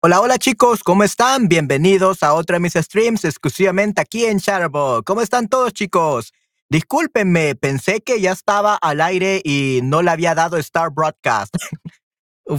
Hola, hola chicos, ¿cómo están? Bienvenidos a otro de mis streams exclusivamente aquí en Shutterbug. ¿Cómo están todos chicos? Discúlpenme, pensé que ya estaba al aire y no le había dado Star Broadcast.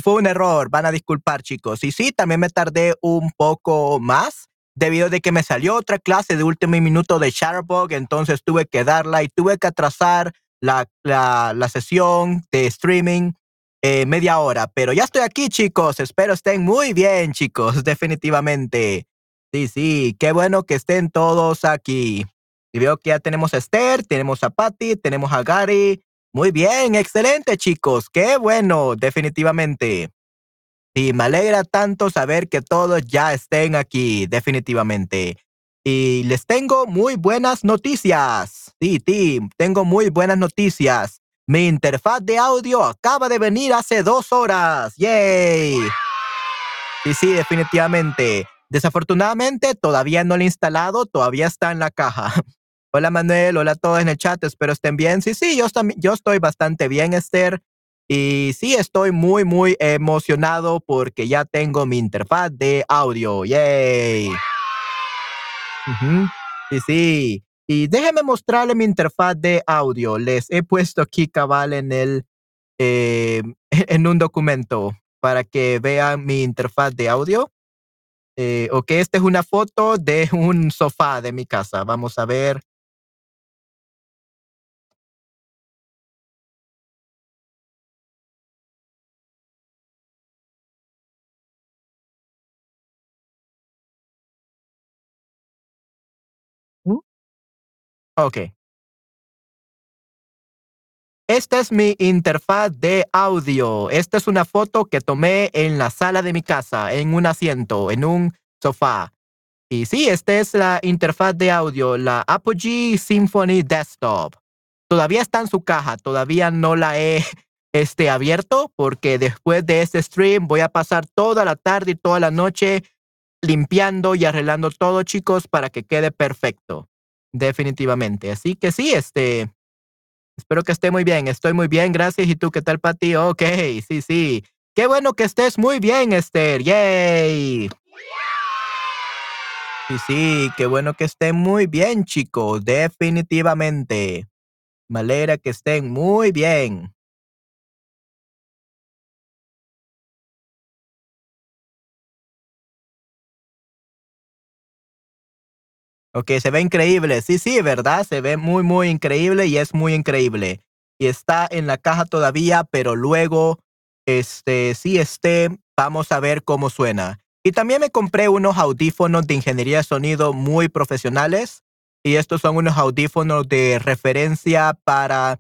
Fue un error, van a disculpar chicos. Y sí, también me tardé un poco más debido a que me salió otra clase de último minuto de Shutterbug, entonces tuve que darla y tuve que atrasar la, la, la sesión de streaming eh, media hora, pero ya estoy aquí, chicos. Espero estén muy bien, chicos, definitivamente. Sí, sí, qué bueno que estén todos aquí. Y veo que ya tenemos a Esther, tenemos a Patty, tenemos a Gary. Muy bien, excelente, chicos. Qué bueno, definitivamente. Y me alegra tanto saber que todos ya estén aquí, definitivamente. Y les tengo muy buenas noticias. Sí, Tim, tengo muy buenas noticias. Mi interfaz de audio acaba de venir hace dos horas. ¡Yay! Sí, sí, definitivamente. Desafortunadamente, todavía no lo he instalado, todavía está en la caja. Hola Manuel, hola a todos en el chat, espero estén bien. Sí, sí, yo, yo estoy bastante bien, Esther. Y sí, estoy muy, muy emocionado porque ya tengo mi interfaz de audio. ¡Yay! Sí, sí. Y déjenme mostrarle mi interfaz de audio. Les he puesto aquí cabal en el eh, en un documento para que vean mi interfaz de audio. Eh, ok, esta es una foto de un sofá de mi casa. Vamos a ver. Ok. Esta es mi interfaz de audio. Esta es una foto que tomé en la sala de mi casa, en un asiento, en un sofá. Y sí, esta es la interfaz de audio, la Apogee Symphony Desktop. Todavía está en su caja, todavía no la he este, abierto porque después de este stream voy a pasar toda la tarde y toda la noche limpiando y arreglando todo, chicos, para que quede perfecto. Definitivamente. Así que sí, este, espero que esté muy bien. Estoy muy bien, gracias. ¿Y tú qué tal, Pati? Ok, sí, sí. Qué bueno que estés muy bien, Esther. Yay. Sí, sí, qué bueno que estén muy bien, chicos. Definitivamente. Me alegra que estén muy bien. Ok, se ve increíble. Sí, sí, ¿verdad? Se ve muy, muy increíble y es muy increíble. Y está en la caja todavía, pero luego, este, sí esté, vamos a ver cómo suena. Y también me compré unos audífonos de ingeniería de sonido muy profesionales. Y estos son unos audífonos de referencia para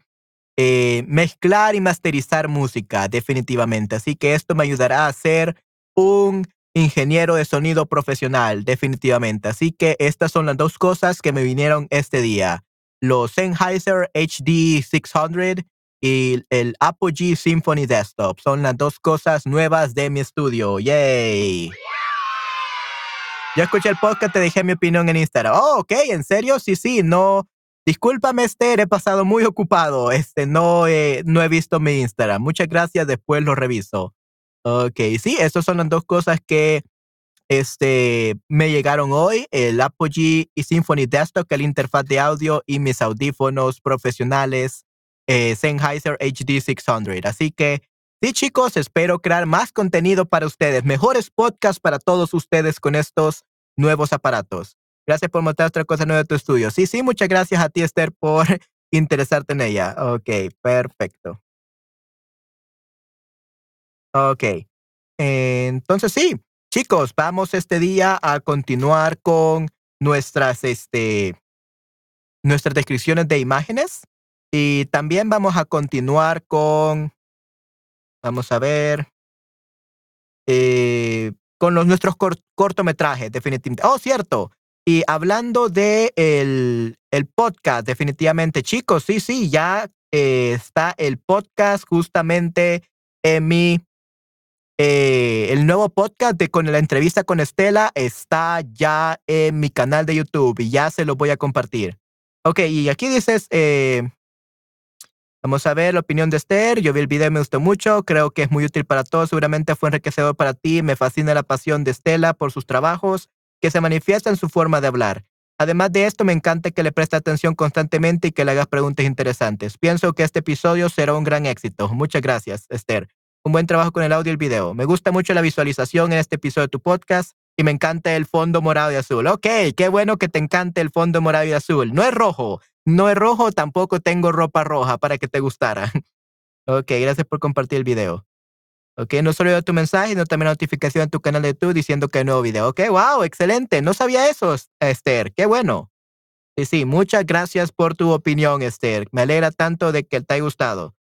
eh, mezclar y masterizar música, definitivamente. Así que esto me ayudará a hacer un ingeniero de sonido profesional, definitivamente. Así que estas son las dos cosas que me vinieron este día. Los Sennheiser HD 600 y el Apogee Symphony Desktop. Son las dos cosas nuevas de mi estudio. ¡Yay! Yo escuché el podcast, te dejé mi opinión en Instagram. Oh, ok, ¿en serio? Sí, sí, no. Discúlpame, Esther, he pasado muy ocupado. Este, no, no he visto mi Instagram. Muchas gracias, después lo reviso. Ok, sí, esas son las dos cosas que este, me llegaron hoy, el Apogee y Symphony Desktop, la interfaz de audio y mis audífonos profesionales eh, Sennheiser HD 600. Así que, sí chicos, espero crear más contenido para ustedes, mejores podcasts para todos ustedes con estos nuevos aparatos. Gracias por mostrar otra cosa nueva de tu estudio. Sí, sí, muchas gracias a ti, Esther, por interesarte en ella. Ok, perfecto. Ok. Entonces sí, chicos, vamos este día a continuar con nuestras, este, nuestras descripciones de imágenes y también vamos a continuar con, vamos a ver, eh, con los, nuestros cortometrajes, definitivamente. Oh, cierto. Y hablando de el, el podcast, definitivamente, chicos, sí, sí, ya eh, está el podcast justamente en mi eh, el nuevo podcast de con la entrevista con Estela está ya en mi canal de YouTube y ya se lo voy a compartir. Ok, y aquí dices, eh, vamos a ver la opinión de Esther. Yo vi el video, me gustó mucho. Creo que es muy útil para todos. Seguramente fue enriquecedor para ti. Me fascina la pasión de Estela por sus trabajos que se manifiesta en su forma de hablar. Además de esto, me encanta que le preste atención constantemente y que le hagas preguntas interesantes. Pienso que este episodio será un gran éxito. Muchas gracias, Esther un buen trabajo con el audio y el video. Me gusta mucho la visualización en este episodio de tu podcast y me encanta el fondo morado y azul. Ok, qué bueno que te encante el fondo morado y azul. No es rojo, no es rojo, tampoco tengo ropa roja para que te gustara. ok, gracias por compartir el video. Ok, no solo veo tu mensaje, sino también notificación en tu canal de YouTube diciendo que hay nuevo video. Ok, wow, excelente. No sabía eso, Esther. Qué bueno. Sí, sí, muchas gracias por tu opinión, Esther. Me alegra tanto de que te haya gustado.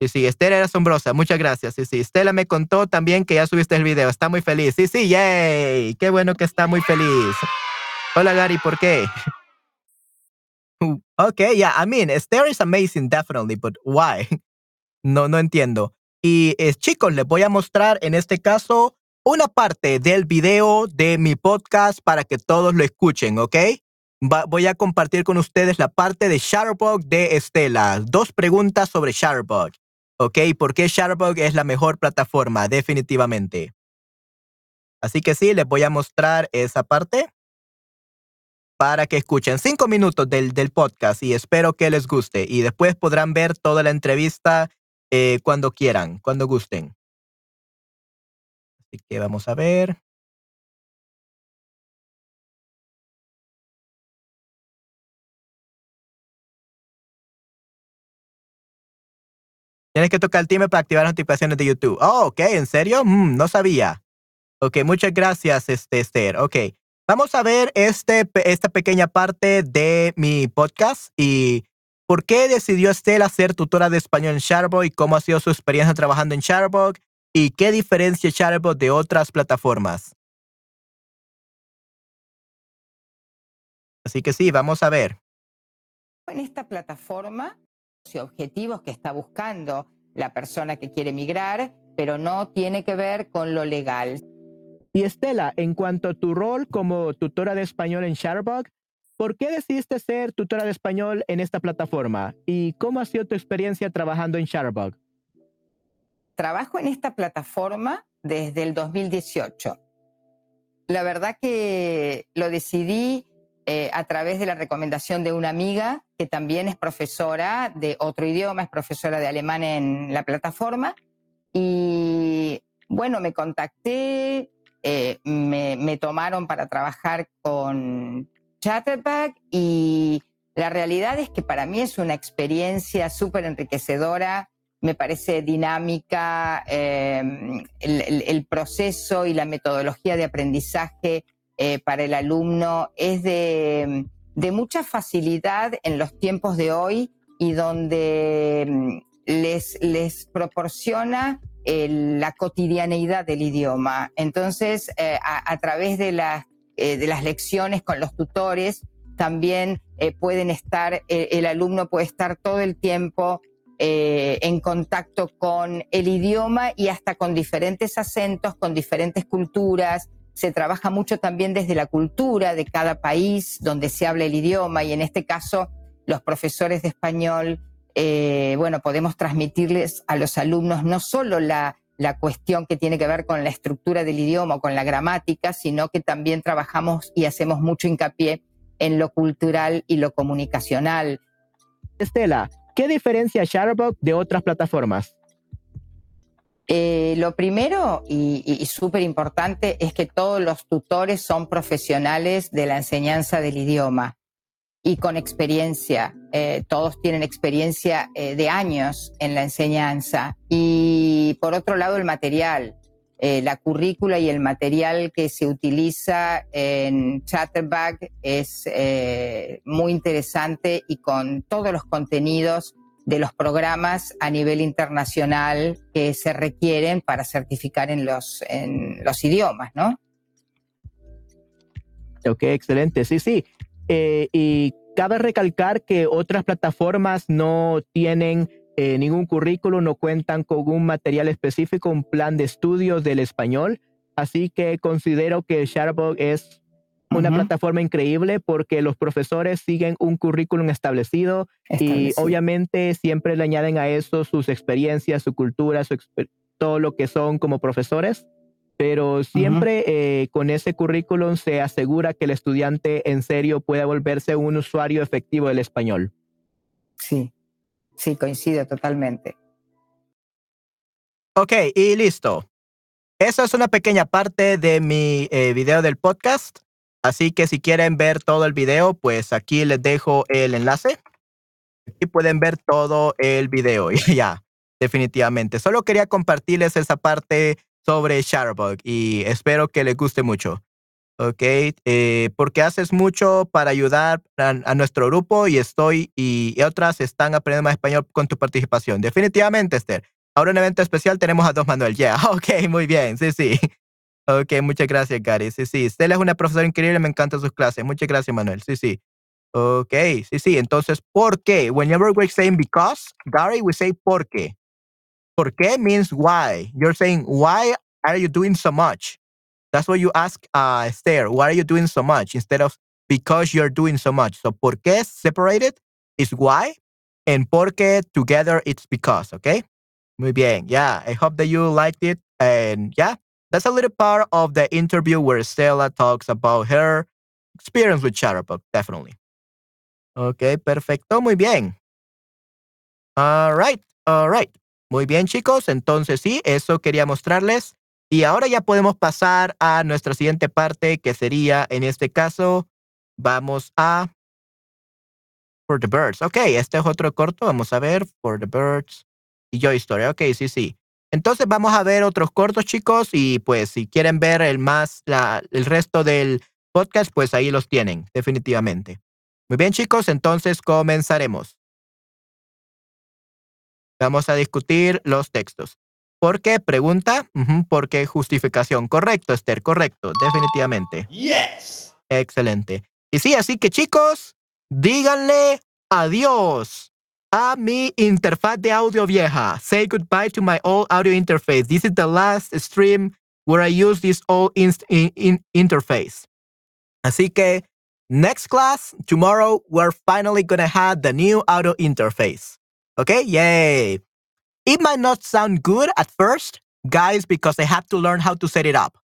Sí, sí, Esther era asombrosa. Muchas gracias. Sí, sí. Estela me contó también que ya subiste el video. Está muy feliz. Sí, sí, yay. Qué bueno que está muy feliz. Hola, Gary, ¿por qué? okay, yeah, I mean, Esther is amazing, definitely, but why? No, no entiendo. Y eh, chicos, les voy a mostrar en este caso una parte del video de mi podcast para que todos lo escuchen, ¿ok? voy a compartir con ustedes la parte de Shutterbug de Estela. Dos preguntas sobre Shutterbug. ¿Ok? ¿Por qué Shutterbug es la mejor plataforma? Definitivamente. Así que sí, les voy a mostrar esa parte para que escuchen cinco minutos del, del podcast y espero que les guste. Y después podrán ver toda la entrevista eh, cuando quieran, cuando gusten. Así que vamos a ver. Tienes que tocar el timbre para activar las notificaciones de YouTube. Oh, ok, ¿en serio? Mm, no sabía. Ok, muchas gracias, este, Esther. Ok, vamos a ver este, esta pequeña parte de mi podcast y por qué decidió Estela ser tutora de español en Shutterbug y cómo ha sido su experiencia trabajando en Shutterbug y qué diferencia Shutterbug de otras plataformas. Así que sí, vamos a ver. En esta plataforma y objetivos que está buscando la persona que quiere migrar, pero no tiene que ver con lo legal. Y Estela, en cuanto a tu rol como tutora de español en Shutterbug, ¿por qué decidiste ser tutora de español en esta plataforma? ¿Y cómo ha sido tu experiencia trabajando en Shutterbug? Trabajo en esta plataforma desde el 2018. La verdad que lo decidí eh, a través de la recomendación de una amiga que también es profesora de otro idioma, es profesora de alemán en la plataforma. Y bueno, me contacté, eh, me, tomaron para trabajar con Chatterback y la realidad es que para mí es una experiencia súper enriquecedora, me parece dinámica, em, el, proceso y la metodología de aprendizaje eh, para el alumno es de, mucha facilidad en los tiempos de hoy y donde mm, les, proporciona eh, la cotidianeidad del idioma. Entonces, eh, a, través de las lecciones con los tutores, también pueden estar, el alumno puede estar todo el tiempo en contacto con el idioma y hasta con diferentes acentos, con diferentes culturas, se trabaja mucho también desde la cultura de cada país donde se habla el idioma y en este caso los profesores de español, eh, bueno, podemos transmitirles a los alumnos no solo la, la cuestión que tiene que ver con la estructura del idioma o con la gramática, sino que también trabajamos y hacemos mucho hincapié en lo cultural y lo comunicacional. Estela, ¿qué diferencia Shutterbug de otras plataformas? Eh, lo primero y, súper importante es que todos los tutores son profesionales de la enseñanza del idioma y con experiencia. Eh, todos tienen experiencia eh, de años en la enseñanza. Y por otro lado, el material. la currícula y el material que se utiliza en Chatterback es muy interesante y con todos los contenidos de los programas a nivel internacional que se requieren para certificar en los, en los idiomas, ¿no? Ok, excelente. Sí, sí. Eh, ¿Y cabe recalcar que otras plataformas no tienen eh, ningún currículo, no cuentan con un material específico, un plan de estudios del español. Así que considero que Shutterbug es una plataforma increíble porque los profesores siguen un currículum establecido, y obviamente siempre le añaden a eso sus experiencias, su cultura, su todo lo que son como profesores. Pero siempre eh, con ese currículum se asegura que el estudiante en serio pueda volverse un usuario efectivo del español. Sí, Sí, coincide totalmente. Ok, y listo. Esa es una pequeña parte de mi eh, video del podcast. Así que si quieren ver todo el video, pues aquí les dejo el enlace. Aquí pueden ver todo el video. ya, definitivamente. Solo quería compartirles esa parte sobre Shutterbug y espero que les guste mucho. ¿ok? Eh, porque haces mucho para ayudar a, nuestro grupo y estoy y, otras están aprendiendo más español con tu participación. Definitivamente, Esther. Ahora en evento especial tenemos a Dos Manuel. Ya, yeah. ok, muy bien, sí, sí. Ok, muchas gracias, Gary. Sí, sí. Estela es una profesora increíble, me encantan sus clases. Muchas gracias, Manuel. Sí, sí. Ok, sí, sí. Entonces, ¿por qué? Whenever we're saying because, Gary, we say ¿por qué? ¿Por qué means why. You're saying, why are you doing so much? That's what you ask uh, Esther. Why are you doing so much instead of because you're doing so much? So por qué separated is why, and porque together it's because. Okay. Muy bien. Yeah. I hope that you liked it. And yeah, that's a little part of the interview where Stella talks about her experience with Shutterbug. Definitely. Okay. Perfecto. Muy bien. All right. All right. Muy bien, chicos. Entonces, sí, eso quería mostrarles. Y ahora ya podemos pasar a nuestra siguiente parte, que sería, en este caso, vamos a For the Birds. Ok, este es otro corto. Vamos a ver For the Birds y Joy Story. Ok, sí, sí. Entonces vamos a ver otros cortos, chicos, y pues si quieren ver el más, la, el resto del podcast, pues ahí los tienen, definitivamente. Muy bien, chicos, entonces comenzaremos. Vamos a discutir los textos. ¿Por qué? Pregunta. ¿Por qué justificación? Correcto, Esther, correcto, definitivamente. Yes. Excelente. Y sí, así que chicos, díganle adiós a mi interfaz de audio vieja. Say goodbye to my old audio interface. This is the last stream where I use this old interface. Así que, next class, tomorrow, we're finally to have the new audio interface. Okay? Yay. It might not sound good at first, guys, because I have to learn how to set it up.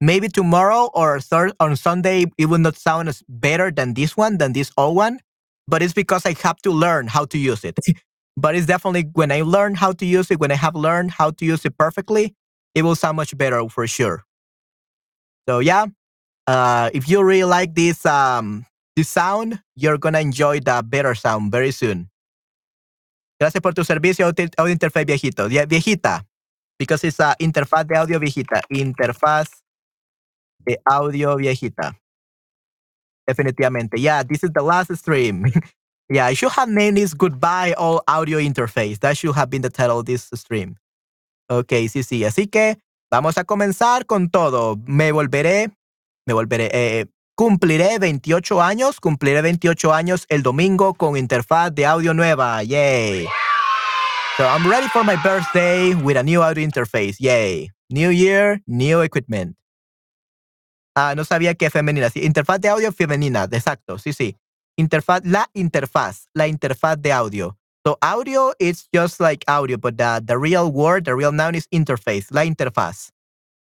Maybe tomorrow or third on Sunday, it will not sound as better than this one, than this old one, but it's because I have to learn how to use it. but it's definitely when I learn how to use it, when I have learned how to use it perfectly, it will sound much better for sure. So yeah, uh, if you really like this um, this sound, you're gonna enjoy the better sound very soon. Gracias por tu servicio audio interface viejito. Viejita. Because it's a interfaz de audio viejita. Interfaz de audio viejita. Definitivamente. Yeah, this is the last stream. yeah, I should have named this Goodbye All Audio Interface. That should have been the title of this stream. Ok, sí, sí. Así que vamos a comenzar con todo. Me volveré, me volveré, eh, Cumpliré 28 años, cumpliré 28 años el domingo con interfaz de audio nueva. Yay. So I'm ready for my birthday with a new audio interface. Yay. New year, new equipment. Ah, no sabía que femenina. Sí, interfaz de audio femenina. Exacto. Sí, sí. Interfaz, la interfaz, la interfaz de audio. So audio is just like audio, but the, the real word, the real noun is interface, la interfaz.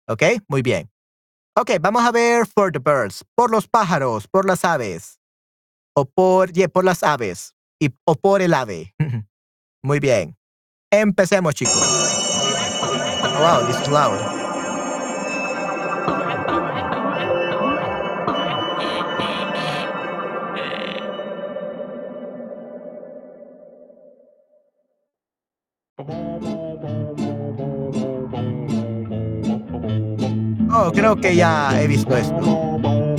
¿Ok? Muy bien. Ok, vamos a ver for the birds, por los pájaros, por las aves. O por, yeah, por las aves. Y, o por el ave. Muy bien. Empecemos, chicos. wow, this is loud. Creo que ya he visto esto.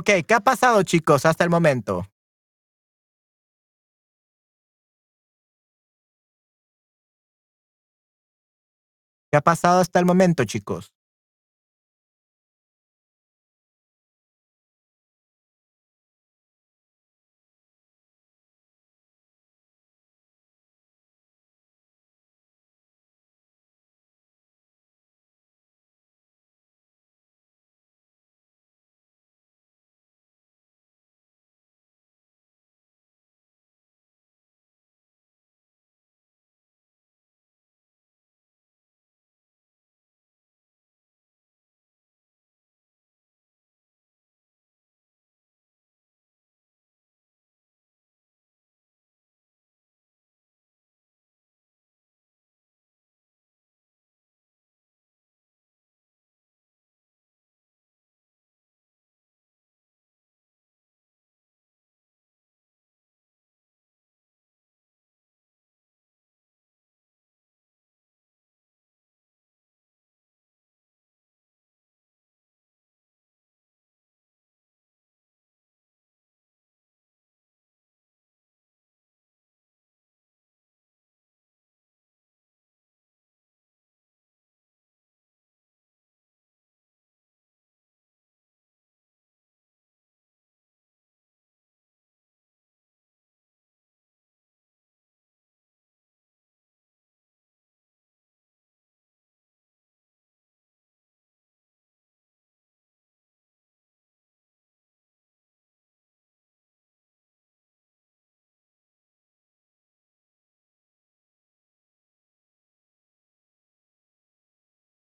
Ok, ¿qué ha pasado, chicos, hasta el momento? ¿Qué ha pasado hasta el momento, chicos?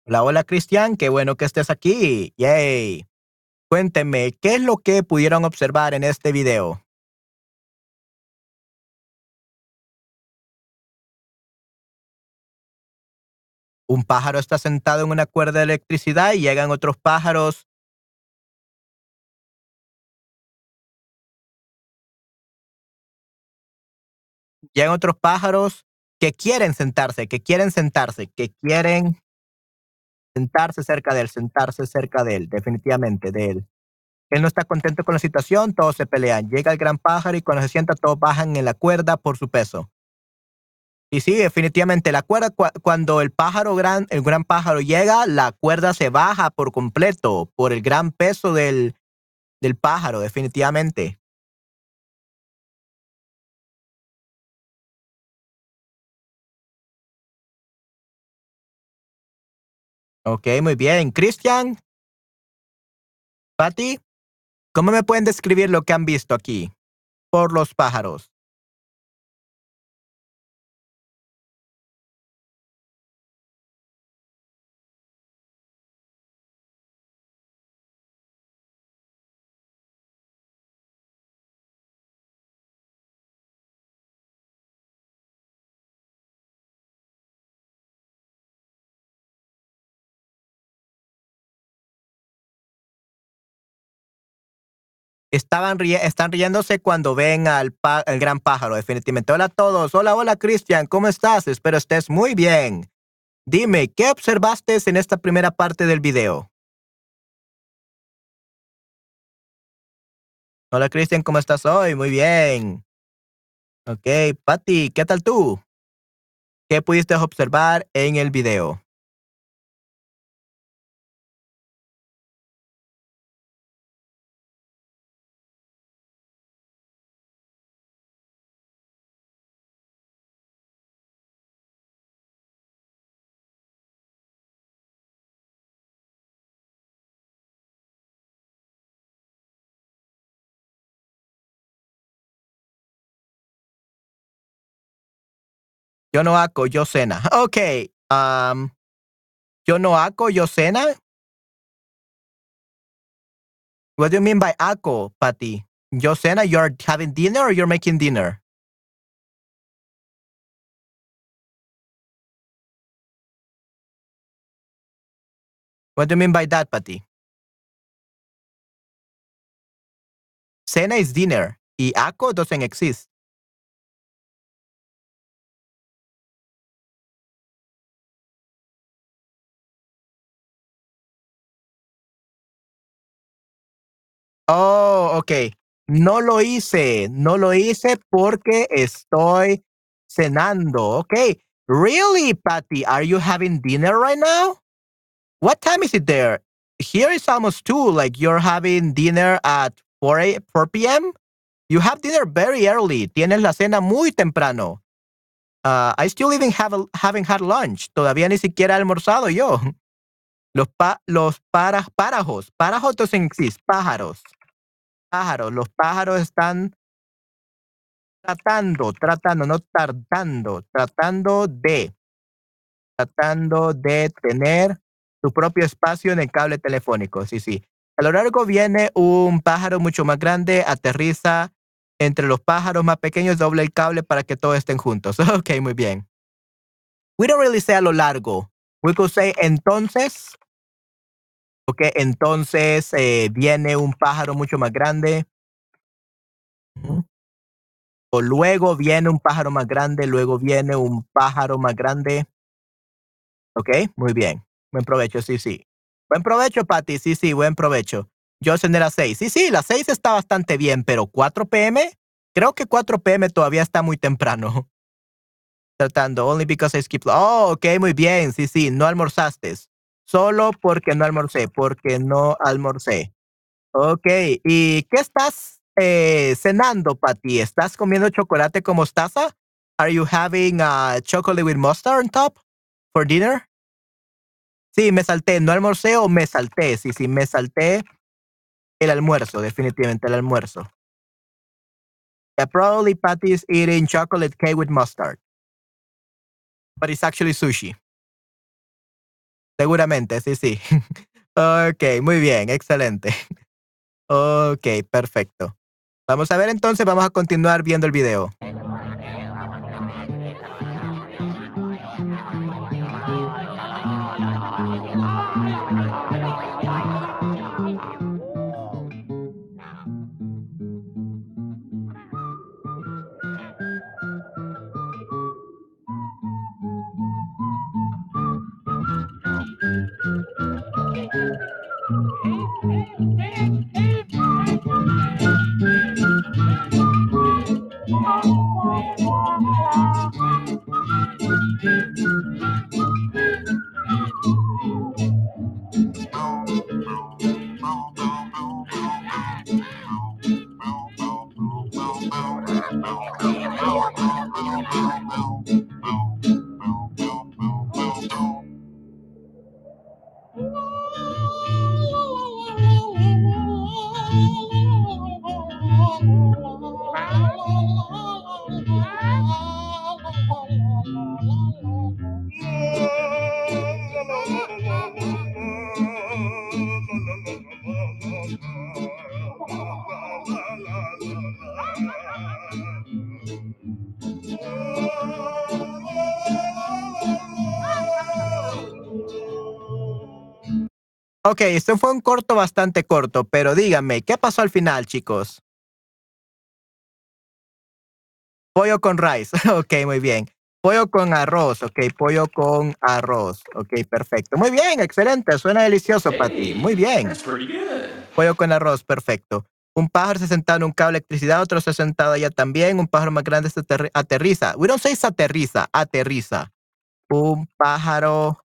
Hola, hola Cristian, qué bueno que estés aquí. Yay. Cuéntenme, ¿qué es lo que pudieron observar en este video? Un pájaro está sentado en una cuerda de electricidad y llegan otros pájaros. Llegan otros pájaros que quieren sentarse, que quieren sentarse, que quieren sentarse cerca de él, sentarse cerca de él, definitivamente de él. Él no está contento con la situación, todos se pelean. Llega el gran pájaro y cuando se sienta todos bajan en la cuerda por su peso. Y sí, definitivamente la cuerda cuando el pájaro gran, el gran pájaro llega, la cuerda se baja por completo por el gran peso del, del pájaro, definitivamente. Ok, muy bien. Cristian, Patty, ¿cómo me pueden describir lo que han visto aquí por los pájaros? Estaban están riéndose cuando ven al gran pájaro, definitivamente. Hola a todos. Hola, hola, Cristian. ¿Cómo estás? Espero estés muy bien. Dime, ¿qué observaste en esta primera parte del video? Hola, Cristian. ¿Cómo estás hoy? Muy bien. Ok, Patty, ¿qué tal tú? ¿Qué pudiste observar en el video? Yo no hago, yo cena. Ok. Um, yo no hago, yo cena. What do you mean by ako, Patty? Yo cena, you're having dinner or you're making dinner? What do you mean by that, Patty? Cena is dinner. Y ako doesn't exist. Oh, ok. No lo hice, no lo hice porque estoy cenando. Okay. Really, Patty? Are you having dinner right now? What time is it there? Here is almost 2, like you're having dinner at 4, 4 p.m.? You have dinner very early. Tienes la cena muy temprano. Uh, I still even have haven't had lunch. Todavía ni siquiera almorzado yo. Los, pa, los para, párajos. Párajos doesn't exist. Pájaros. Pájaros. Los pájaros están tratando, tratando, no tardando, tratando de, tratando de tener su propio espacio en el cable telefónico. Sí, sí. A lo largo viene un pájaro mucho más grande, aterriza entre los pájaros más pequeños, doble el cable para que todos estén juntos. Ok, muy bien. We don't really say a lo largo. We could say entonces. Ok, entonces eh, viene un pájaro mucho más grande. O luego viene un pájaro más grande, luego viene un pájaro más grande. Ok, muy bien. Buen provecho, sí, sí. Buen provecho, Patty. Sí, sí, buen provecho. Yo cené las 6. Sí, sí, las 6 está bastante bien, pero 4 pm, creo que 4 pm todavía está muy temprano. Tratando, only because I skipped. Oh, ok, muy bien. Sí, sí, no almorzaste. Solo porque no almorcé, porque no almorcé. Ok, ¿y qué estás eh, cenando, Patty? ¿Estás comiendo chocolate con mostaza? Are you having uh, chocolate with mustard on top for dinner? Sí, me salté, no almorcé o me salté. Sí, sí, me salté el almuerzo, definitivamente el almuerzo. Yeah, probably Patty is eating chocolate cake with mustard. But it's actually sushi. Seguramente, sí, sí. ok, muy bien, excelente. Ok, perfecto. Vamos a ver entonces, vamos a continuar viendo el video. Ok, esto fue un corto bastante corto, pero díganme, ¿qué pasó al final, chicos? Pollo con rice. ok, muy bien. Pollo con arroz. Ok, pollo con arroz. Ok, perfecto. Muy bien, excelente. Suena delicioso para ti. Muy bien. Pollo con arroz, perfecto. Un pájaro se sentado en un cable de electricidad, otro se sentado allá también. Un pájaro más grande se aterriza. We don't say se aterriza, aterriza. Un pájaro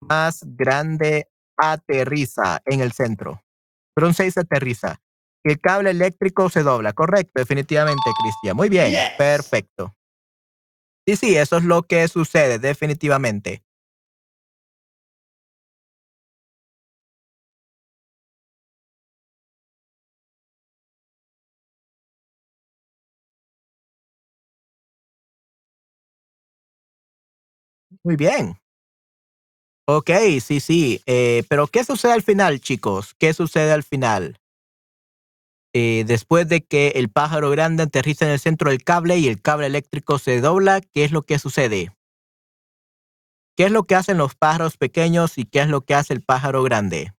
más grande aterriza en el centro. Pero un 6 aterriza. El cable eléctrico se dobla. Correcto, definitivamente, Cristian. Muy bien, perfecto. Sí, sí, eso es lo que sucede, definitivamente. Muy bien. Ok, sí, sí. Eh, pero ¿qué sucede al final, chicos? ¿Qué sucede al final? Eh, después de que el pájaro grande aterriza en el centro del cable y el cable eléctrico se dobla, ¿qué es lo que sucede? ¿Qué es lo que hacen los pájaros pequeños y qué es lo que hace el pájaro grande?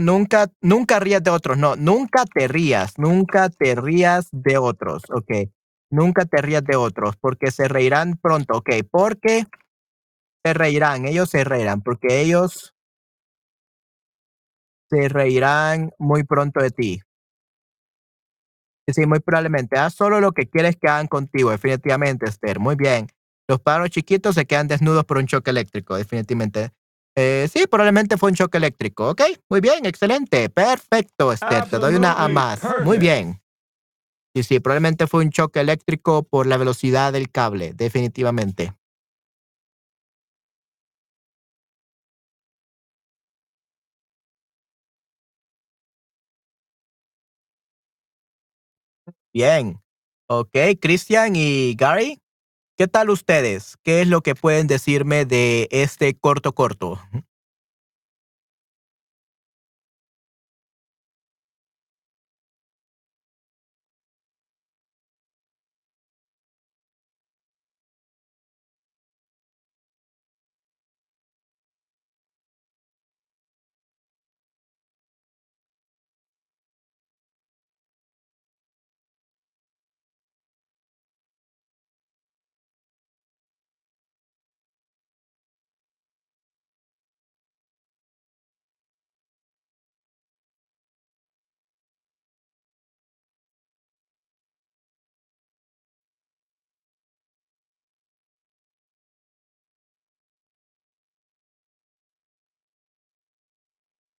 Nunca, nunca rías de otros. No, nunca te rías, nunca te rías de otros. Ok. Nunca te rías de otros porque se reirán pronto. Ok. Porque se reirán, ellos se reirán porque ellos se reirán muy pronto de ti. Sí, muy probablemente. Haz solo lo que quieres que hagan contigo, definitivamente, Esther. Muy bien. Los pájaros chiquitos se quedan desnudos por un choque eléctrico, definitivamente. Eh, sí, probablemente fue un choque eléctrico. Ok, muy bien, excelente. Perfecto, Esther. Te doy una A más. Muy bien. Sí, sí, probablemente fue un choque eléctrico por la velocidad del cable, definitivamente. Bien. Ok, Christian y Gary, ¿qué tal ustedes? ¿Qué es lo que pueden decirme de este corto corto?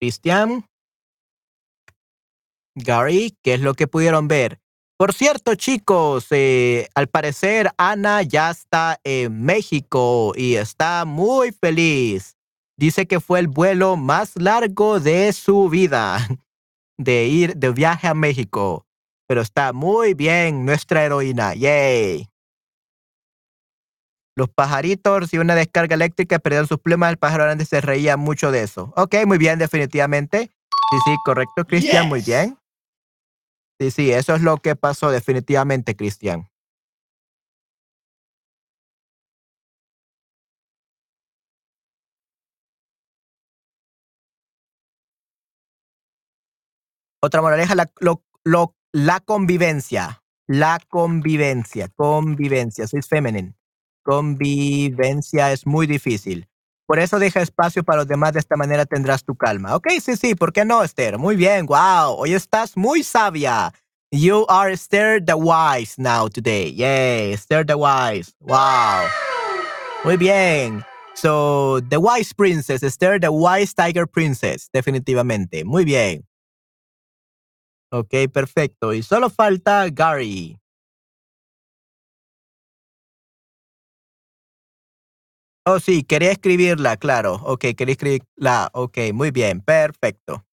Cristian, Gary, ¿qué es lo que pudieron ver? Por cierto, chicos, eh, al parecer Ana ya está en México y está muy feliz. Dice que fue el vuelo más largo de su vida, de ir de viaje a México. Pero está muy bien nuestra heroína. Yay. Los pajaritos y una descarga eléctrica perdieron sus plumas. El pájaro grande se reía mucho de eso. Ok, muy bien, definitivamente. Sí, sí, correcto, Cristian, muy bien. Sí, sí, eso es lo que pasó definitivamente, Cristian. Otra moraleja, la, lo, lo, la convivencia. La convivencia, convivencia, soy femenino. Convivencia es muy difícil. Por eso deja espacio para los demás, de esta manera tendrás tu calma. Ok, sí, sí, ¿por qué no, Esther? Muy bien, wow, hoy estás muy sabia. You are Esther the Wise now today. Yay, Esther the Wise. Wow. Muy bien. So, the Wise Princess, Esther the Wise Tiger Princess, definitivamente. Muy bien. Ok, perfecto. Y solo falta Gary. Oh, sí, quería escribirla, claro. Ok, quería escribirla. Ok, muy bien, perfecto.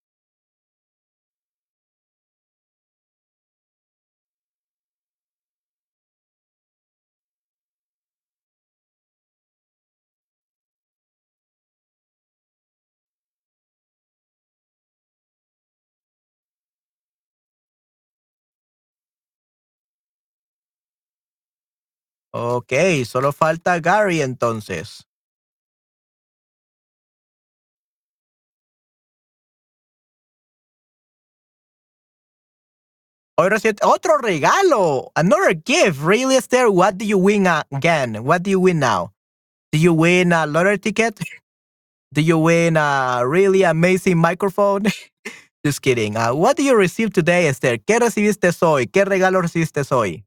Ok, solo falta Gary entonces. Otro regalo. Another gift. Really, Esther? What do you win again? What do you win now? Do you win a lottery ticket? Do you win a really amazing microphone? Just kidding. Uh, what do you receive today, Esther? ¿Qué recibiste hoy? ¿Qué regalo recibiste hoy?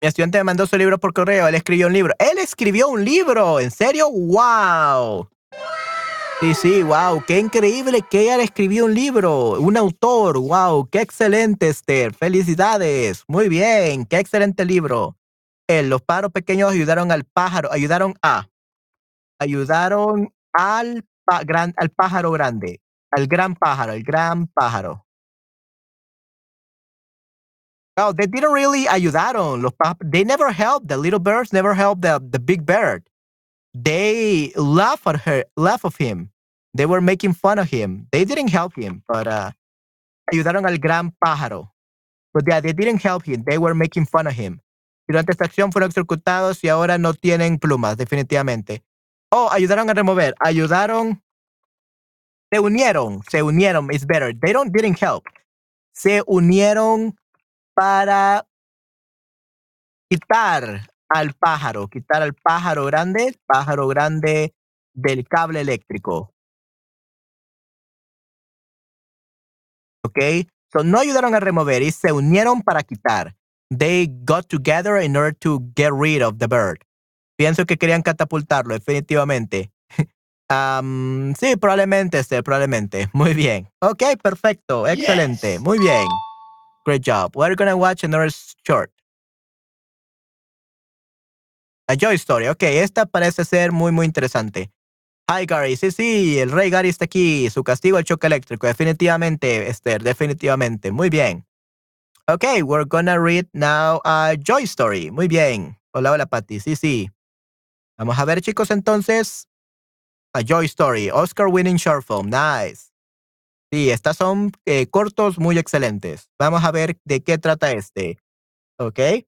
Mi estudiante me mandó su libro por correo. Él escribió un libro. Él escribió un libro. ¿En serio? ¡Wow! Sí, sí, wow. Qué increíble que ella escribió un libro. Un autor. ¡Wow! Qué excelente, Esther. Felicidades. Muy bien. Qué excelente libro. Él, los pájaros pequeños ayudaron al pájaro, ayudaron a ayudaron al, gran, al pájaro grande, al gran pájaro, el gran pájaro. Oh, they didn't really ayudaron. Los they never helped. The little birds never helped the, the big bird. They laugh at her, laugh of him. They were making fun of him. They didn't help him, but uh, ayudaron al gran pájaro. They didn't help him. They were making fun of him. Durante esta acción fueron executados y ahora no tienen plumas, definitivamente. Oh, ayudaron a remover. Ayudaron. Se unieron. Se unieron. It's better. They don't didn't help. Se unieron para quitar al pájaro, quitar al pájaro grande, pájaro grande del cable eléctrico. ¿Ok? So no ayudaron a remover y se unieron para quitar. They got together in order to get rid of the bird. Pienso que querían catapultarlo, definitivamente. um, sí, probablemente, este, probablemente. Muy bien. Ok, perfecto. Excelente. Muy bien. Great job. We're gonna watch another short. A Joy Story. Ok, esta parece ser muy, muy interesante. Hi, Gary. Sí, sí, el rey Gary está aquí. Su castigo al choque eléctrico. Definitivamente, Esther. Definitivamente. Muy bien. Ok, we're gonna read now a Joy Story. Muy bien. Hola, hola, Patty. Sí, sí. Vamos a ver, chicos, entonces. A Joy Story. Oscar winning short film. Nice. Sí, estas son eh, cortos muy excelentes. Vamos a ver de qué trata este. Ok.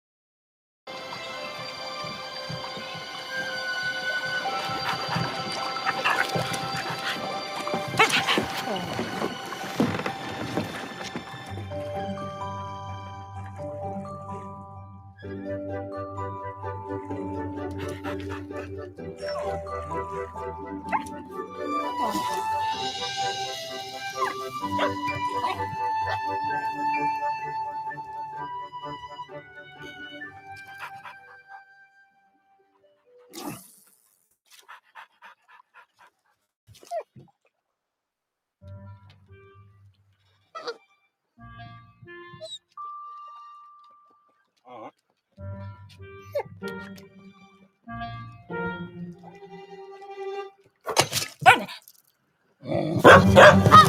Ah!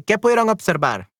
¿Qué pudieron observar?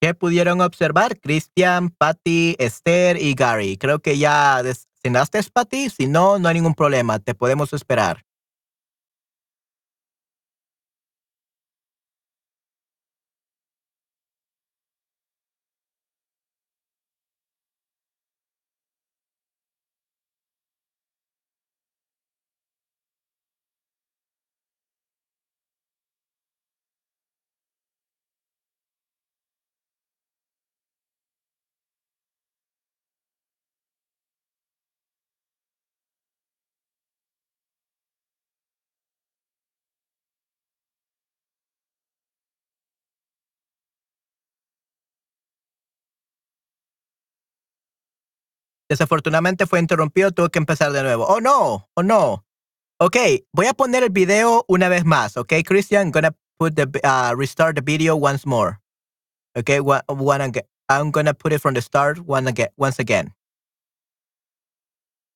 ¿Qué pudieron observar? Christian, Patty, Esther y Gary. Creo que ya cenaste, Patty. Si no, no hay ningún problema. Te podemos esperar. Desafortunadamente fue interrumpido, tuve que empezar de nuevo. Oh no, oh no. Ok, voy a poner el video una vez más. Ok, Christian, I'm gonna put the uh, restart the video once more. Okay, one, one again. I'm gonna put it from the start one again, once again.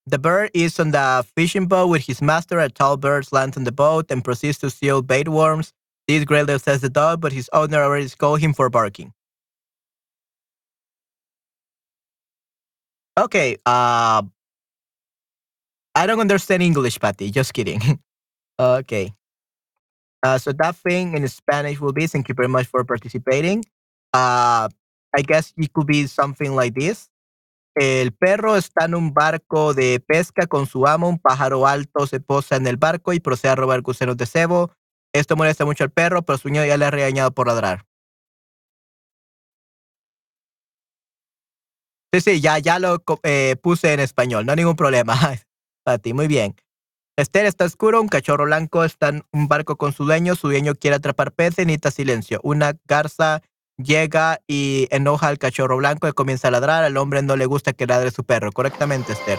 The bird is on the fishing boat with his master. A tall bird lands on the boat and proceeds to steal bait worms. This greatly says the dog, but his owner already scolded him for barking. Okay, uh, I don't understand English, Patty. Just kidding. okay. Uh, so that thing in Spanish will be thank you very much for participating. Uh, I guess it could be something like this. El perro está en un barco de pesca con su amo. Un pájaro alto se posa en el barco y procede a robar gusanos de cebo. Esto molesta mucho al perro, pero su niño ya le ha regañado por ladrar. Sí, sí, ya, ya lo eh, puse en español, no hay ningún problema. Para ti, muy bien. Esther está oscuro, un cachorro blanco está en un barco con su dueño, su dueño quiere atrapar peces, necesita silencio. Una garza llega y enoja al cachorro blanco y comienza a ladrar, al hombre no le gusta que ladre su perro. Correctamente, Esther.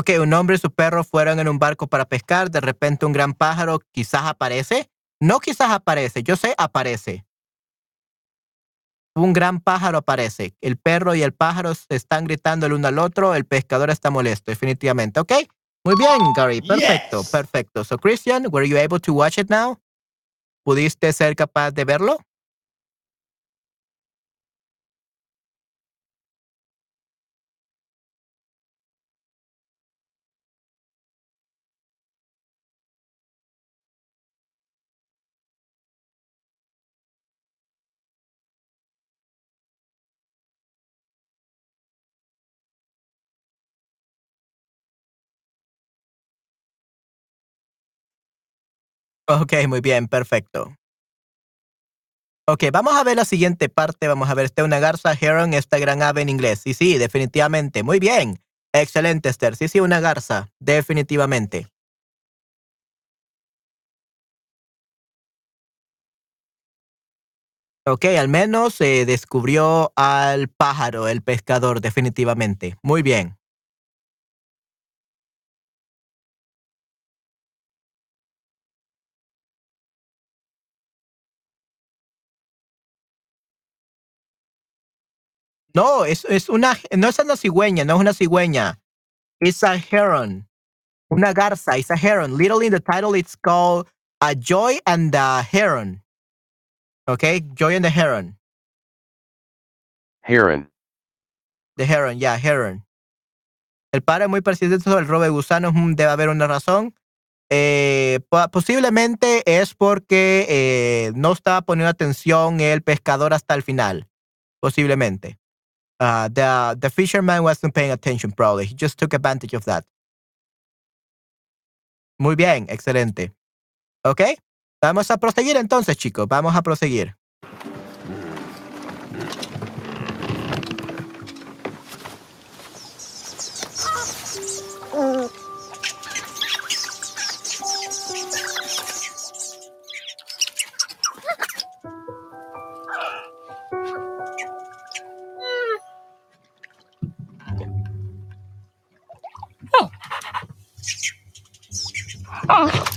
Ok, un hombre y su perro fueron en un barco para pescar. De repente un gran pájaro quizás aparece. No quizás aparece, yo sé aparece. Un gran pájaro aparece. El perro y el pájaro se están gritando el uno al otro. El pescador está molesto, definitivamente. Ok, muy bien, Gary. Perfecto, perfecto. So, Christian, were you able to watch it now? ¿Pudiste ser capaz de verlo? Ok, muy bien, perfecto. Ok, vamos a ver la siguiente parte. Vamos a ver, esta una garza, heron, esta gran ave en inglés. Sí, sí, definitivamente. Muy bien. Excelente, Esther. Sí, sí, una garza. Definitivamente. Ok, al menos se descubrió al pájaro, el pescador, definitivamente. Muy bien. No, es, es una, no es una cigüeña, no es una cigüeña. It's a heron. Una garza, it's a heron. Literally in the title it's called A Joy and the Heron. Okay, Joy and the Heron. Heron. The Heron, yeah, Heron. El padre muy persistente sobre el robo de gusanos, mm, debe haber una razón. Eh, posiblemente es porque eh, no estaba poniendo atención el pescador hasta el final. Posiblemente. Uh, the, the fisherman wasn't paying attention, probably. He just took advantage of that. Muy bien, excelente. ¿Ok? Vamos a proseguir entonces, chicos. Vamos a proseguir. Oh.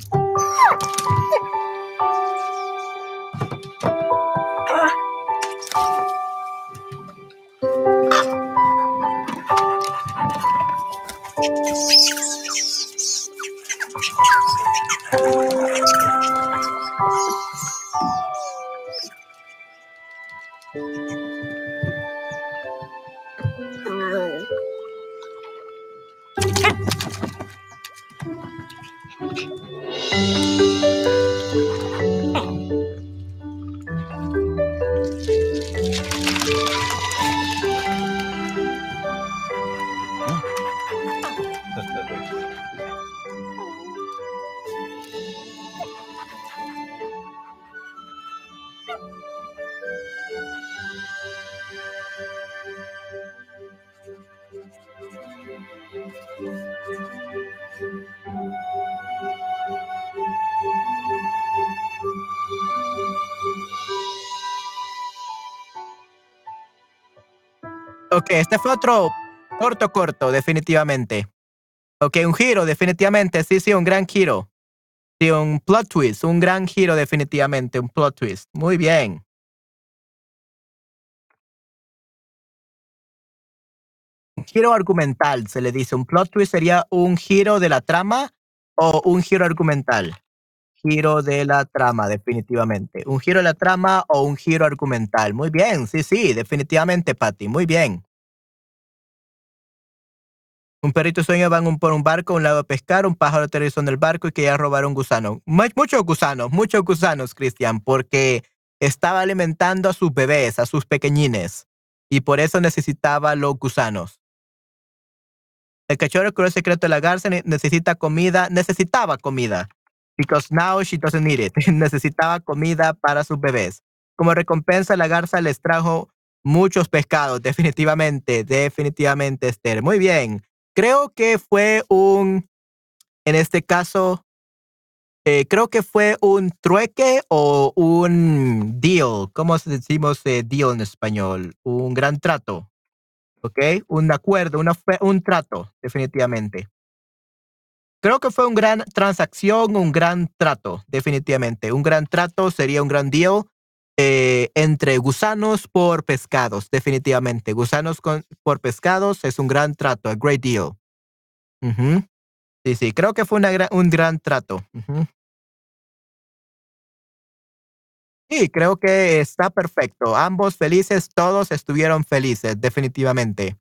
Este fue otro corto, corto, definitivamente. Ok, un giro, definitivamente. Sí, sí, un gran giro. Sí, un plot twist, un gran giro, definitivamente. Un plot twist. Muy bien. Un giro argumental, se le dice. Un plot twist sería un giro de la trama o un giro argumental. Giro de la trama, definitivamente. Un giro de la trama o un giro argumental. Muy bien, sí, sí, definitivamente, Patty. Muy bien. Un perrito sueño van por un barco, un lado a pescar, un pájaro aterrizó en el barco y quería robar un gusano. Muchos gusanos, muchos gusanos, Cristian, porque estaba alimentando a sus bebés, a sus pequeñines, y por eso necesitaba los gusanos. El cachorro el secreto de la garza necesita comida, necesitaba comida, because now she doesn't need it. necesitaba comida para sus bebés. Como recompensa, la garza les trajo muchos pescados, definitivamente, definitivamente, Esther. Muy bien. Creo que fue un, en este caso, eh, creo que fue un trueque o un deal. ¿Cómo decimos eh, deal en español? Un gran trato. ¿Ok? Un acuerdo, una, un trato, definitivamente. Creo que fue una gran transacción, un gran trato, definitivamente. Un gran trato sería un gran deal eh, entre gusanos por pescados, definitivamente. Gusanos por pescados es un gran trato, a great deal. Sí, sí, creo que fue una un gran trato. Sí, creo que está perfecto. Ambos felices, todos estuvieron felices, definitivamente.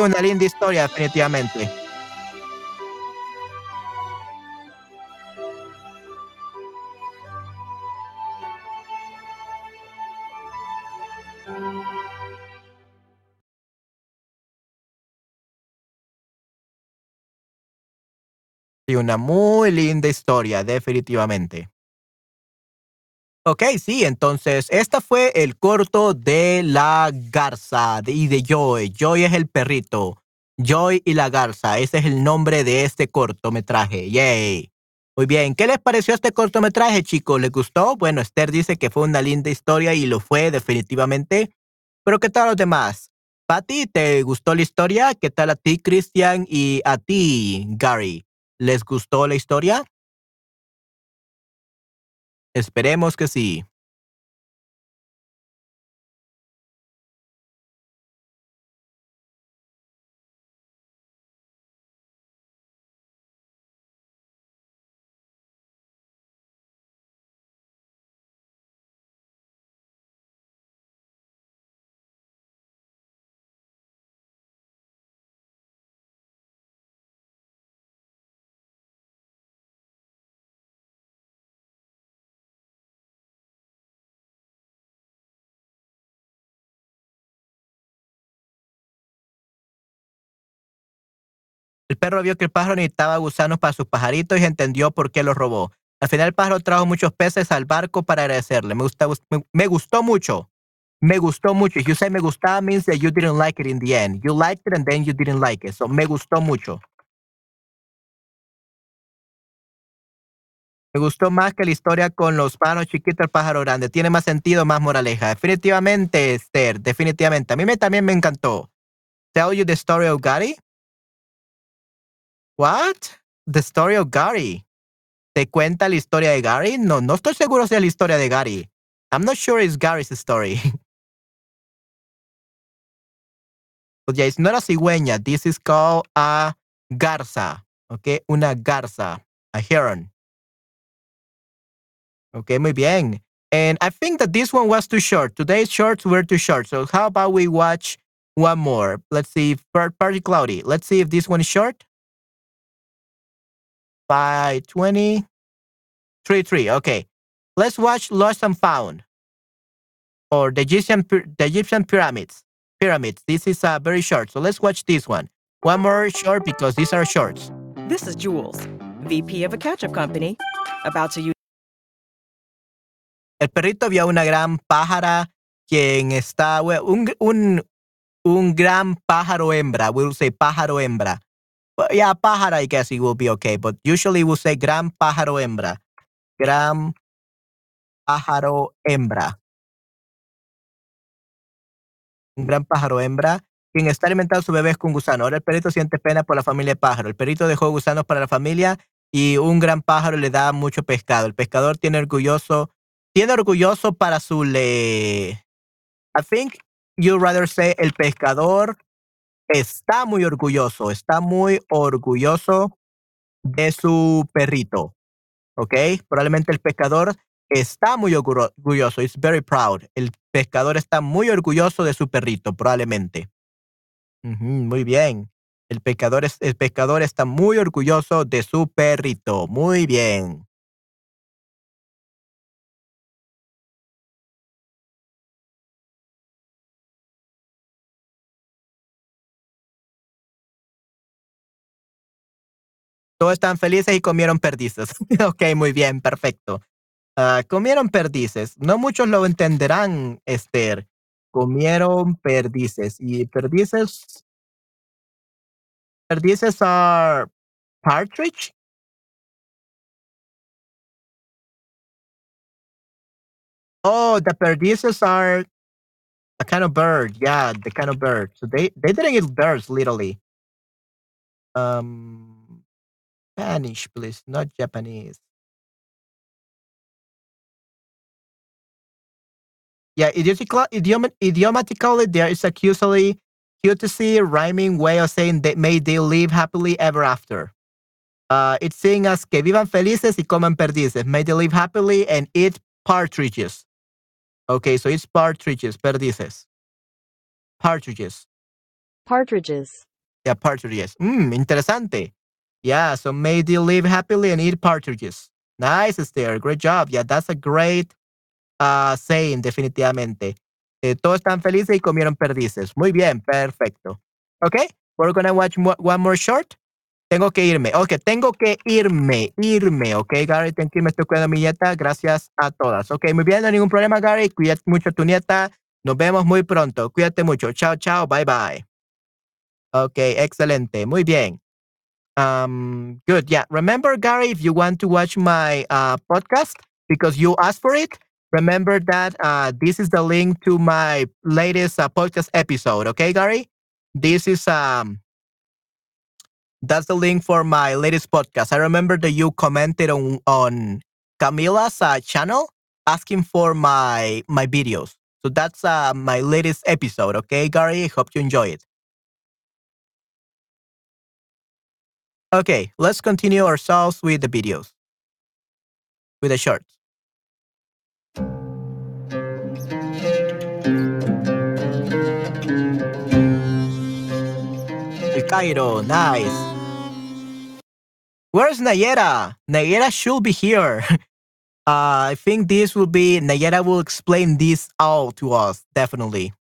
Una linda historia, definitivamente. Y una muy linda historia, definitivamente. Ok, sí, entonces, este fue el corto de la garza y de Joy. Joy es el perrito. Joy y la garza, ese es el nombre de este cortometraje. Yay. Muy bien, ¿qué les pareció este cortometraje, chicos? ¿Les gustó? Bueno, Esther dice que fue una linda historia y lo fue definitivamente. Pero ¿qué tal los demás? Patty, ¿te gustó la historia? ¿Qué tal a ti, Christian? Y a ti, Gary. ¿Les gustó la historia? Esperemos que sí. Perro vio que el pájaro necesitaba gusanos para sus pajaritos y entendió por qué los robó. Al final el pájaro trajo muchos peces al barco para agradecerle. Me, gustó mucho. Me gustó mucho. If you say me gustaba means that you didn't like it in the end. You liked it and then you didn't like it. So me gustó mucho. Me gustó más que la historia con los pájaros chiquitos, el pájaro grande. Tiene más sentido, más moraleja. Definitivamente, Esther, definitivamente. A mí me, también me encantó. Tell you the story of Gary? What? The story of Gary. ¿Te cuenta la historia de Gary? No, no estoy seguro si es la historia de Gary. I'm not sure it's Gary's story. but yeah, it's not a cigüeña. This is called a garza. Okay, una garza, a heron. Okay, muy bien. And I think that this one was too short. Today's shorts were too short. So how about we watch one more? Let's see. Party Cloudy. Let's see if this one is short. 520. 3 3. Okay. Let's watch Lost and Found. Or the Egyptian, the Egyptian pyramids. Pyramids. This is uh, very short. So let's watch this one. One more short because these are shorts. This is Jules, VP of a ketchup company, about to use. El perrito vio una gran pájara quien está, un, un, un gran pájaro hembra. We'll say pájaro hembra. But yeah, pájaro, I guess it will be okay. But usually we'll say gran pájaro hembra. Gran pájaro hembra. Un gran pájaro hembra quien está alimentando a sus bebés con gusanos. Ahora el perrito siente pena por la familia de pájaro. El perrito dejó gusanos para la familia y un gran pájaro le da mucho pescado. El pescador tiene orgulloso tiene orgulloso para su le. I think you rather say el pescador está muy orgulloso, está muy orgulloso de su perrito. ¿Ok? Probablemente el pescador está muy orgulloso. It's very proud. El pescador está muy orgulloso de su perrito, probablemente. muy bien. El pescador, es, el pescador está muy orgulloso de su perrito. Muy bien. Todos están felices y comieron perdices. ok, muy bien, perfecto. Uh, comieron perdices. No muchos lo entenderán, Esther. Comieron perdices. Y perdices. Perdices are partridge. Oh, the perdices are a kind of bird. Yeah, the kind of bird. So they they didn't eat birds literally. Um Spanish, please, not Japanese. Yeah, idiom, idiomatically, there is a cutesy, cutesy rhyming way of saying that may they live happily ever after. Uh, it's saying as que vivan felices y coman perdices. May they live happily and eat partridges. Okay, so it's partridges, perdices. Partridges. Partridges. Yeah, partridges. Mmm, interesante. Yeah, so may they live happily and eat partridges. Nice, Esther. Great job. Yeah, that's a great uh, saying, definitivamente. Eh, todos están felices y comieron perdices. Muy bien, perfecto. Okay, we're gonna watch one more short. Tengo que irme. Ok, tengo que irme, irme. Ok, Gary, thank you. Me estoy cuidando a mi nieta. Gracias a todas. Ok, muy bien, no hay ningún problema, Gary. Cuídate mucho a tu nieta. Nos vemos muy pronto. Cuídate mucho. Chao, chao. Bye, bye. Ok, excelente. Muy bien. Um, good. Yeah. Remember, Gary, if you want to watch my uh, podcast because you asked for it, remember that uh, this is the link to my latest uh, podcast episode. Okay, Gary? This is um, that's the link for my latest podcast. I remember that you commented on on Camila's uh, channel asking for my my videos. So that's uh, my latest episode. Okay, Gary. Hope you enjoy it. Okay, let's continue ourselves with the videos, with the shorts. El Cairo, nice. Where's Nayera? Nayera should be here. Uh, I think this will be, Nayera will explain this all to us, definitely.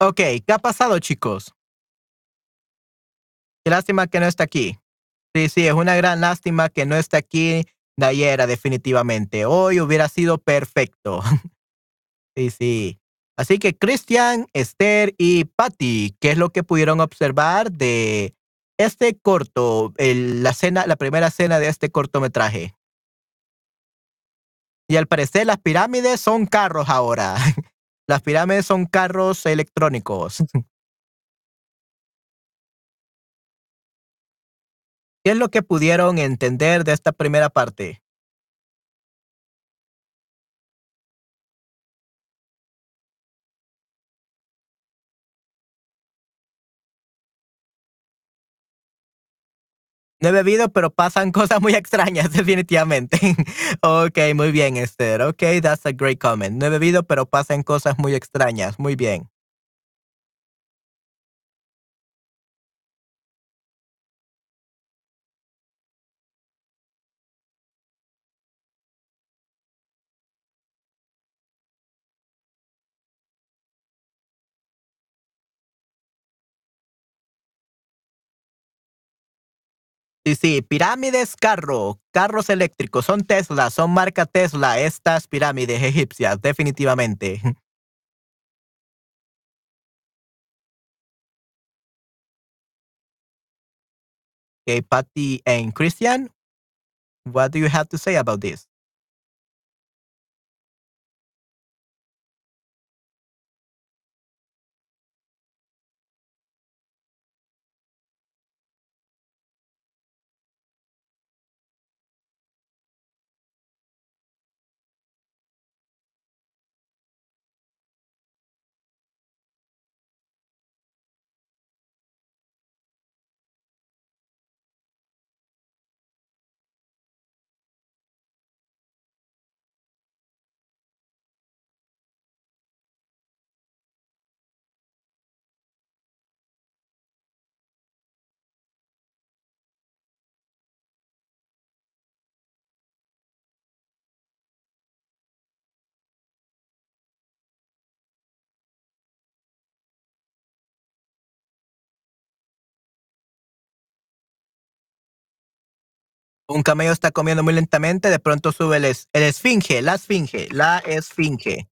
Ok, ¿qué ha pasado, chicos? Qué lástima que no está aquí. Sí, sí, es una gran lástima que no esté aquí Nayera, definitivamente. Hoy hubiera sido perfecto. sí, sí. Así que Cristian, Esther y Patty, ¿qué es lo que pudieron observar de este corto, el- la, cena, la primera escena de este cortometraje? Y al parecer las pirámides son carros ahora. Las pirámides son carros electrónicos. ¿Qué es lo que pudieron entender de esta primera parte? No he bebido, pero pasan cosas muy extrañas, definitivamente. ok, muy bien, Esther. Ok, that's a great comment. No he bebido, pero pasan cosas muy extrañas. Muy bien. Sí, sí, pirámides, carro, carros eléctricos, son Tesla, son marca Tesla, estas pirámides egipcias, definitivamente. Okay, Patty and Christian, what do you have to say about this? Un camello está comiendo muy lentamente, de pronto sube el, el esfinge, la esfinge, la esfinge.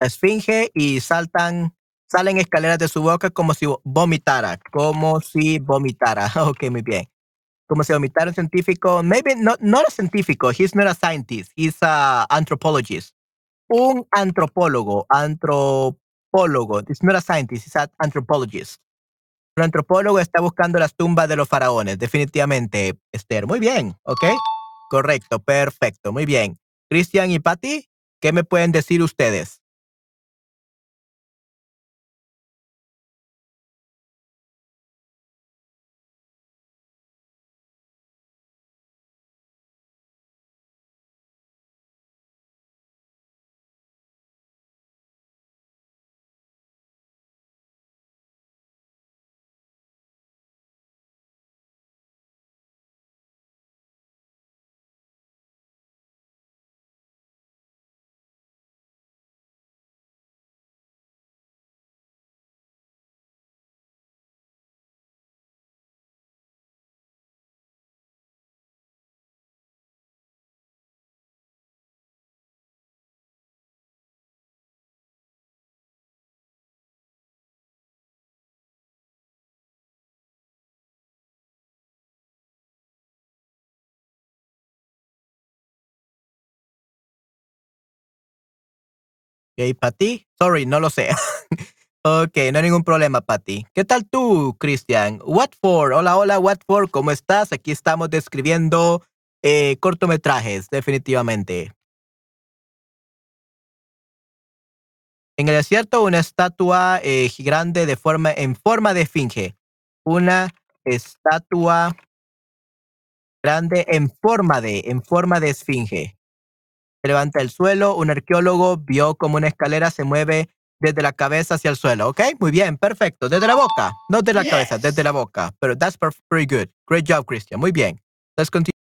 La esfinge y saltan, salen escaleras de su boca como si vomitara, como si vomitara. Ok, muy bien. Como si vomitara un científico, maybe not, not a científico, he's not a scientist, he's a anthropologist. Un antropólogo, antropólogo, he's not a scientist, he's an anthropologist. Un antropólogo está buscando las tumbas de los faraones, definitivamente, Esther. Muy bien, ¿ok? Correcto, perfecto, muy bien. Cristian y Patty, ¿qué me pueden decir ustedes? Ok, Patty, sorry, no lo sé. ok, no hay ningún problema, Patty. ¿Qué tal tú, Cristian? What for? Hola, hola, what for? ¿Cómo estás? Aquí estamos describiendo eh, cortometrajes, definitivamente. En el desierto, una estatua eh, grande de forma, en forma de esfinge. Una estatua grande en forma de, en forma de esfinge. Se levanta el suelo, un arqueólogo vio como una escalera se mueve desde la cabeza hacia el suelo, ¿ok? Muy bien, perfecto. Desde la boca, no de la cabeza, desde la boca. Pero that's pretty good. Great job, Christian. Muy bien. Let's continue.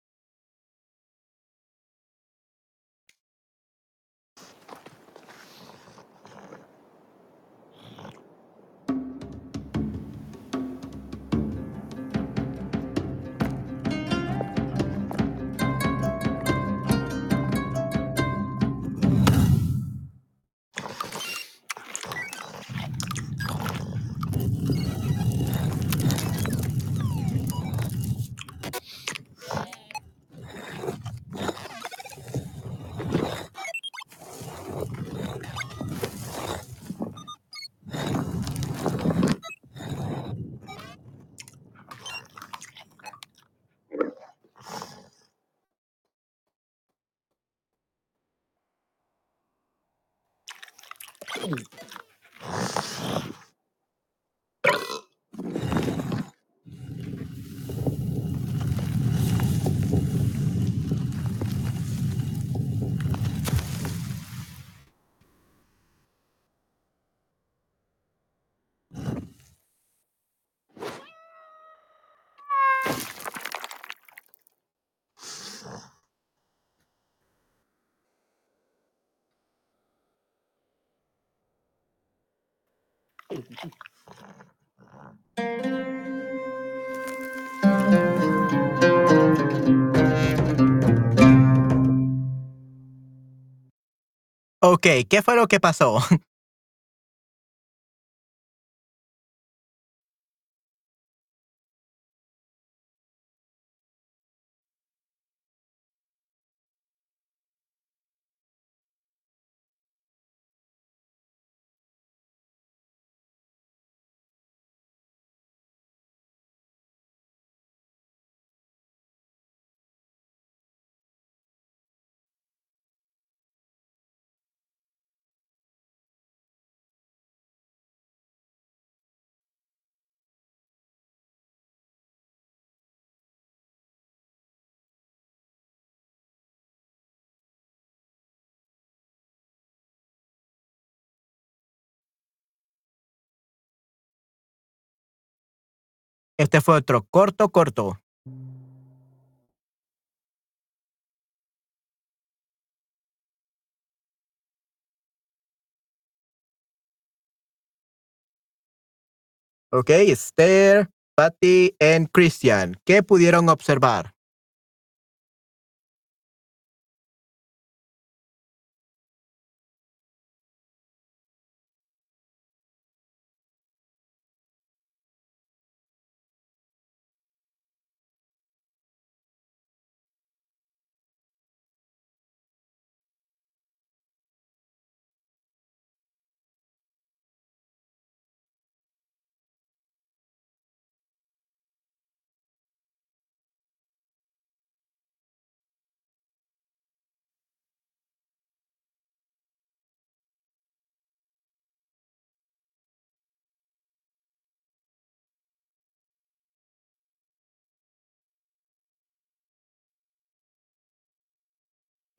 Ok, ¿qué fue lo que pasó? Este fue otro corto, corto. Ok, Esther, Patty y Christian. ¿Qué pudieron observar?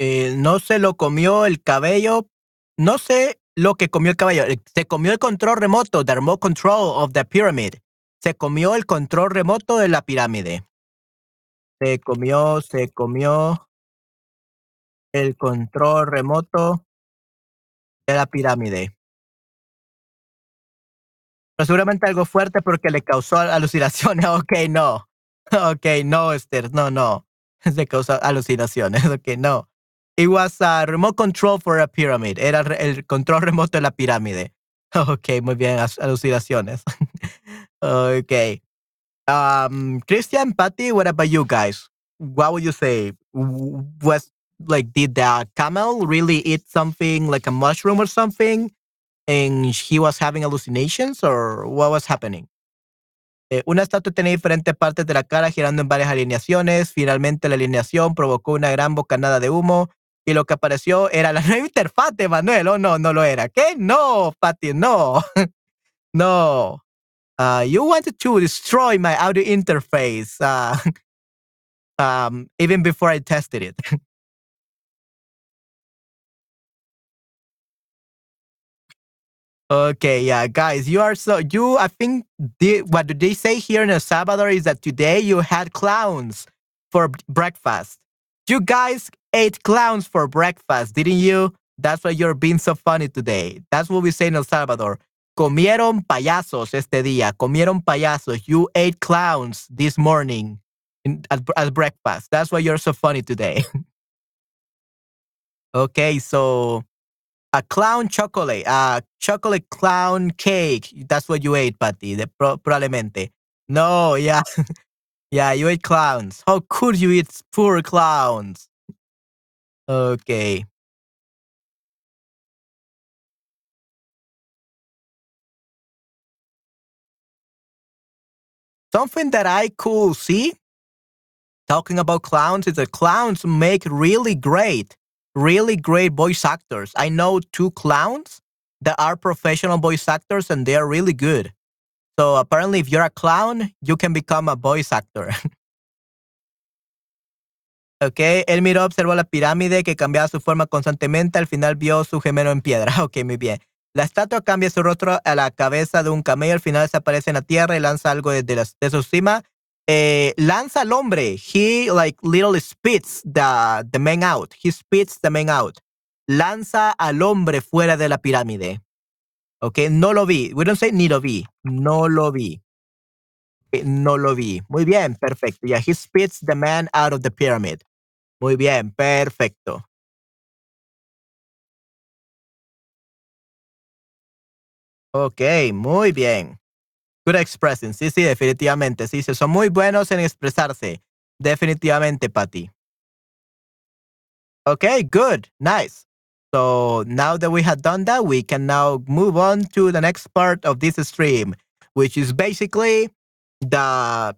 Eh, no se lo comió el cabello. No sé lo que comió el caballo. Eh, Se comió el control remoto, the remote control of the pyramid. Se comió el control remoto de la pirámide. Se comió, se comió el control remoto de la pirámide. Pero seguramente algo fuerte porque le causó alucinaciones. Ok, no. Ok, no, Esther, no, no. Se causó alucinaciones. Ok, no. It was a remote control for a pyramid. Era el control remoto de la pirámide. Ok, muy bien, alucinaciones. ok. Um, Christian, Patty, what about you guys? What would you say? Was like, did the camel really eat something like a mushroom or something? And he was having hallucinations or what was happening? Eh, una estatua tenía diferentes partes de la cara girando en varias alineaciones. Finalmente la alineación provocó una gran bocanada de humo y lo que apareció era la nueva interfaz de Manuel. Oh, no, no lo era. ¿Qué? No, Patty, no. no. Uh, you wanted to destroy my audio interface uh, um, even before I tested it. okay, yeah, guys, you are so you. I think what do they say here in El Salvador is that today you had clowns for breakfast. You guys ate clowns for breakfast, didn't you? That's why you're being so funny today. That's what we say in El Salvador. Comieron payasos este día. Comieron payasos. You ate clowns this morning in, at, at breakfast. That's why you're so funny today. okay, so a clown chocolate, a chocolate clown cake. That's what you ate, Patty. De, pro, probablemente. No, yeah. yeah, you ate clowns. How could you eat poor clowns? Okay. Something that I could see talking about clowns is that clowns make really great, really great voice actors. I know two clowns that are professional voice actors and they are really good. So apparently, if you're a clown, you can become a voice actor. ok, él miró, observó la pirámide que cambiaba su forma constantemente. Al final vio su gemelo en piedra. Ok, muy bien. La estatua cambia su rostro a la cabeza de un camello. Al final desaparece en la tierra y lanza algo desde la, de su cima. Eh, lanza al hombre. He like literally spits the, the man out. He spits the man out. Lanza al hombre fuera de la pirámide. Ok, no lo vi. We don't say ni lo vi. No lo vi. No lo vi. Muy bien, perfecto. Yeah, he spits the man out of the pyramid. Muy bien, perfecto. Ok, muy bien. Good expressing. Sí, sí, definitivamente. Sí, sí, son muy buenos en expresarse. Definitivamente, Patty. Okay, good. Nice. So now that we have done that, we can now move on to the next part of this stream, which is basically the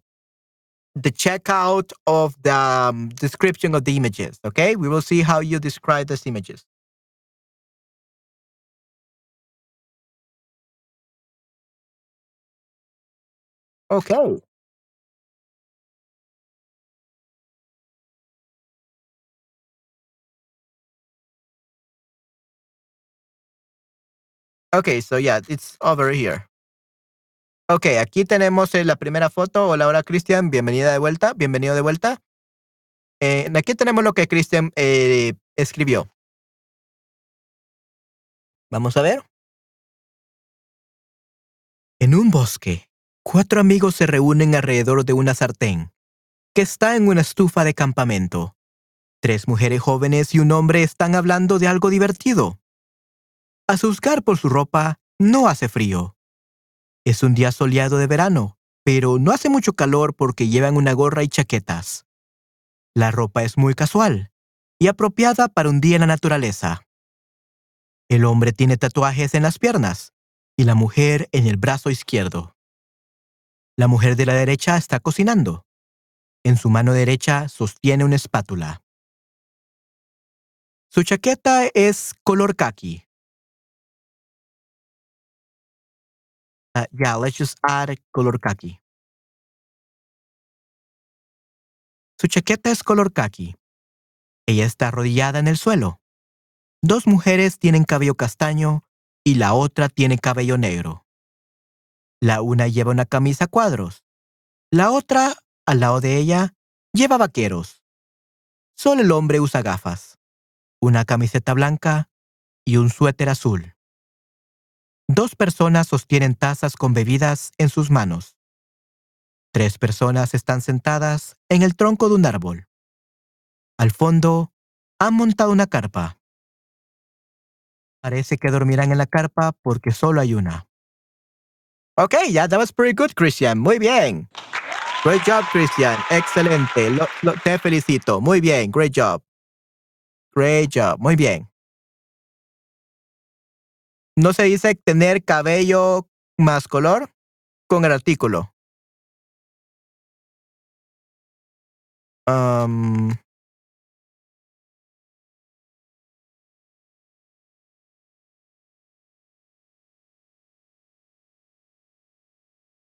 the checkout of the um, description of the images. Okay, we will see how you describe these images. Okay. Okay, so yeah, it's over here. Ok, aquí tenemos eh, la primera foto. Hola, hola, Cristian. Bienvenida de vuelta. Bienvenido de vuelta. Eh, aquí tenemos lo que Cristian eh, escribió. Vamos a ver. En un bosque, cuatro amigos se reúnen alrededor de una sartén que está en una estufa de campamento. Tres mujeres jóvenes y un hombre están hablando de algo divertido. A juzgar por su ropa, no hace frío. Es un día soleado de verano, pero no hace mucho calor porque llevan una gorra y chaquetas. La ropa es muy casual y apropiada para un día en la naturaleza. El hombre tiene tatuajes en las piernas y la mujer en el brazo izquierdo. La mujer de la derecha está cocinando. En su mano derecha sostiene una espátula. Su chaqueta es color khaki Uh, yeah, let's just add color khaki. Su chaqueta es color khaki. Ella está arrodillada en el suelo. Dos mujeres tienen cabello castaño y la otra tiene cabello negro. La una lleva una camisa a cuadros. La otra, al lado de ella, lleva vaqueros. Solo el hombre usa gafas, una camiseta blanca y un suéter azul. Dos personas sostienen tazas con bebidas en sus manos. Tres personas están sentadas en el tronco de un árbol. Al fondo, han montado una carpa. Parece que dormirán en la carpa porque solo hay una. Ok, yeah, that was pretty good, Christian. Muy bien. Great job, Christian. Excelente. te felicito. Muy bien. Great job. Great job. Muy bien no se dice tener cabello más color con el artículo.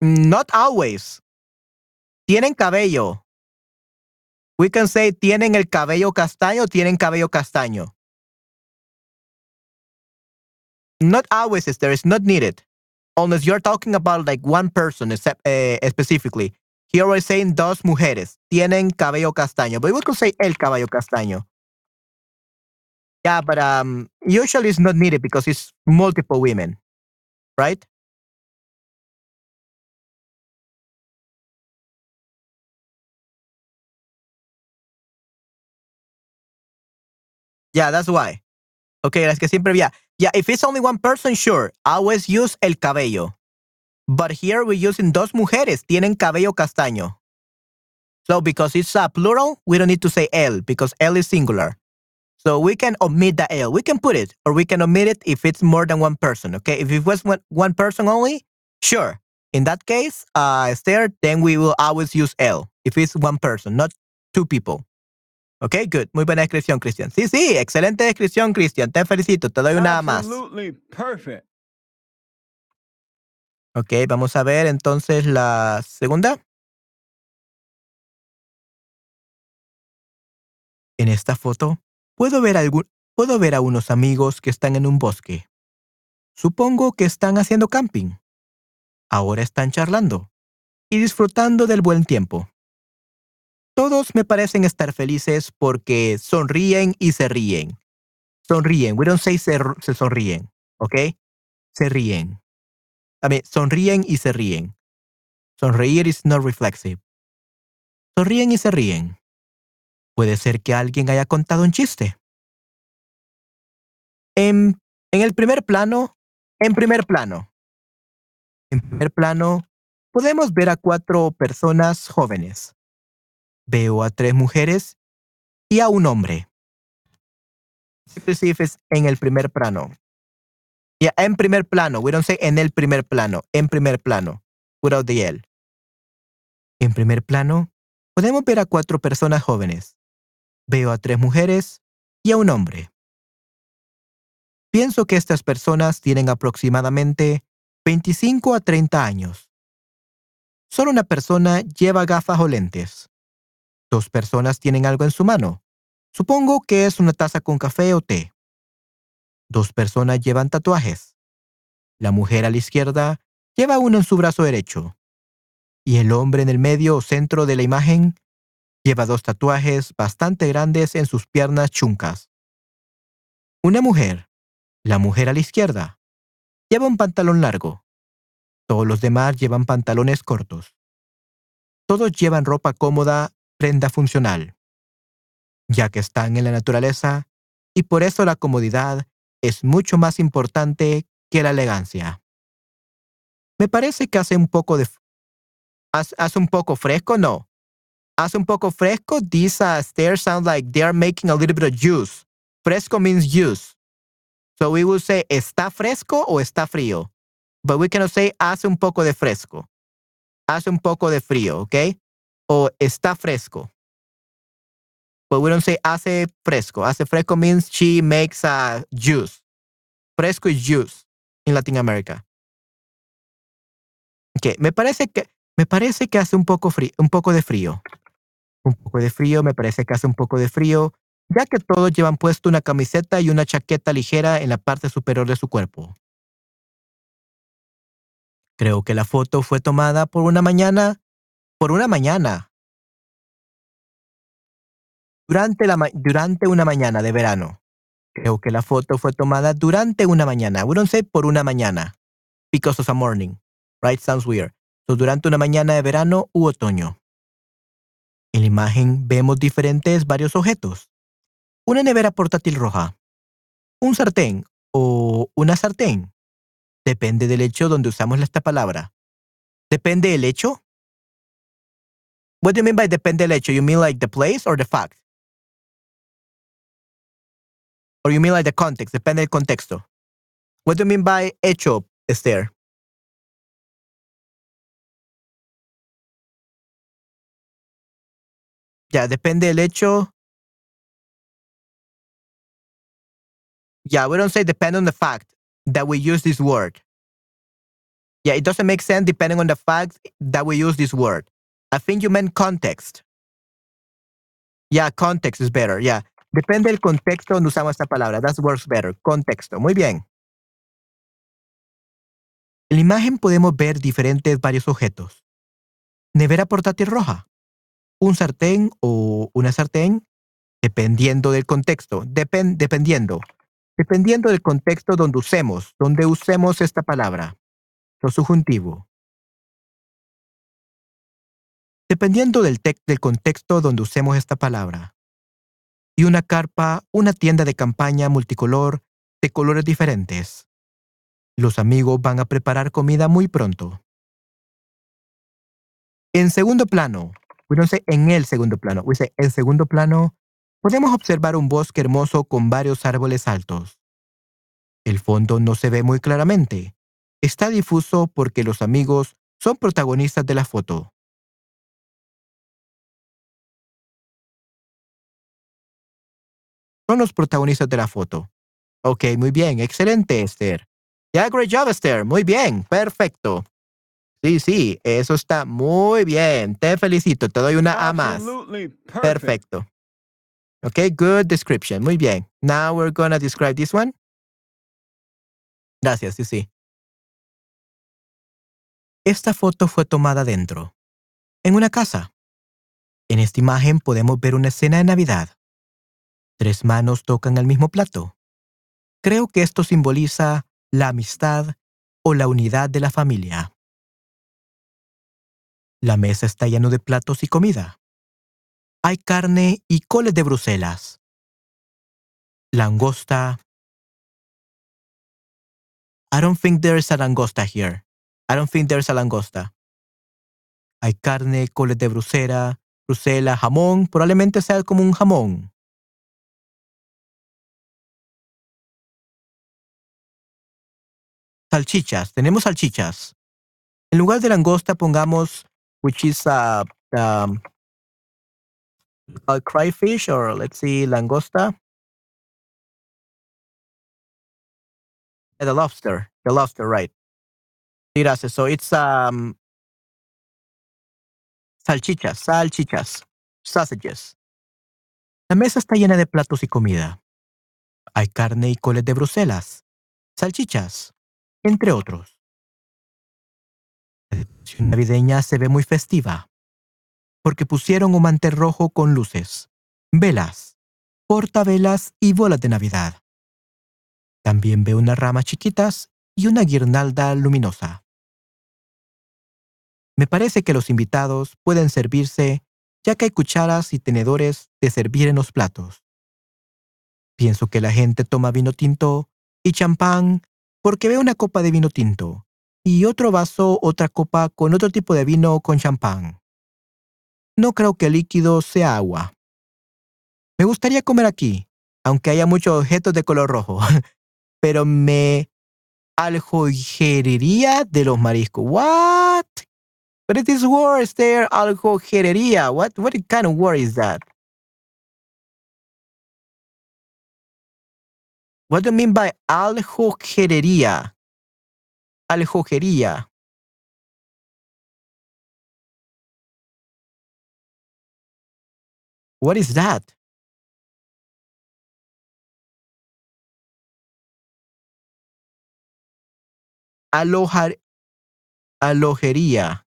Not always. Tienen cabello. We can say tienen el cabello castaño, tienen cabello castaño. Not always, sister. It's not needed. Unless you're talking about like one person except, uh, specifically. Here we're saying dos mujeres tienen cabello castaño, but we could say el cabello castaño. Yeah, but um, usually it's not needed because it's multiple women, right? Yeah, that's why. Okay, es que siempre había. Yeah, if it's only one person, sure. always use el cabello. But here we're using dos mujeres, tienen cabello castaño. So because it's a plural, we don't need to say el because el is singular. So we can omit the el. We can put it or we can omit it if it's more than one person. Okay, if it was one, one person only, sure. In that case, uh, Esther, then we will always use el if it's one person, not two people. Ok, good. Muy buena descripción, Cristian. Sí, sí, excelente descripción, Cristian. Te felicito. Te doy una más. Absolutely perfect. Ok, vamos a ver entonces la segunda. En esta foto puedo ver, algún, puedo ver a unos amigos que están en un bosque. Supongo que están haciendo camping. Ahora están charlando y disfrutando del buen tiempo. Todos me parecen estar felices porque sonríen y se ríen. Sonríen. We don't say se, se sonríen, ¿ok? Se ríen. A ver, sonríen y se ríen. Sonreír is not reflexive. Sonríen y se ríen. Puede ser que alguien haya contado un chiste. En, en el primer plano, en primer plano, en primer plano, podemos ver a cuatro personas jóvenes. Veo a tres mujeres y a un hombre. es en el primer plano. Yeah, en primer plano. We don't say en el primer plano. En primer plano. Without the L. En primer plano, podemos ver a cuatro personas jóvenes. Veo a tres mujeres y a un hombre. Pienso que estas personas tienen aproximadamente 25 a 30 años. Solo una persona lleva gafas o lentes. Dos personas tienen algo en su mano. Supongo que es una taza con café o té. Dos personas llevan tatuajes. La mujer a la izquierda lleva uno en su brazo derecho. Y el hombre en el medio o centro de la imagen lleva dos tatuajes bastante grandes en sus piernas chuncas. Una mujer, la mujer a la izquierda, lleva un pantalón largo. Todos los demás llevan pantalones cortos. Todos llevan ropa cómoda, prenda funcional. Ya que están en la naturaleza, y por eso la comodidad es mucho más importante que la elegancia. Me parece que hace un poco de... ¿Hace un poco fresco? No. Hace un poco fresco. These uh, stairs sound like they're making a little bit of juice. Fresco means juice. So we will say está fresco o está frío. But we cannot say hace un poco de fresco. Hace un poco de frío, ¿ok? O está fresco. But we don't say hace fresco. Hace fresco means she makes a juice. Fresco is juice in Latin America. Okay, me parece que me parece que hace un poco frío, un poco de frío. Un poco de frío, me parece que hace un poco de frío, ya que todos llevan puesto una camiseta y una chaqueta ligera en la parte superior de su cuerpo. Creo que la foto fue tomada por una mañana, por una mañana, durante, la durante una mañana de verano. Creo que la foto fue tomada durante una mañana. We don't say por una mañana. Because of a morning. Right? Sounds weird. So, durante una mañana de verano u otoño. En la imagen vemos diferentes varios objetos. Una nevera portátil roja. Un sartén o una sartén. Depende del hecho donde usamos esta palabra. ¿Depende del hecho? What do you mean by depende del hecho? You mean like the place or the fact? Or you mean like the context? Depende del contexto. What do you mean by hecho, Esther? Ya, depende del hecho. Yeah, we don't say depend on the fact that we use this word. Yeah, it doesn't make sense depending on the fact that we use this word. I think you meant context. Yeah, context is better. Yeah. Depende del contexto donde usamos esta palabra. That works better. Contexto. Muy bien. En la imagen podemos ver diferentes varios objetos. Nevera portátil roja. Un sartén o una sartén, dependiendo del contexto. dependiendo. Dependiendo del contexto donde usemos, donde usemos esta palabra. Lo subjuntivo. Dependiendo del, del contexto donde usemos esta palabra y una carpa, una tienda de campaña multicolor de colores diferentes. Los amigos van a preparar comida muy pronto. En segundo plano, no sé, en el segundo plano, en segundo plano, podemos observar un bosque hermoso con varios árboles altos. El fondo no se ve muy claramente. Está difuso porque los amigos son protagonistas de la foto. Son los protagonistas de la foto. Ok, muy bien, excelente, Esther. Yeah, great job, Esther. Muy bien, perfecto. Sí, sí, eso está muy bien. Te felicito. Te doy una A más. Absolutely perfect. Perfecto. Okay, good description. Muy bien. Now we're gonna describe this one. Gracias, sí, sí. Esta foto fue tomada dentro, en una casa. En esta imagen podemos ver una escena de Navidad. Tres manos tocan el mismo plato. Creo que esto simboliza la amistad o la unidad de la familia. La mesa está llena de platos y comida. Hay carne y coles de Bruselas. Langosta. I don't think there's a langosta here. I don't think there's a langosta. Hay carne, coles de Bruselas, Bruselas, jamón. Probablemente sea como un jamón. Salchichas. Tenemos salchichas. En lugar de langosta pongamos, which is a, um, a crayfish or let's see, langosta. The lobster. The lobster, right. So it's um, salchichas, salchichas, sausages. La mesa está llena de platos y comida. Hay carne y coles de Bruselas, salchichas, entre otros. La decoración navideña se ve muy festiva, porque pusieron un mantel rojo con luces, velas, portavelas y bolas de Navidad. También veo unas ramas chiquitas y una guirnalda luminosa. Me parece que los invitados pueden servirse ya que hay cucharas y tenedores de servir en los platos. Pienso que la gente toma vino tinto y champán porque veo una copa de vino tinto y otro vaso, otra copa con otro tipo de vino con champán. No creo que el líquido sea agua. Me gustaría comer aquí, aunque haya muchos objetos de color rojo, pero me aljojeriría de los mariscos. What? What is this word there? Aljojería. What what kind of word is that? What do you mean by aljojería? Aljojería. What is that? Alojar, alojería.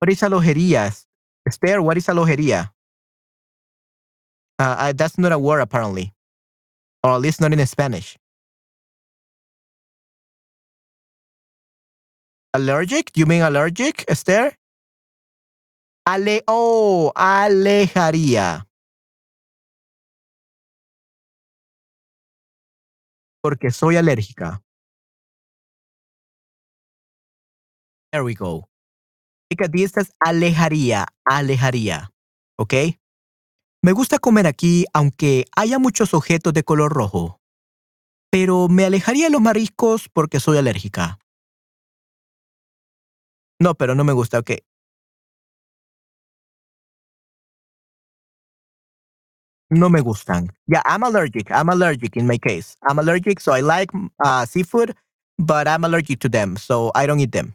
What is alojería? Esther, what is alojería? Uh, I, that's not a word apparently, or at least not in Spanish. Allergic? You mean allergic, Esther? Ale, oh, alejaría. Porque soy alérgica. There we go. Chica, dices alejaría, alejaría. ¿Ok? Me gusta comer aquí aunque haya muchos objetos de color rojo. Pero me alejaría de los mariscos porque soy alérgica. No, pero no me gusta, ok. No me gustan. Yeah, I'm allergic. I'm allergic in my case. I'm allergic, so I like uh, seafood, but I'm allergic to them, so I don't eat them.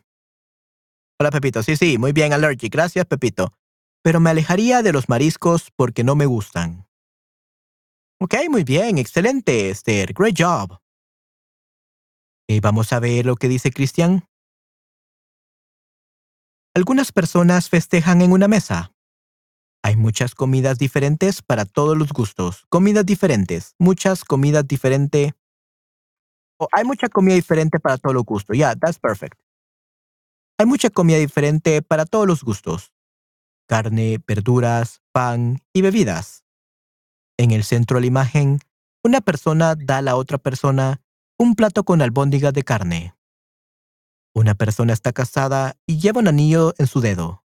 Hola, Pepito. Sí, sí, muy bien, allergic. Gracias, Pepito. Pero me alejaría de los mariscos porque no me gustan. Ok, muy bien, excelente, Esther. Great job. Y vamos a ver lo que dice Cristian. Algunas personas festejan en una mesa. Hay muchas comidas diferentes para todos los gustos. Comidas diferentes. Muchas comidas diferentes. Oh, hay mucha comida diferente para todos los gustos. Yeah, that's perfect. Hay mucha comida diferente para todos los gustos. Carne, verduras, pan y bebidas. En el centro de la imagen, una persona da a la otra persona un plato con albóndigas de carne. Una persona está casada y lleva un anillo en su dedo.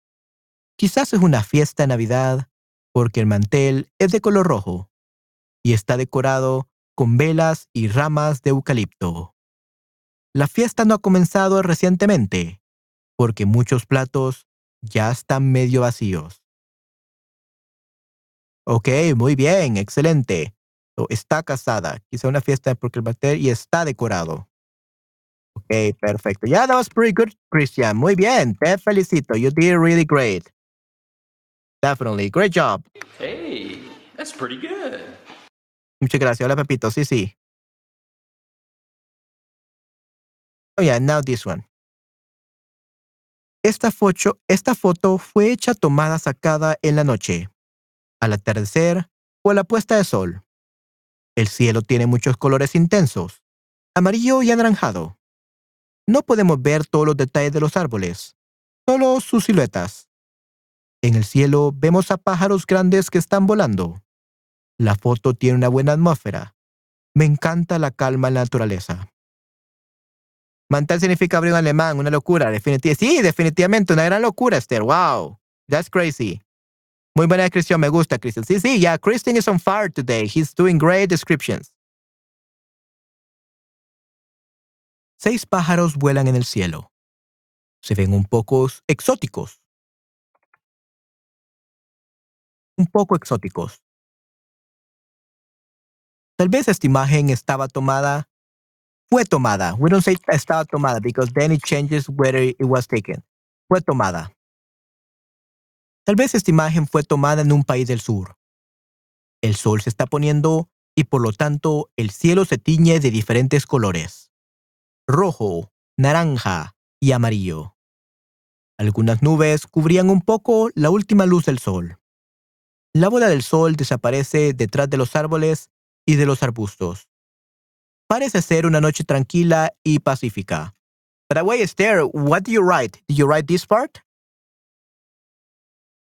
Quizás es una fiesta de Navidad porque el mantel es de color rojo y está decorado con velas y ramas de eucalipto. La fiesta no ha comenzado recientemente porque muchos platos ya están medio vacíos. Ok, muy bien, excelente. So, está casada. Quizá una fiesta porque el mantel y está decorado. Okay, perfecto. Yeah, that was pretty good, Christian. Muy bien. Te felicito. You did really great. Definitely. Great job. Hey, that's pretty good. Muchas gracias. Hola, Pepito. Sí, sí. Oh, yeah, now this one. Esta foto, fue hecha tomada sacada en la noche, al atardecer o a la puesta de sol. El cielo tiene muchos colores intensos, amarillo y anaranjado. No podemos ver todos los detalles de los árboles, solo sus siluetas. En el cielo vemos a pájaros grandes que están volando. La foto tiene una buena atmósfera. Me encanta la calma en la naturaleza. Mantal significa abrir en alemán, una locura, definitivamente. Sí, definitivamente, una gran locura, Esther. Wow, that's crazy. Muy buena descripción, me gusta, Christian. Sí, sí, yeah, Christian is on fire today. He's doing great descriptions. Seis pájaros vuelan en el cielo. Se ven un poco exóticos. Un poco exóticos. Tal vez esta imagen estaba tomada, fue tomada. We don't say estaba tomada because then it changes whether it was taken. Fue tomada. Tal vez esta imagen fue tomada en un país del sur. El sol se está poniendo y por lo tanto el cielo se tiñe de diferentes colores. Rojo, naranja y amarillo. Algunas nubes cubrían un poco la última luz del sol. La bola del sol desaparece detrás de los árboles y de los arbustos. Parece ser una noche tranquila y pacífica. But wait, Esther, what do you write? Did you write this part?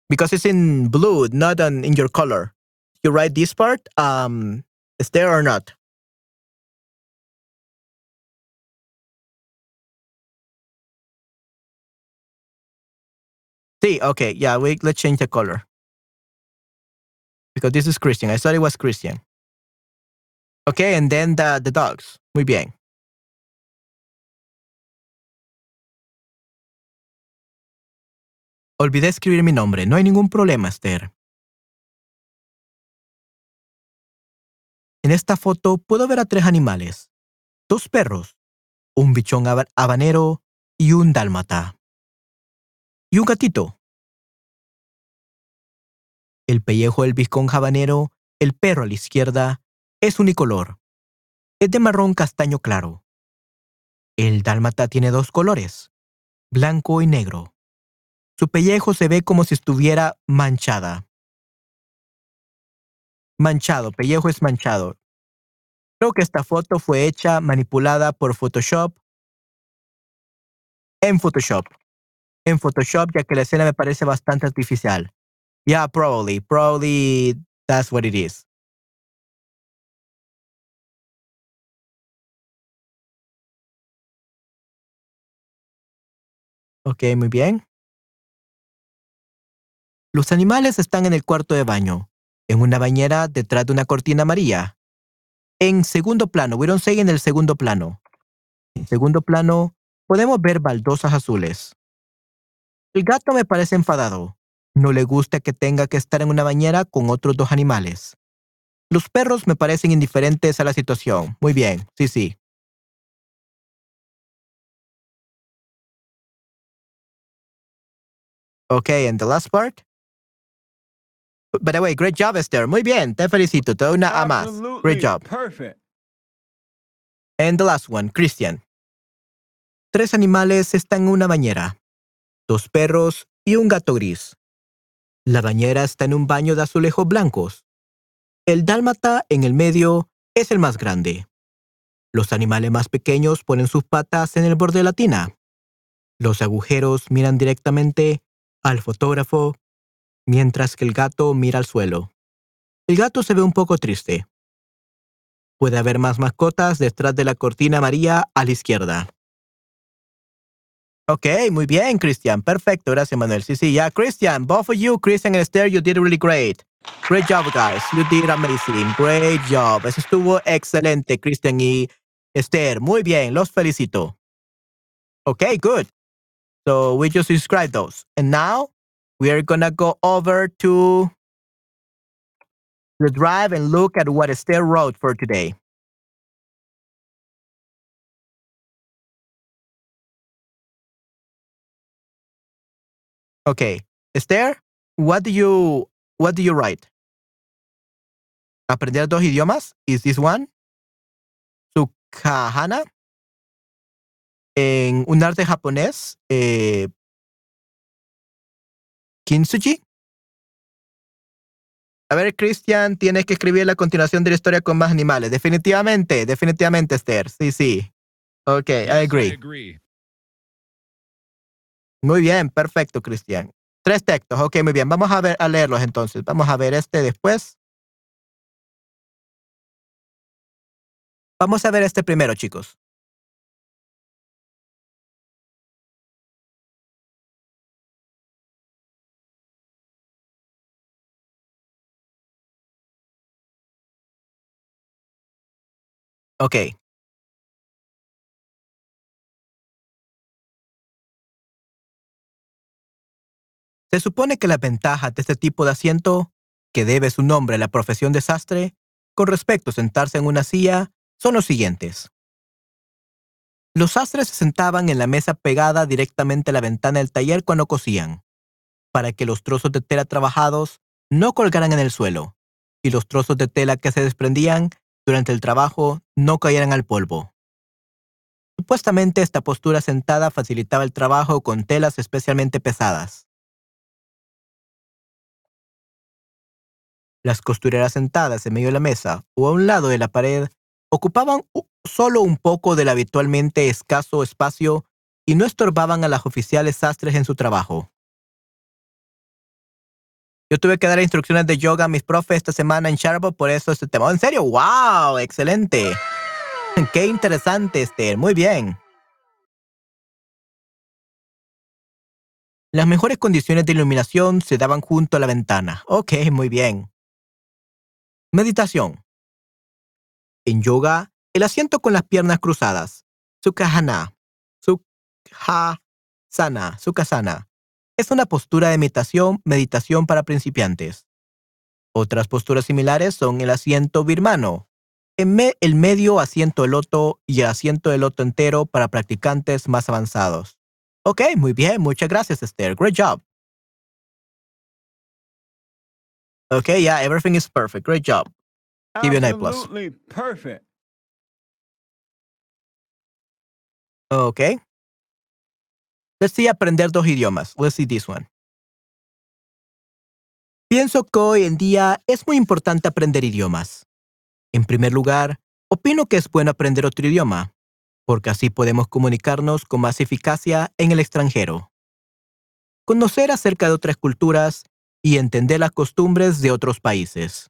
Because it's in blue, not on, in your color. You write this part, um, Esther or not? Sí, okay, yeah, we, let's change the color. Because this is Christian. I thought it was Christian. Okay, and then the, the dogs. Muy bien. Olvidé escribir mi nombre. No hay ningún problema, Esther. En esta foto puedo ver a tres animales. Dos perros, un bichón habanero y un dálmata. Y un gatito. El pellejo del bichón habanero, el perro a la izquierda, es unicolor. Es de marrón castaño claro. El dálmata tiene dos colores, blanco y negro. Su pellejo se ve como si estuviera manchada. Manchado, pellejo es manchado. Creo que esta foto fue hecha, manipulada por Photoshop. En Photoshop. En Photoshop, ya que la escena me parece bastante artificial. Yeah, probably. Probably that's what it is. Ok, muy bien. Los animales están en el cuarto de baño, en una bañera detrás de una cortina amarilla. En segundo plano, say en el segundo plano. En segundo plano, podemos ver baldosas azules. El gato me parece enfadado. No le gusta que tenga que estar en una bañera con otros dos animales. Los perros me parecen indiferentes a la situación. Muy bien, sí, sí. Okay, and the last part? By the way, great job, Esther. Muy bien, te felicito. Doy una A más. Great job. Perfect. And the last one, Christian. Tres animales están en una bañera. Dos perros y un gato gris. La bañera está en un baño de azulejos blancos. El dálmata en el medio es el más grande. Los animales más pequeños ponen sus patas en el borde de la tina. Los agujeros miran directamente al fotógrafo, mientras que el gato mira al suelo. El gato se ve un poco triste. Puede haber más mascotas detrás de la cortina amarilla a la izquierda. Ok, muy bien, Christian. Perfecto, gracias, Manuel. Sí, sí, ya, Christian. Both of you, Christian and Esther, you did really great. Great job, guys. You did amazing. Great job. Eso estuvo excelente, Christian y Esther. Muy bien, los felicito. Okay, good. So we just describe those. And now we are gonna go over to the drive and look at what Esther wrote for today. Okay, Esther, what do you what do you write? Aprender dos idiomas is this one. Sukahana. En un arte japonés, eh, Kintsugi. A ver, Christian, tienes que escribir la continuación de la historia con más animales. Definitivamente, definitivamente, Esther. Sí, sí. Ok, I agree. agree. Muy bien, perfecto, Cristian. Tres textos, ok, muy bien. Vamos a ver a leerlos entonces. Vamos a ver este después. Vamos a ver este primero, chicos. Ok. Se supone que las ventajas de este tipo de asiento, que debe su nombre a la profesión de sastre, con respecto a sentarse en una silla, son los siguientes. Los sastres se sentaban en la mesa pegada directamente a la ventana del taller cuando cosían, para que los trozos de tela trabajados no colgaran en el suelo, y los trozos de tela que se desprendían durante el trabajo no cayeran al polvo. Supuestamente esta postura sentada facilitaba el trabajo con telas especialmente pesadas. Las costureras sentadas en medio de la mesa o a un lado de la pared ocupaban solo un poco del habitualmente escaso espacio y no estorbaban a las oficiales sastres en su trabajo. Yo tuve que dar instrucciones de yoga a mis profes esta semana en Sharp, por eso este tema. ¿En serio? ¡Wow! ¡Excelente! ¡Qué interesante, Esther! Muy bien. Las mejores condiciones de iluminación se daban junto a la ventana. Ok, muy bien. Meditación. En yoga, el asiento con las piernas cruzadas. Sukhasana. Sukhasana. Sukhasana. Es una postura de meditación, meditación para principiantes. Otras posturas similares son el asiento birmano, el medio asiento de loto y el asiento de loto entero para practicantes más avanzados. Ok, muy bien, muchas gracias Esther. Great job. Okay, yeah, everything is perfect. Great job. Give you an A plus. Absolutely perfect. Okay. Let's aprender dos idiomas. Let's see this one. Pienso que hoy en día es muy importante aprender idiomas. En primer lugar, opino que es bueno aprender otro idioma, porque así podemos comunicarnos con más eficacia en el extranjero. Conocer acerca de otras culturas y entender las costumbres de otros países.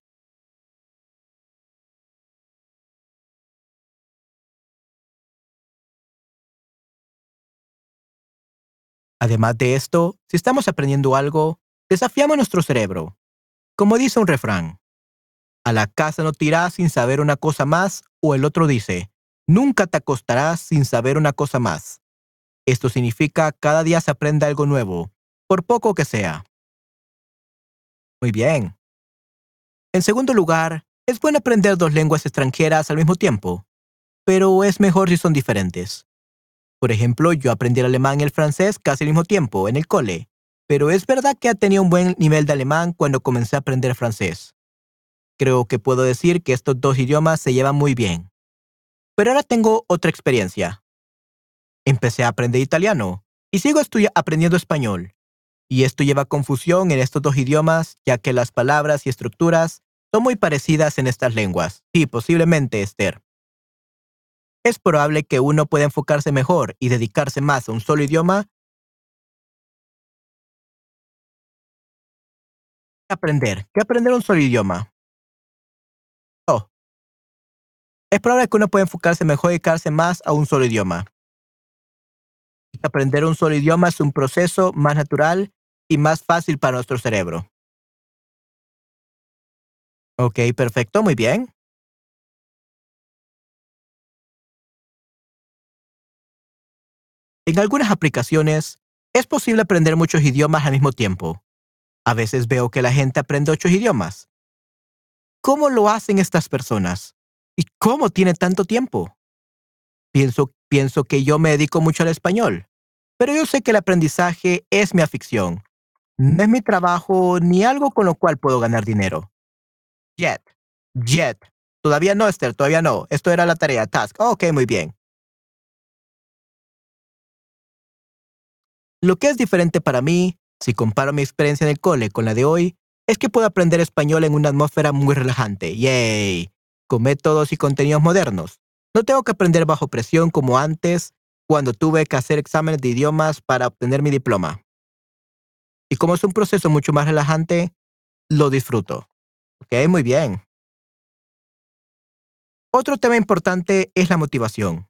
Además de esto, si estamos aprendiendo algo, desafiamos nuestro cerebro. Como dice un refrán, a la casa no tirás sin saber una cosa más, o el otro dice, nunca te acostarás sin saber una cosa más. Esto significa cada día se aprende algo nuevo, por poco que sea. Muy bien. En segundo lugar, es bueno aprender dos lenguas extranjeras al mismo tiempo, pero es mejor si son diferentes. Por ejemplo, yo aprendí el alemán y el francés casi al mismo tiempo en el cole, pero es verdad que tenía un buen nivel de alemán cuando comencé a aprender francés. Creo que puedo decir que estos dos idiomas se llevan muy bien. Pero ahora tengo otra experiencia. Empecé a aprender italiano y sigo aprendiendo español. Y esto lleva a confusión en estos dos idiomas, ya que las palabras y estructuras son muy parecidas en estas lenguas. Sí, posiblemente, Esther. Es probable que uno pueda enfocarse mejor y dedicarse más a un solo idioma. Aprender. ¿Qué aprender un solo idioma? Oh. Es probable que uno pueda enfocarse mejor y dedicarse más a un solo idioma. Aprender un solo idioma es un proceso más natural y más fácil para nuestro cerebro. Ok, perfecto, muy bien. En algunas aplicaciones, es posible aprender muchos idiomas al mismo tiempo. A veces veo que la gente aprende ocho idiomas. ¿Cómo lo hacen estas personas? ¿Y cómo tiene tanto tiempo? Pienso, pienso que yo me dedico mucho al español, pero yo sé que el aprendizaje es mi afición, No es mi trabajo ni algo con lo cual puedo ganar dinero. Yet. Yet. Todavía no, Esther, todavía no. Esto era la tarea, task. ok, muy bien. Lo que es diferente para mí, si comparo mi experiencia en el cole con la de hoy, es que puedo aprender español en una atmósfera muy relajante. ¡Yay! Con métodos y contenidos modernos. No tengo que aprender bajo presión como antes, cuando tuve que hacer exámenes de idiomas para obtener mi diploma. Y como es un proceso mucho más relajante, lo disfruto. Ok, muy bien. Otro tema importante es la motivación.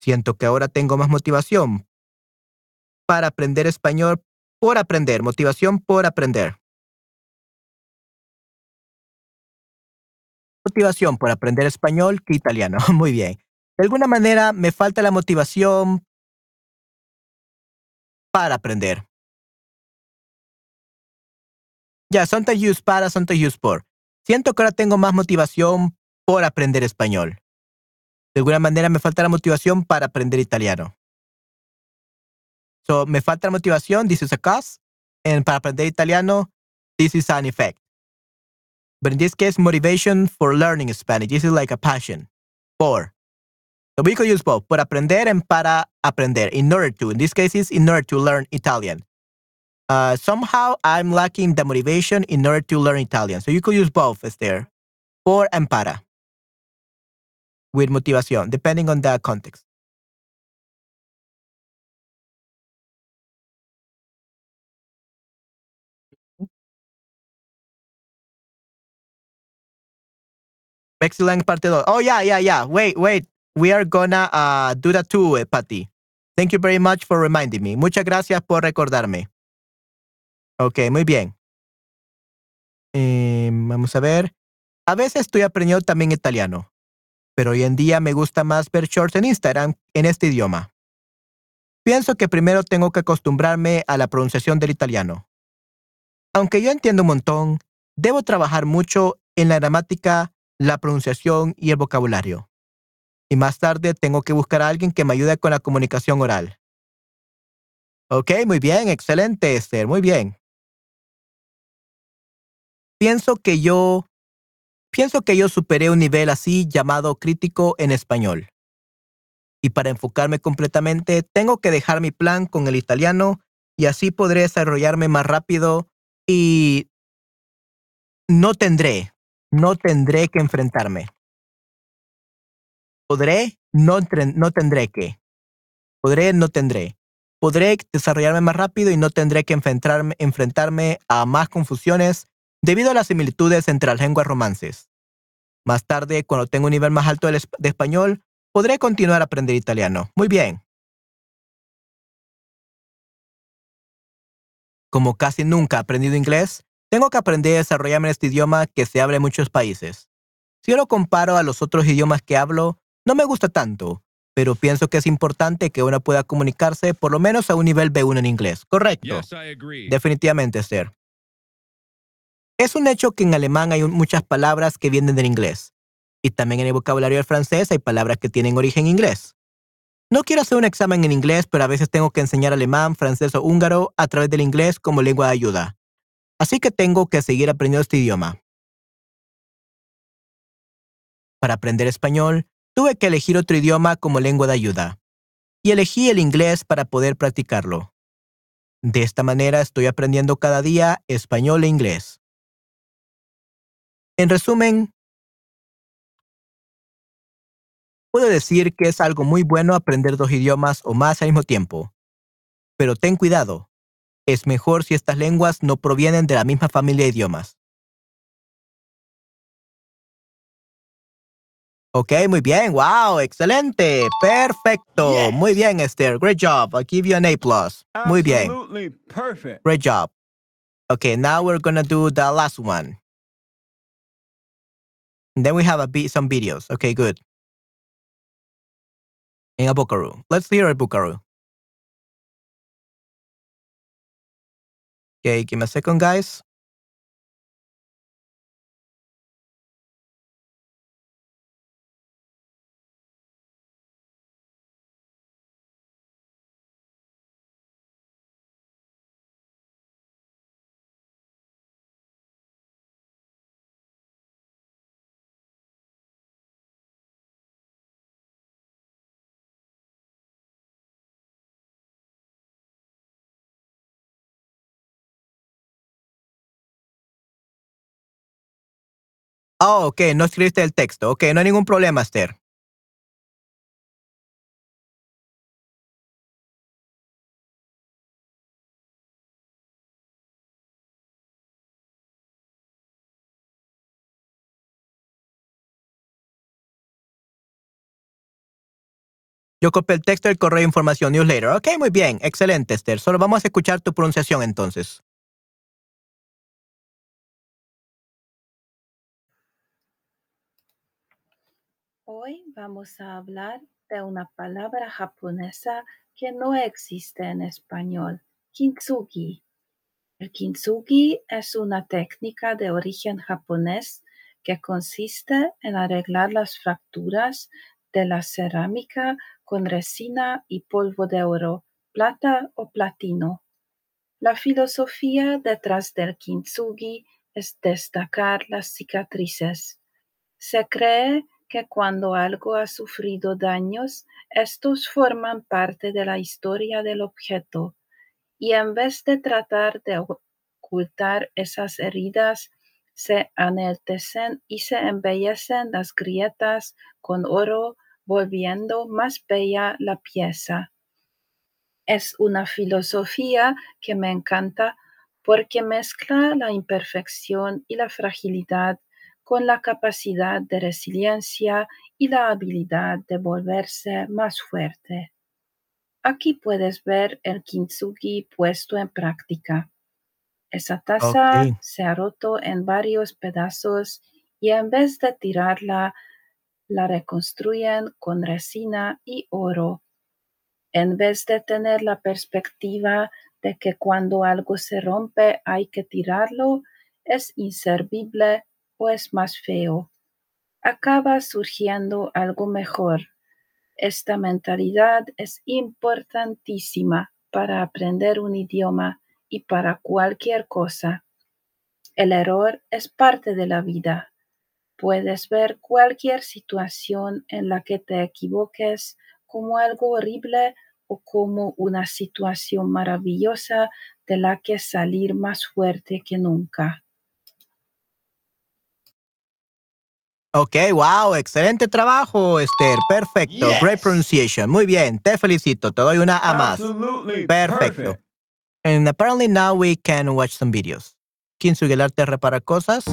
Siento que ahora tengo más motivación para aprender español por aprender, motivación por aprender. Motivación por aprender español que italiano. Muy bien. De alguna manera me falta la motivación para aprender. Ya, sometimes use para, use por. Siento que ahora tengo más motivación por aprender español. De alguna manera me falta la motivación para aprender italiano. So, me falta motivación, this is a cause. And para aprender italiano, this is an effect. But in this case, motivation for learning Spanish. This is like a passion. For. So we could use both. Por aprender and para aprender. In order to. In this case, it's in order to learn Italian. Uh, somehow I'm lacking the motivation in order to learn Italian. So you could use both, as there, Por and para. With motivación, depending on the context. Excellent parte 2. Oh, yeah, yeah, yeah. Wait, wait. We are gonna uh, do that too, eh, Patty. Thank you very much for reminding me. Muchas gracias por recordarme. Ok, muy bien. Eh, vamos a ver. A veces estoy aprendiendo también italiano, pero hoy en día me gusta más ver shorts en Instagram en este idioma. Pienso que primero tengo que acostumbrarme a la pronunciación del italiano. Aunque yo entiendo un montón, debo trabajar mucho en la gramática, la pronunciación y el vocabulario. Y más tarde tengo que buscar a alguien que me ayude con la comunicación oral. Ok, muy bien, excelente, Esther, muy bien. Pienso que yo pienso que yo superé un nivel así llamado crítico en español. Y para enfocarme completamente, tengo que dejar mi plan con el italiano y así podré desarrollarme más rápido y no tendré, no tendré que enfrentarme. Podré, no, tendré que. Podré, no tendré. Podré desarrollarme más rápido y no tendré que enfrentarme, enfrentarme a más confusiones debido a las similitudes entre las lenguas romances. Más tarde, cuando tenga un nivel más alto de español, podré continuar a aprender italiano. Muy bien. Como casi nunca he aprendido inglés, tengo que aprender a desarrollarme en este idioma que se habla en muchos países. Si yo lo comparo a los otros idiomas que hablo, no me gusta tanto, pero pienso que es importante que uno pueda comunicarse por lo menos a un nivel B1 en inglés. Correcto. Definitivamente, Esther. Es un hecho que en alemán hay muchas palabras que vienen del inglés. Y también en el vocabulario del francés hay palabras que tienen origen inglés. No quiero hacer un examen en inglés, pero a veces tengo que enseñar alemán, francés o húngaro a través del inglés como lengua de ayuda. Así que tengo que seguir aprendiendo este idioma. Para aprender español, tuve que elegir otro idioma como lengua de ayuda. Y elegí el inglés para poder practicarlo. De esta manera estoy aprendiendo cada día español e inglés. En resumen, puedo decir que es algo muy bueno aprender dos idiomas o más al mismo tiempo. Pero ten cuidado, es mejor si estas lenguas no provienen de la misma familia de idiomas. Ok, muy bien. Wow, excelente. Perfecto. Muy bien, Esther. Great job. I'll give you an A plus. Muy bien. perfect. Great job. Okay, now we're gonna do the last one. And then we have a bit, some videos. Okay, good. In a Bukaru. Let's hear a Bukaru. Okay, give me a second, guys. Oh, ok, no escribiste el texto. Ok, no hay ningún problema, Esther. Yo copié el texto del correo de información newsletter. Ok, muy bien, excelente, Esther. Solo vamos a escuchar tu pronunciación entonces. Hoy vamos a hablar de una palabra japonesa que no existe en español, kintsugi. El kintsugi es una técnica de origen japonés que consiste en arreglar las fracturas de la cerámica con resina y polvo de oro, plata o platino. La filosofía detrás del kintsugi es destacar las cicatrices. Se cree que cuando algo ha sufrido daños, estos forman parte de la historia del objeto, y en vez de tratar de ocultar esas heridas, se enaltecen y se embellecen las grietas con oro, volviendo más bella la pieza. Es una filosofía que me encanta porque mezcla la imperfección y la fragilidad con la capacidad de resiliencia y la habilidad de volverse más fuerte. Aquí puedes ver el kintsugi puesto en práctica. Esa taza se ha roto en varios pedazos y en vez de tirarla, la reconstruyen con resina y oro. En vez de tener la perspectiva de que cuando algo se rompe hay que tirarlo, es inservible o es más feo. Acaba surgiendo algo mejor. Esta mentalidad es importantísima para aprender un idioma y para cualquier cosa. El error es parte de la vida. Puedes ver cualquier situación en la que te equivoques como algo horrible o como una situación maravillosa de la que salir más fuerte que nunca. Ok, wow, excelente trabajo, Esther. Perfecto. Great Yes. pronunciation. Muy bien, te felicito. Te doy una A más. Absolutely Perfecto. perfect. And apparently now we can watch some videos. Reparar cosas.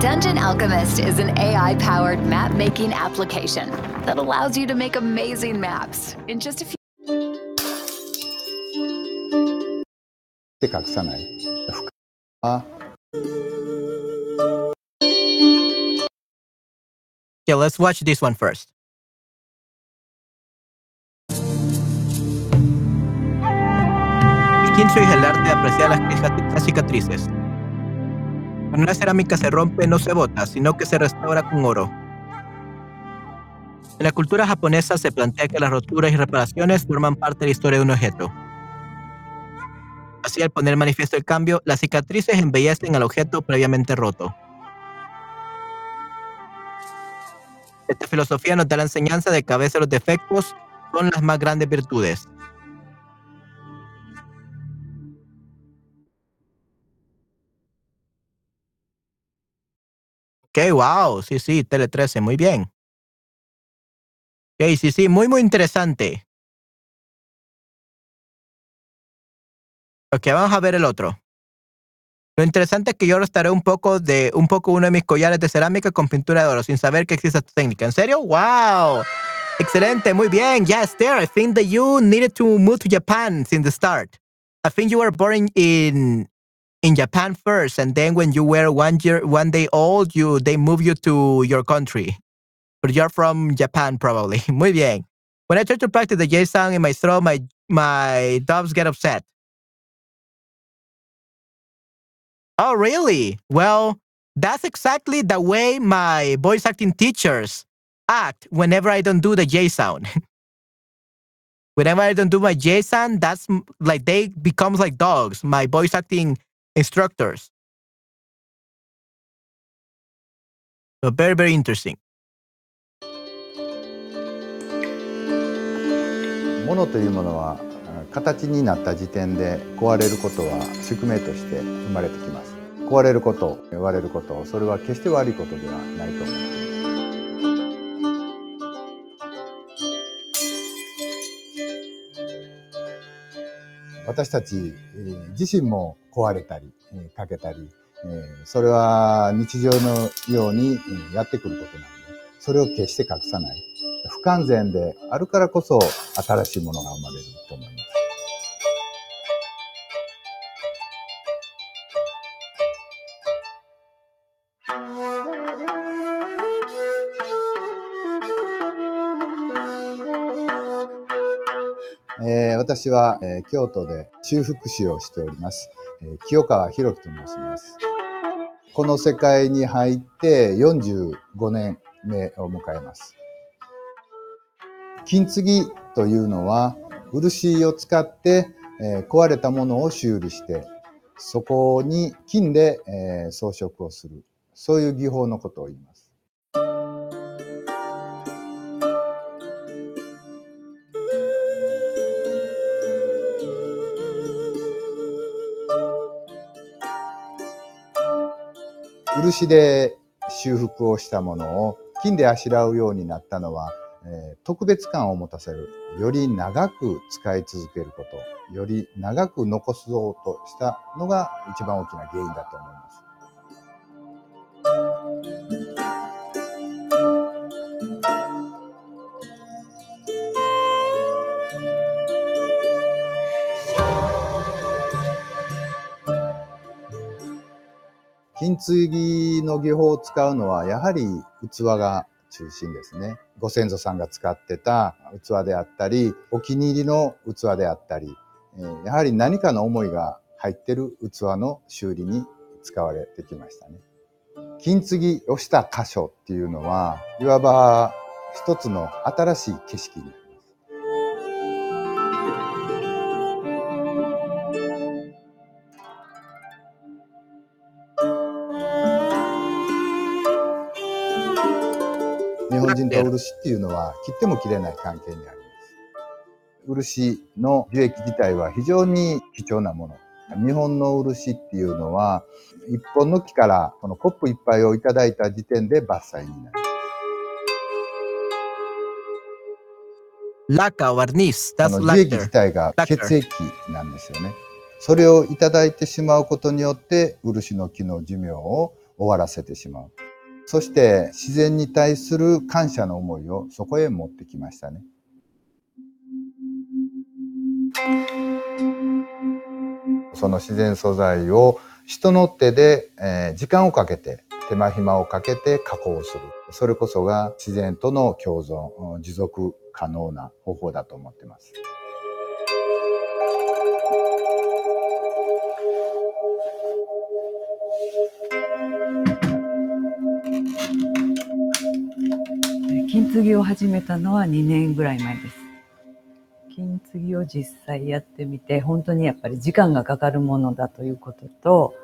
Dungeon Alchemist is an AI powered map making application that allows you to make amazing maps in just a few. で隠さない。あ Okay, let's watch this one first. El kintsugi es el arte de apreciar las cica- las cicatrices. Cuando una cerámica se rompe, no se bota, sino que se restaura con oro. En la cultura japonesa se plantea que las roturas y reparaciones forman parte de la historia de un objeto. Así, al poner manifiesto el cambio, las cicatrices embellecen al objeto previamente roto. Esta filosofía nos da la enseñanza de que a veces los defectos son las más grandes virtudes. Ok, wow, sí, sí, Tele 13, muy bien. Ok, sí, sí, muy, muy interesante. Ok, vamos a ver el otro. Lo interesante es que yo restaré un poco de un poco uno de mis collares de cerámica con pintura de oro sin saber que existe esta técnica. ¿En serio? ¡Wow! Excelente, muy bien. Yes, there. I think that you needed to move to Japan since the start. I think you were born in in Japan first, and then when you were one year, one day old, you they moved you to your country. But you're from Japan, probably. Muy bien. When I try to practice the J sound in my throat, my my doves get upset. Oh, really? Well, that's exactly the way my voice acting teachers act whenever I don't do the J sound. whenever I don't do my J sound, that's m- like they becomes like dogs, my voice acting instructors. So very, very interesting. 物というものはあ 形になった時点で壊れることは宿命として生まれてきます。壊れること言われることそれは決して悪いことではないと思います私たち自身も壊れたり、えーかけたり、えーそれは日常のようにえーやってくることなので、それを決して隠さない。不完全であるからこそ新しいものが生まれる。えー私は、えー京都で修復師をしております、えー清川博樹と申します。この世界に入って45年目を迎えます。金継ぎというのは漆を使って、えー壊れたものを修理してそこに金で、えー装飾をするそういう技法のことを言います。漆で修復をしたものを金であしらうようになったのは、え特別感を持たせるより長く使い続けることより長く残そうとしたのが一番大きな原因だと思います。金継ぎの技法を使うのはやはり器が中心ですね。ご先祖さんが使ってた器であったり、お気に入りの器であったり、えやはり何かの思いが入ってる器の修理に使われてきましたね。金継ぎをした箇所っていうのは、いわば一つの新しい景色に日本人と漆っていうのは切っても切れない関係にあります。漆の樹液自体は非常に貴重なもの。日本の漆っていうのは、一本の木からこのコップ一杯をいただいた時点で伐採になります。Laca o barniz. あ That's の樹液 lacquer. 自体が血液なんですよね。それをいただいてしまうことによって、漆の木の寿命を終わらせてしまう。そして自然に対する感謝の思いをそこへ持ってきましたね。その自然素材を人の手で、えー時間をかけて手間暇をかけて加工するそれこそが自然との共存持続可能な方法だと思ってます金継ぎを始めたのは2年ぐらい前です。金継ぎを実際やってみて、本当にやっぱり時間がかかるものだということと、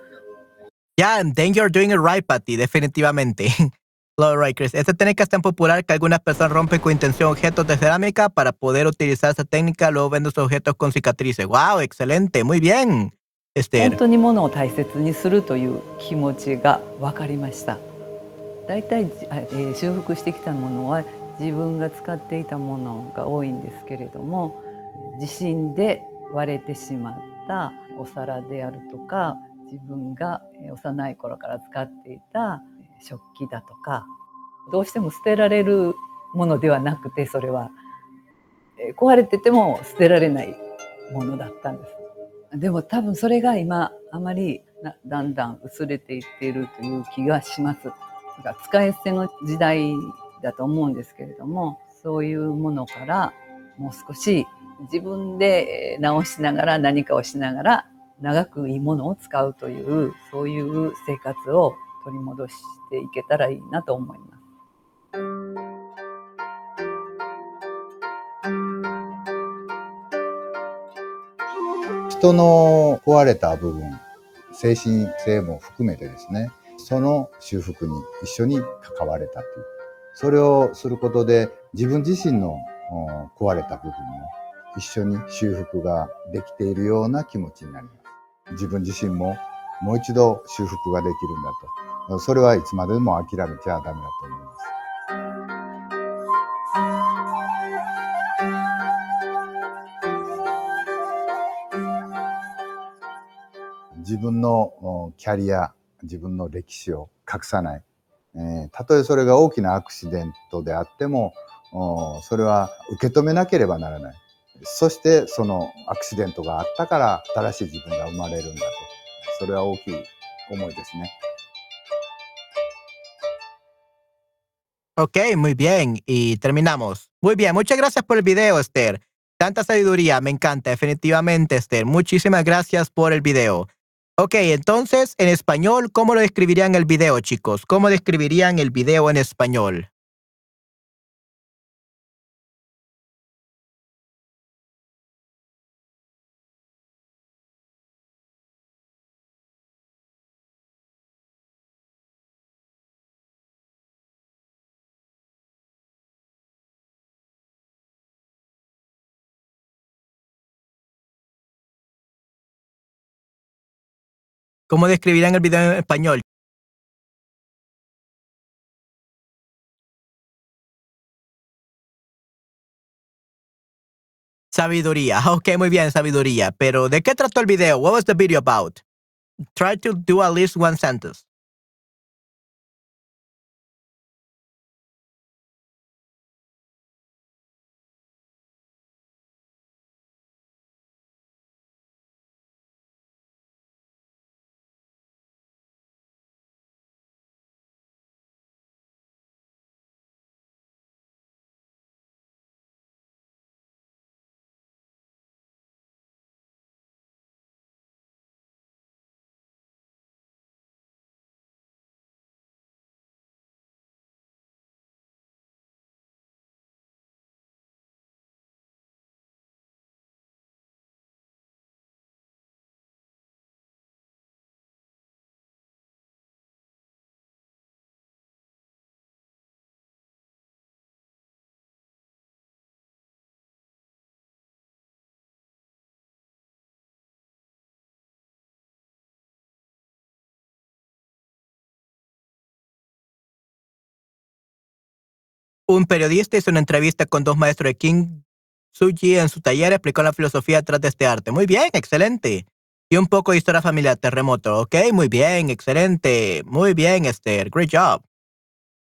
Yeah, and then you're doing it right, Patty, definitivamente. Lo right, Chris. Esa técnica es tan popular que algunas personas rompen con intención objetos de cerámica para poder utilizar esa técnica, luego venden sus objetos con cicatrices. ¡Wow! Excelente, muy bien. 本 Esther. 当にものを大切にするという気持ちが分かりました。大体、えー修復してきたものは自分が使っていたものが多いんですけれども地震で割れてしまったお皿であるとか自分が幼い頃から使っていた食器だとかどうしても捨てられるものではなくてそれはえー壊れてても捨てられないものだったんです。でも多分それが今あまりだんだん薄れていっているという気がします。だから使い捨ての時代だと思うんですけれどもそういうものからもう少し自分で直しながら何かをしながら長くいいものを使うというそういう生活を取り戻していけたらいいなと思います。人の壊れた部分精神性も含めてですねその修復に一緒に関われたというそれをすることで自分自身の壊れた部分も一緒に修復ができているような気持ちになります。自分自身ももう一度修復ができるんだと。それはいつまでも諦めちゃダメだと思います。自分のキャリア、自分の歴史を隠さない。えーたとえそれが大きなアクシデントであっても、それは受け止めなければならない。そしてそのアクシデントがあったから新しい自分が生まれるんだと。それは大きい思いですね。Ok, muy bien. Y terminamos. Muy bien, muchas gracias por el video, Esther. Tanta sabiduría, me encanta, definitivamente, Esther. Muchísimas gracias por el video. Ok, entonces, en español, ¿cómo lo describirían el video, chicos? ¿Cómo describirían el video en español? ¿Cómo describirían el video en español? Sabiduría. Ok, muy bien, sabiduría. Pero, ¿de qué trató el video? What was the video about? Try to do at least one sentence. Un periodista hizo una entrevista con dos maestros de King Suji en su taller, explicó la filosofía detrás de este arte. Muy bien, excelente. Y un poco de historia familiar, terremoto. Ok, muy bien, excelente. Muy bien, Esther. Great job.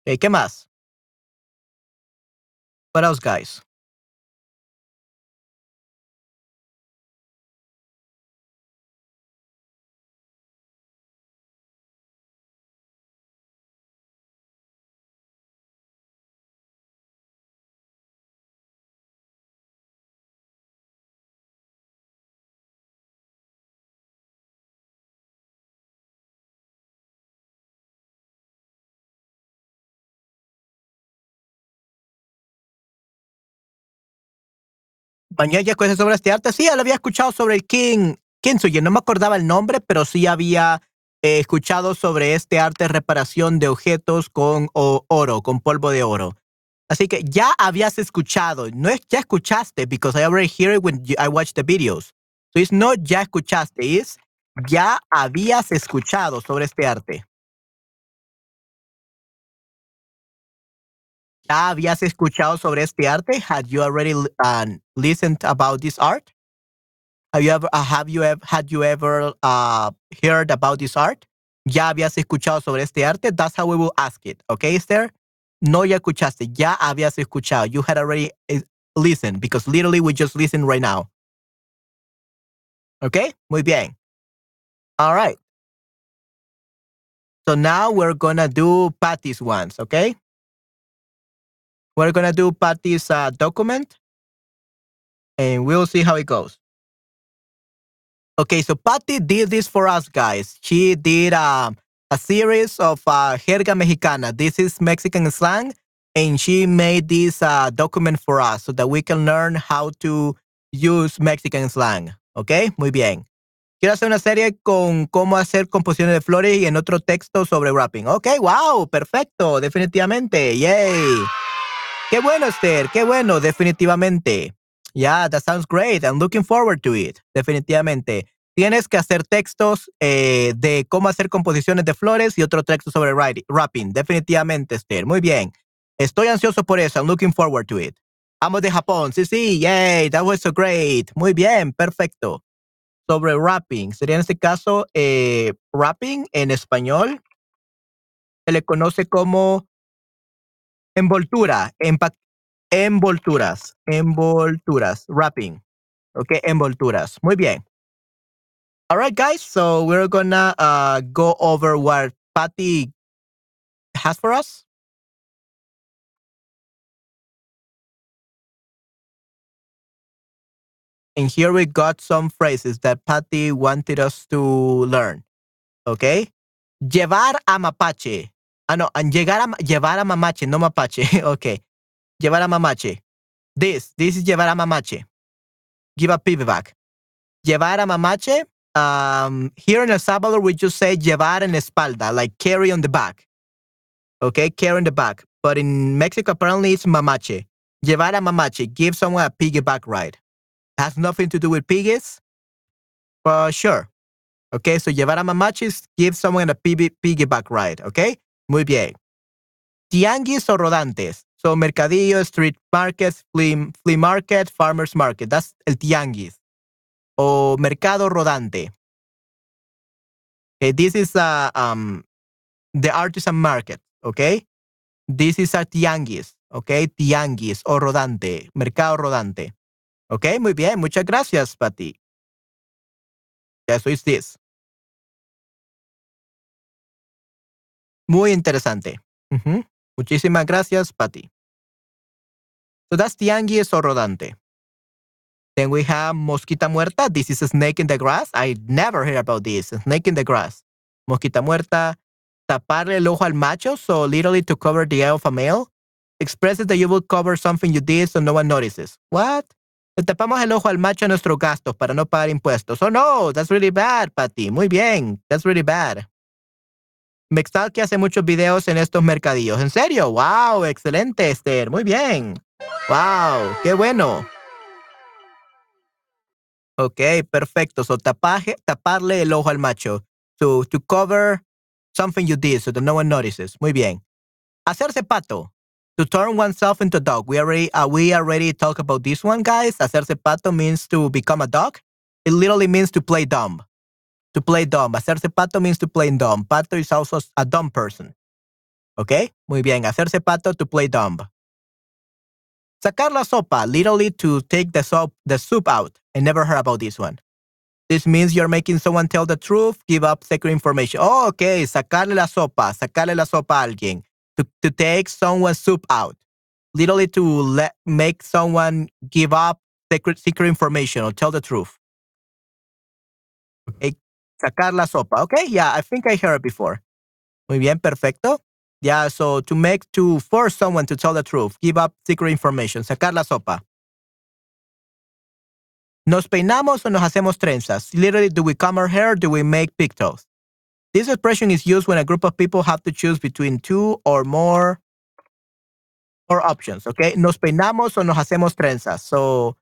Ok, ¿Qué más? What else, guys? Mañana ya cosas sobre este arte. Sí, ya lo había escuchado sobre el King Kintsugi. No me acordaba el nombre, pero sí había eh, escuchado sobre este arte de reparación de objetos con o- oro, con polvo de oro. Así que ya habías escuchado. No es ya escuchaste, because I already hear it when you- I watch the videos. So it's no ya escuchaste, es ya habías escuchado sobre este arte. ¿Ya habías escuchado sobre este arte? Had you already uh, listened about this art? Have you ever, uh, have you ever, had you ever uh, heard about this art? ¿Ya habías escuchado sobre este arte? That's how we will ask it. Okay, Esther? No ya escuchaste, ya habías escuchado. You had already uh, listened because literally we just listened right now. Okay, muy bien. All right. So now we're gonna do Patty's ones, okay? We're gonna do Patty's uh, document, and we'll see how it goes. Okay, so Patty did this for us, guys. She did um, a series of uh, jerga mexicana. This is Mexican slang, and she made this uh, document for us so that we can learn how to use Mexican slang. Okay, muy bien. Quiero hacer una serie con cómo hacer composiciones de flores y en otro texto sobre rapping. Ok, wow, perfecto, definitivamente. Yay. Qué bueno, Esther, qué bueno, definitivamente. Yeah, that sounds great. I'm looking forward to it. Definitivamente. Tienes que hacer textos eh, de cómo hacer composiciones de flores y otro texto sobre writing, rapping. Definitivamente, Esther. Muy bien. Estoy ansioso por eso. I'm looking forward to it. Amo de Japón. Sí, sí. Yay. That was so great. Muy bien. Perfecto. Sobre rapping. Sería en este caso eh, rapping en español. Se le conoce como envoltura, envolturas, envolturas, wrapping. Okay, envolturas. Muy bien. All right, guys. So we're gonna uh, go over what Patty has for us. And here we got some phrases that Patty wanted us to learn. Okay. Llevar a mapache. Ah, no, llegar a, llevar a mamache, no mapache. okay. Llevar a mamache. This, this is llevar a mamache. Give a piggyback. Llevar a mamache. Um, here in El Salvador, we just say llevar en espalda, like carry on the back. Okay, carry on the back. But in Mexico, apparently it's mamache. Llevar a mamache. Give someone a piggyback ride. Has nothing to do with piggies? For sure. Okay, so llevar a mamache is give someone a piggyback ride. Okay, muy bien. Tianguis o rodantes. So mercadillo, street markets, flea, flea market, farmers market. That's el tianguis. O mercado rodante. Okay, this is uh, um, the artisan market. Okay, this is a tianguis. Okay, tianguis o rodante, mercado rodante. Okay, muy bien. Muchas gracias, Patty. Eso es this. Muy interesante. Muchísimas gracias, Patty. So that's tianguis o rodante. Then we have mosquita muerta. This is a snake in the grass. I never heard about this. Snake in the grass. Mosquita muerta. Taparle el ojo al macho. So literally to cover the eye of a male. Expresses that you will cover something you did so no one notices. What? Le tapamos el ojo al macho a nuestros gastos para no pagar impuestos. Oh no, that's really bad, Patty. Muy bien. That's really bad. Mextal hace muchos videos en estos mercadillos. ¿En serio? Wow, excelente, Esther. Muy bien. Wow, qué bueno. Ok, perfecto. So tapaje, taparle el ojo al macho. To, to cover something you did so that no one notices. Muy bien. Hacerse pato. To turn oneself into a dog. We already uh, we already talked about this one, guys. Hacerse pato means to become a dog. It literally means to play dumb. To play dumb. Hacerse pato means to play dumb. Pato is also a dumb person. Okay? Muy bien. Hacerse pato to play dumb. Sacar la sopa, literally to take the soup, the soup out. I never heard about this one. This means you're making someone tell the truth, give up secret information. Oh, okay. Sacarle la sopa, sacarle la sopa a alguien. To, to take someone's soup out. Literally to let make someone give up secret secret information or tell the truth. Okay. Sacar la sopa. Okay, yeah, I think I heard it before. Muy bien, perfecto. Yeah, so to make, to force someone to tell the truth, give up secret information, sacar la sopa. ¿Nos peinamos o nos hacemos trenzas? Literally, do we comb our hair do we make pigtails? This expression is used when a group of people have to choose between two or more or options, okay? Nos peinamos o nos hacemos trenzas. So,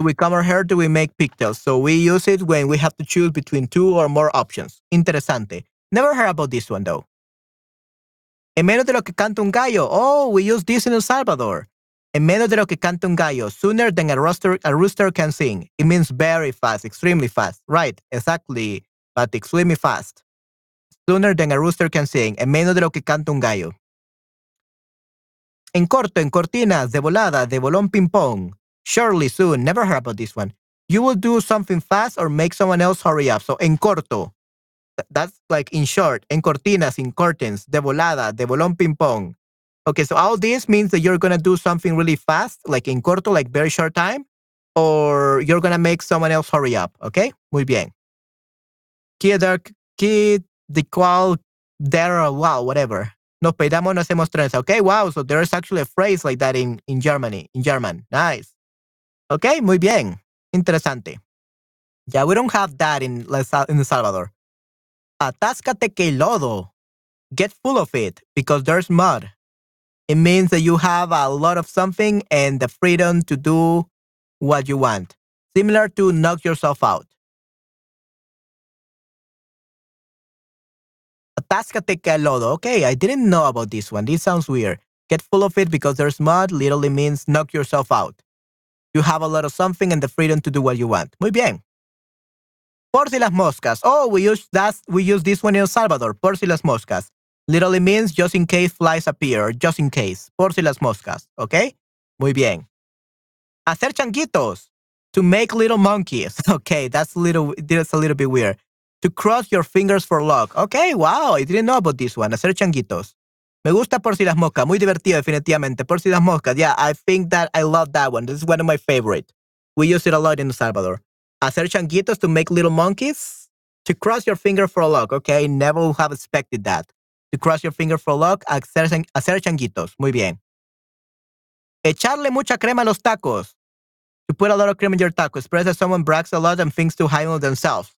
we come hair do we make pigtails? So, we use it when we have to choose between two or more options. Interesante. Never heard about this one, though. En menos de lo que canta un gallo. Oh, we use this in El Salvador. En menos de lo que canta un gallo. Sooner than a rooster, a rooster can sing. It means very fast, extremely fast. Right, exactly, but extremely fast. Sooner than a rooster can sing. En menos de lo que canta un gallo. En corto, en cortinas, de volada, de bolón ping-pong. Surely, soon. Never heard about this one. You will do something fast or make someone else hurry up. So, en corto. That's like in short, en cortinas, in curtains, de volada, de bolón ping pong. Okay, so all this means that you're gonna do something really fast, like in corto, like very short time, or you're gonna make someone else hurry up. Okay, muy bien. Kid, kid, the cual, there, wow, whatever. Nos pedamos, no hacemos trenza. Okay, wow. So there's actually a phrase like that in in Germany, in German. Nice. Okay, muy bien. Interesante. Yeah, we don't have that in in El Salvador. Atáscate que lodo. Get full of it because there's mud. It means that you have a lot of something and the freedom to do what you want. Similar to knock yourself out. Atáscate que lodo. Okay, I didn't know about this one. This sounds weird. Get full of it because there's mud literally means knock yourself out. You have a lot of something and the freedom to do what you want. Muy bien. Por si las moscas. Oh, we use that. We use this one in El Salvador. Por si las moscas. Literally means just in case flies appear. Just in case. Por si las moscas. Okay. Muy bien. Hacer changuitos. To make little monkeys. Okay, that's a little. That's a little bit weird. To cross your fingers for luck. Okay, wow, I didn't know about this one. Hacer changuitos. Me gusta por si las moscas. Muy divertido, definitivamente. Por si las moscas. Yeah, I think that I love that one. This is one of my favorite. We use it a lot in El Salvador. Hacer changuitos to make little monkeys. To cross your finger for luck. Okay, never would have expected that. To cross your finger for luck. Hacer, hacer changuitos. Muy bien. Echarle mucha crema a los tacos. To put a lot of cream in your taco. Express that someone brags a lot and thinks too high on themselves.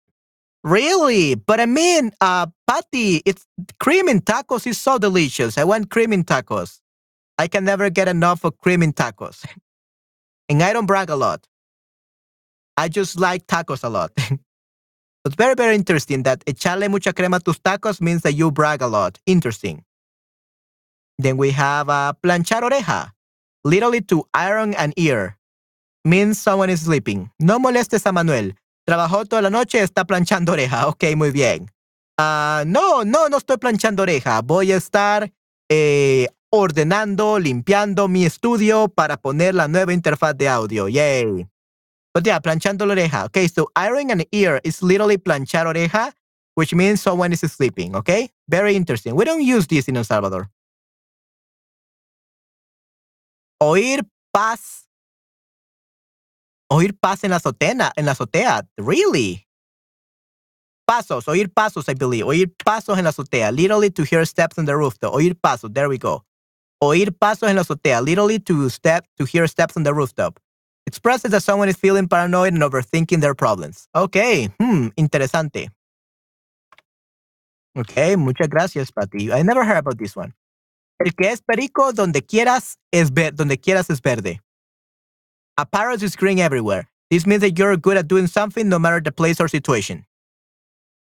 Really? But I mean, uh, Patty, it's cream in tacos is so delicious. I want cream in tacos. I can never get enough of cream in tacos. and I don't brag a lot. I just like tacos a lot. it's very, very interesting that echarle mucha crema tus tacos means that you brag a lot. Interesting. Then we have uh, planchar oreja, literally to iron an ear, means someone is sleeping. No molestes a Manuel. Trabajó toda la noche, está planchando oreja. Ok, muy bien. Uh, no, no, no estoy planchando oreja. Voy a estar eh, ordenando, limpiando mi estudio para poner la nueva interfaz de audio. Yay. But yeah, planchando la oreja. Okay, so ironing an ear is literally planchar oreja, which means someone is sleeping. Okay, very interesting. We don't use this in El Salvador. Oír paz. Oír paz en la azotea. En la azotea. Really? Pasos. Oír pasos, I believe. Oír pasos en la azotea. Literally to hear steps on the rooftop. Oír pasos. There we go. Oír pasos en la azotea. Literally to step to hear steps on the rooftop. Expresses that someone is feeling paranoid and overthinking their problems. Okay. Hmm. Interesante. Okay. Muchas gracias, Patty. I never heard about this one. El que es perico, donde quieras es donde quieras es verde. A parrot is green everywhere. This means that you're good at doing something no matter the place or situation.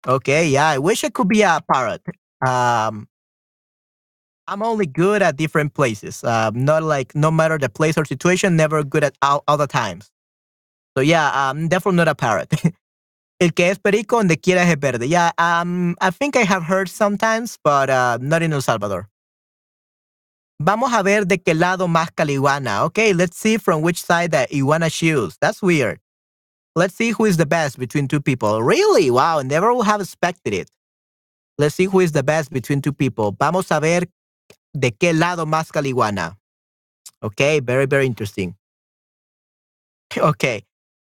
Okay, yeah, I wish I could be a parrot. Um, I'm only good at different places. Uh, not like no matter the place or situation, never good at all other times. So yeah, I'm definitely not a parrot. El que es perico, donde quiera es verde. Yeah, um, I think I have heard sometimes, but uh, not in El Salvador. Vamos a ver de qué lado más iguana. Okay, let's see from which side the iguana choose. That's weird. Let's see who is the best between two people. Really? Wow, never would have expected it. Let's see who is the best between two people. Vamos a ver de qué lado más iguana. Okay, very, very interesting. Okay.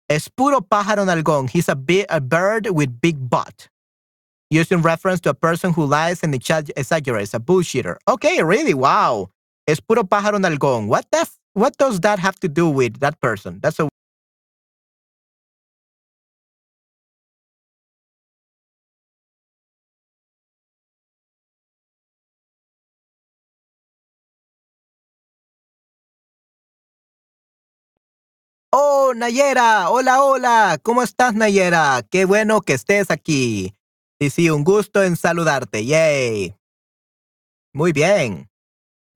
Es puro pájaro nalgón. He's a, a bird with big butt. Used in reference to a person who lies and exaggerates, a bullshitter. Okay, really? Wow. Es puro pájaro nalgón. What the what does that have to do with that person? That's a Oh, Nayera, hola, hola, ¿cómo estás, Nayera? Qué bueno que estés aquí. Sí, sí, un gusto en saludarte, yay. Muy bien.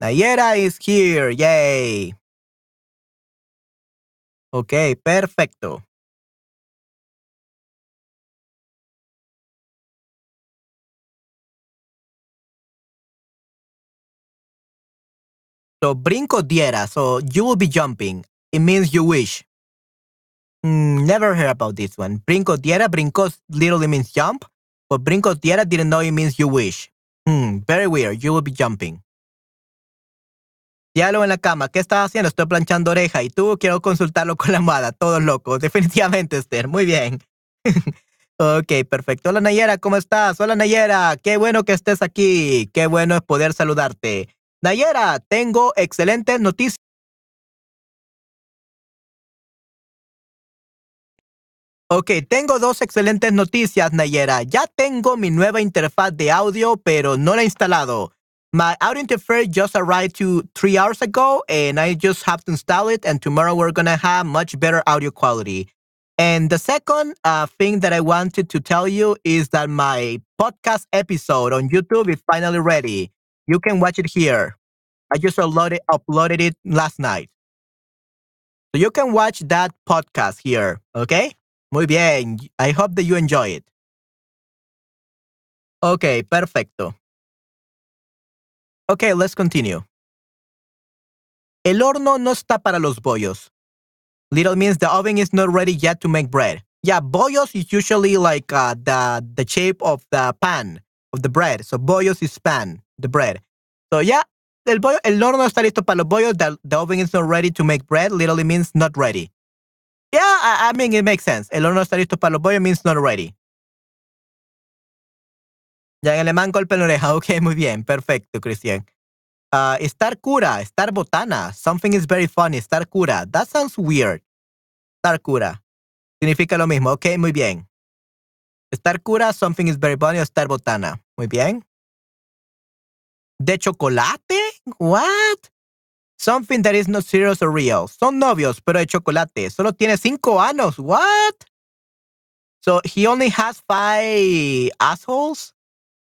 Nayera is here, yay. Ok, perfecto. So, brinco diera, so you will be jumping. It means you wish. Mm, never heard about this one. Brinco diera, brinco literally means jump, but brinco diera didn't know it means you wish. Hmm, very weird. You will be jumping. Diálogo en la cama. ¿Qué estás haciendo? Estoy planchando oreja. Y tú quiero consultarlo con la almohada. Todos locos. Definitivamente, Esther. Muy bien. ok, perfecto. Hola, Nayera. ¿Cómo estás? Hola, Nayera. Qué bueno que estés aquí. Qué bueno es poder saludarte. Nayera, tengo excelentes noticias. Ok, tengo dos excelentes noticias, Nayera. Ya tengo mi nueva interfaz de audio, pero no la he instalado. My audio interface just arrived to three hours ago, and I just have to install it. And tomorrow we're gonna have much better audio quality. And the second uh, thing that I wanted to tell you is that my podcast episode on YouTube is finally ready. You can watch it here. I just uploaded uploaded it last night. So you can watch that podcast here, okay? Muy bien. I hope that you enjoy it. Okay, perfecto. Okay, let's continue. El horno no está para los bollos. Little means the oven is not ready yet to make bread. Yeah, bollos is usually like uh, the the shape of the pan of the bread. So bollos is pan, the bread. So yeah, el bollo, el horno está listo para los bollos. The, the oven is not ready to make bread. Literally means not ready. Yeah, I, I mean it makes sense. El horno está listo para los bollos means not ready. Ya en alemán golpe en la oreja. Ok, muy bien, perfecto, Cristian. Uh, estar cura, estar botana. Something is very funny. Estar cura. That sounds weird. Estar cura. Significa lo mismo. Ok, muy bien. Estar cura, something is very funny. Estar botana. Muy bien. ¿De chocolate? What? Something that is not serious or real. Son novios, pero de chocolate. Solo tiene cinco años. What? So he only has five assholes?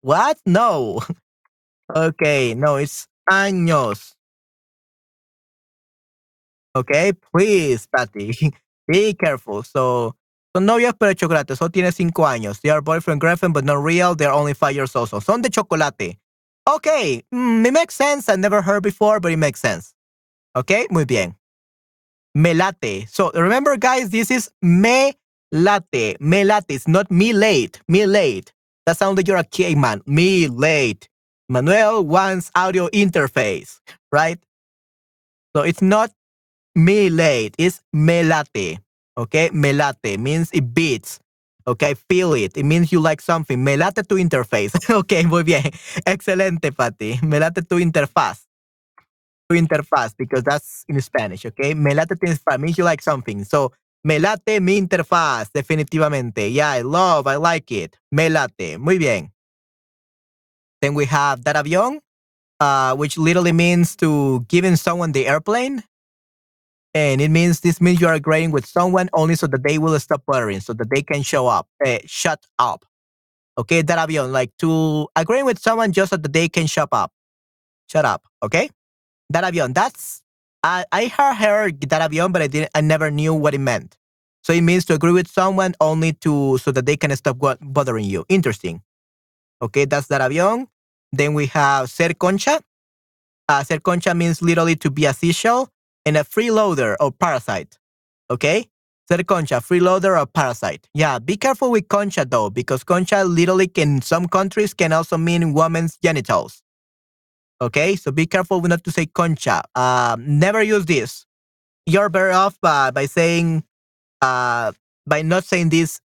What? No. Okay, no, it's años. Okay, please, Patty. Be careful. So, son novios pero chocolate. Solo tiene cinco años. They are boyfriend, girlfriend, but not real. They're only five years old. So, son de chocolate. Okay, mm, it makes sense. I never heard before, but it makes sense. Okay, muy bien. Me late. So, remember, guys, this is me late. Me late. It's not me late. Me late. That sounds like you're a caveman. Me late. Manuel wants audio interface, right? So it's not me late, it's me late. Okay, me late means it beats. Okay, feel it. It means you like something. Me late tu interface. okay, muy bien. Excelente, Pati. Me late tu interfaz. Tu because that's in Spanish, okay? Me late tu interfaz means you like something. So, me late mi interfaz, definitivamente. Yeah, I love, I like it. Me late. Muy bien. Then we have that avión, uh, which literally means to giving someone the airplane. And it means this means you are agreeing with someone only so that they will stop bothering, so that they can show up, uh, shut up. Okay, that avión, like to agreeing with someone just so that they can shut up, shut up. Okay, that avión. That's I I heard, heard that avión, but I didn't. I never knew what it meant. So it means to agree with someone only to so that they can stop bothering you. Interesting. Okay, that's that avión. Then we have ser concha. Uh, ser concha means literally to be a seashell and a freeloader or parasite. Okay, ser concha, freeloader or parasite. Yeah, be careful with concha though, because concha literally in some countries can also mean woman's genitals. Okay, so be careful not to say concha. Um, never use this. You're better off by, by saying, uh, by not saying this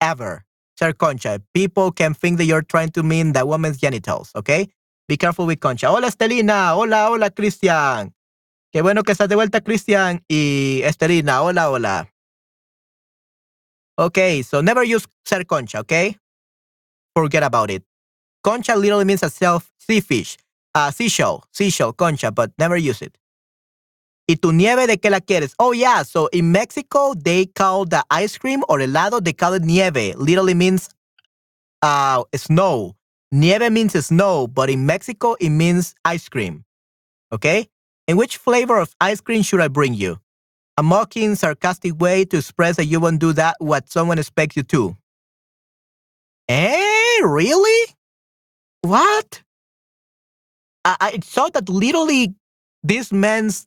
ever. Ser concha. People can think that you're trying to mean the woman's genitals, okay? Be careful with concha. Hola, Estelina. Hola, hola, Cristian. Qué bueno que estás de vuelta, Cristian y Estelina. Hola, hola. Okay, so never use ser concha, okay? Forget about it. Concha literally means a self sea fish, a seashell, seashell, concha, but never use it. ¿Y tu nieve de qué la quieres? Oh, yeah. So in Mexico, they call the ice cream or helado, they call it nieve. Literally means uh, snow. Nieve means snow, but in Mexico, it means ice cream. Okay? And which flavor of ice cream should I bring you? A mocking, sarcastic way to express that you won't do that what someone expects you to. Eh? Really? What? I, I saw that literally this man's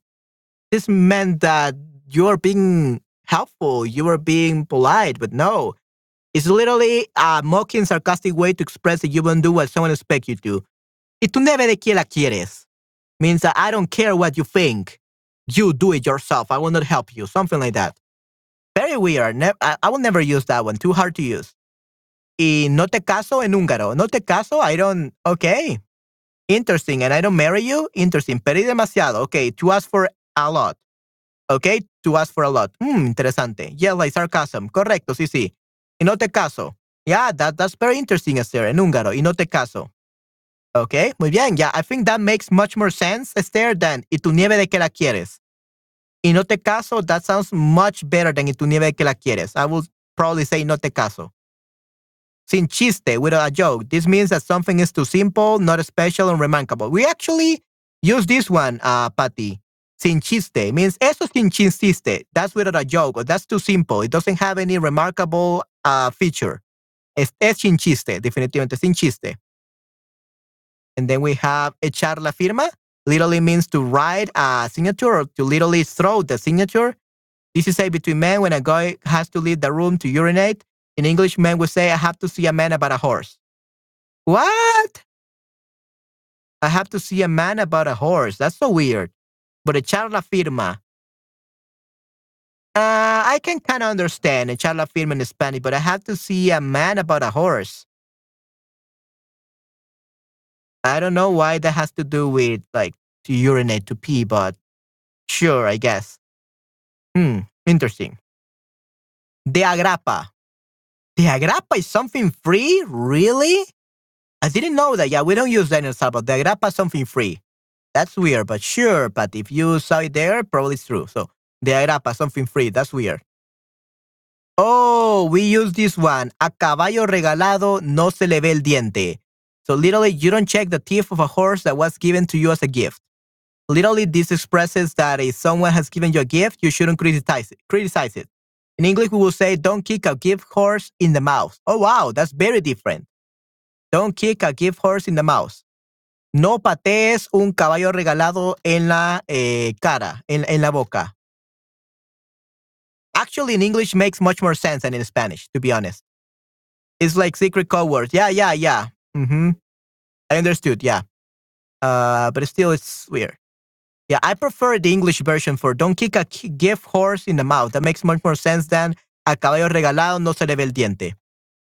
this meant that you're being helpful, you are being polite, but no. It's literally a mocking, sarcastic way to express that you won't do what someone expects you to. Y tú neve de quién la quieres. Means that I don't care what you think. You do it yourself. I will not help you. Something like that. Very weird. Ne I, I will never use that one. Too hard to use. Y no te caso en húngaro. No te caso. I don't. Okay. Interesting. And I don't marry you. Interesting. Pedí demasiado. Okay. To ask for a lot. Okay, to ask for a lot. Hmm, interesante. Yeah, like sarcasm. Correcto, sí, sí. Y no te caso. Yeah, that, that's very interesting, Esther, en húngaro. Y no te caso. Okay, muy bien. Yeah, I think that makes much more sense, Esther, than ¿y tu nieve de qué la quieres? Y no te caso, that sounds much better than ¿y tu nieve de qué la quieres? I would probably say no te caso. Sin chiste, without a joke. This means that something is too simple, not special, and remarkable. We actually use this one, uh, Patty. Sin chiste means eso sin chiste. That's without a joke, or that's too simple. It doesn't have any remarkable uh, feature. Es, es sin chiste, definitivamente sin chiste. And then we have echar la firma. Literally means to write a signature or to literally throw the signature. This is a between men when a guy has to leave the room to urinate. In English, men would say, I have to see a man about a horse. What? I have to see a man about a horse. That's so weird. But echar la firma. Uh, I can kind of understand echar la firma in Spanish, but I have to see a man about a horse. I don't know why that has to do with like to urinate to pee, but sure, I guess. Hmm, interesting. De agrapa. De agrapa is something free? Really? I didn't know that. Yeah, we don't use that in El Salvador. De agrapa is something free. That's weird, but sure. But if you saw it there, probably it's true. So de agrapa, something free. That's weird. Oh, we use this one. A caballo regalado no se le ve el diente. So literally, you don't check the teeth of a horse that was given to you as a gift. Literally, this expresses that if someone has given you a gift, you shouldn't criticize it. Criticize it. In English, we will say, "Don't kick a gift horse in the mouth." Oh wow, that's very different. Don't kick a gift horse in the mouth. No patees un caballo regalado en la eh, cara, en, en la boca. Actually, in English makes much more sense than in Spanish, to be honest. It's like secret code words. Yeah, yeah, yeah. Mm-hmm. I understood. Yeah. Uh, but still, it's weird. Yeah, I prefer the English version for don't kick a gift horse in the mouth. That makes much more sense than a caballo regalado no se le ve el diente.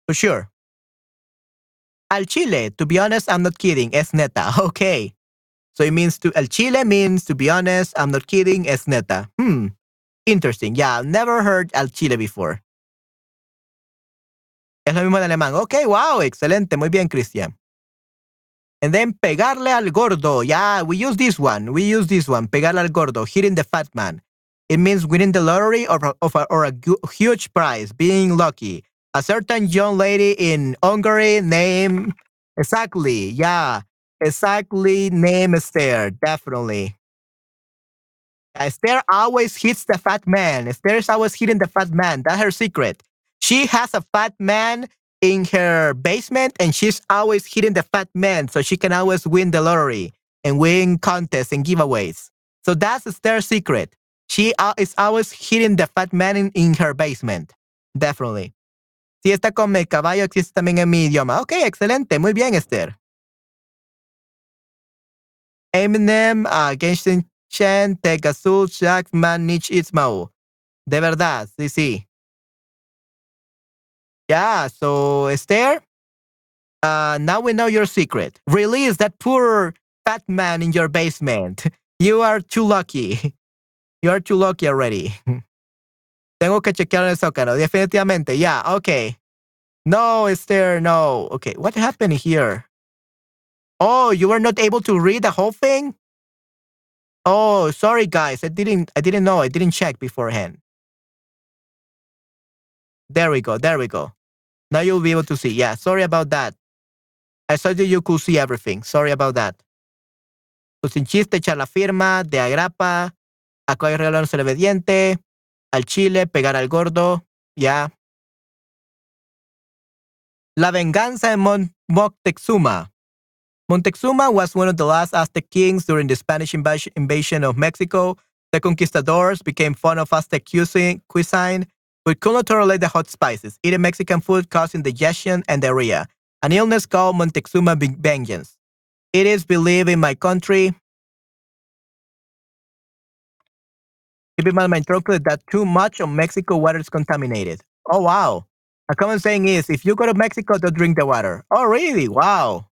For sure. Al chile, to be honest, I'm not kidding. Es neta. Okay. So it means to, el chile means, to be honest, I'm not kidding. Es neta. Hmm. Interesting. Yeah, I've never heard al chile before. Es lo mismo en alemán. Ok, wow, excelente. Muy bien, Cristian. And then pegarle al gordo. Yeah, we use this one. We use this one. Pegarle al gordo. Hitting the fat man. It means winning the lottery or, of a, or a huge prize, being lucky. A certain young lady in Hungary named, exactly, yeah, exactly, name Esther, definitely. Esther always hits the fat man. Esther is always hitting the fat man. That's her secret. She has a fat man in her basement and she's always hitting the fat man so she can always win the lottery and win contests and giveaways. So that's Esther's secret. She is always hitting the fat man in, in her basement. Definitely. Si está con el caballo existe también en mi idioma. Ok, excelente. Muy bien, Esther. Eminem, uh, Genshin Chen, Tegasu, Jackman, Nich Ismao. De verdad, sí, sí. Yeah, so Esther, uh, now we know your secret. Release that poor fat man in your basement. You are too lucky. You are too lucky already. Tengo que chequear el zócalo. Definitivamente. Yeah, okay. No, Esther, no. Okay, what happened here? Oh, you were not able to read the whole thing? Oh, sorry guys. I didn't I didn't know. I didn't check beforehand. There we go. There we go. Now you'll be able to see. Yeah, sorry about that. I thought that you could see everything. Sorry about that. So, sin chiste, echar la firma, de agrapa, a cuál regalo no se le ve diente, al chile, pegar al gordo, ya. La venganza en Mon Moctezuma. Montezuma was one of the last Aztec kings during the Spanish invasion of Mexico. The conquistadors became fond of Aztec cuisine, cuisine but could not tolerate the hot spices, eating Mexican food causing digestion and diarrhea, an illness called Montezuma vengeance. It is believed in my country. Keep in mind, my trunklet that too much of Mexico water is contaminated. Oh wow! A common saying is, if you go to Mexico, don't drink the water. Oh really? Wow.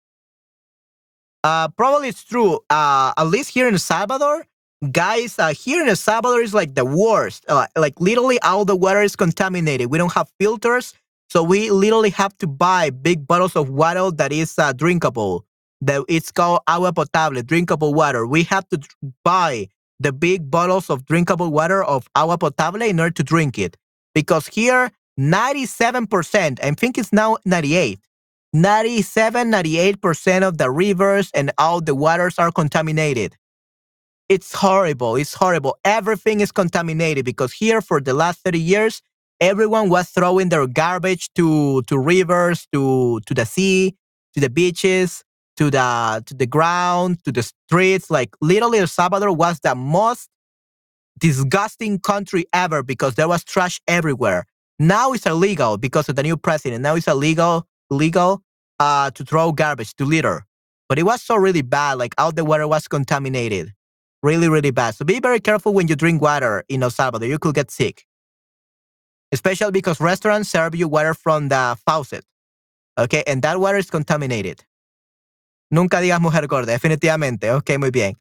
Uh, probably it's true. Uh, at least here in Salvador, guys, uh, here in El Salvador is like the worst. Uh, like literally, all the water is contaminated. We don't have filters, so we literally have to buy big bottles of water that is uh, drinkable. that it's called agua potable, drinkable water. We have to buy the big bottles of drinkable water of agua potable in order to drink it. Because here, 97%, I think it's now 98, 97, 98% of the rivers and all the waters are contaminated. It's horrible. It's horrible. Everything is contaminated because here for the last 30 years, everyone was throwing their garbage to, to rivers, to, to the sea, to the beaches, to the to the ground, to the streets. Like literally El Salvador was the most disgusting country ever because there was trash everywhere. Now it's illegal because of the new president. Now it's illegal legal uh, to throw garbage, to litter. But it was so really bad, like all the water was contaminated. Really, really bad. So be very careful when you drink water in El Salvador. You could get sick. Especially because restaurants serve you water from the faucet. Okay, and that water is contaminated. Nunca digas mujer gorda, definitivamente. Ok, muy bien.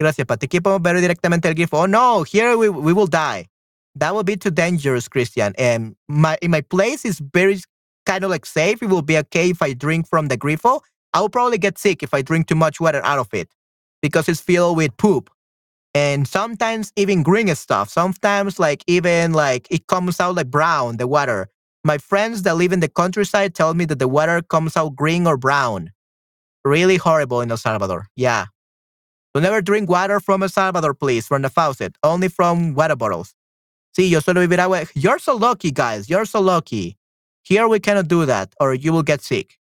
Gracias, Pati. Aquí podemos ver directamente el grifo. Oh no, here we, we will die. That would be too dangerous, Christian. And my in my place is very kind of like safe. It will be okay if I drink from the grifo. I will probably get sick if I drink too much water out of it because it's filled with poop. And sometimes even green stuff. Sometimes like even like it comes out like brown, the water. My friends that live in the countryside tell me that the water comes out green or brown. Really horrible in El Salvador. Yeah. So never drink water from El Salvador, please, from the faucet. Only from water bottles. Sí, yo solo vivir agua. You're so lucky, guys. You're so lucky. Here we cannot do that, or you will get sick.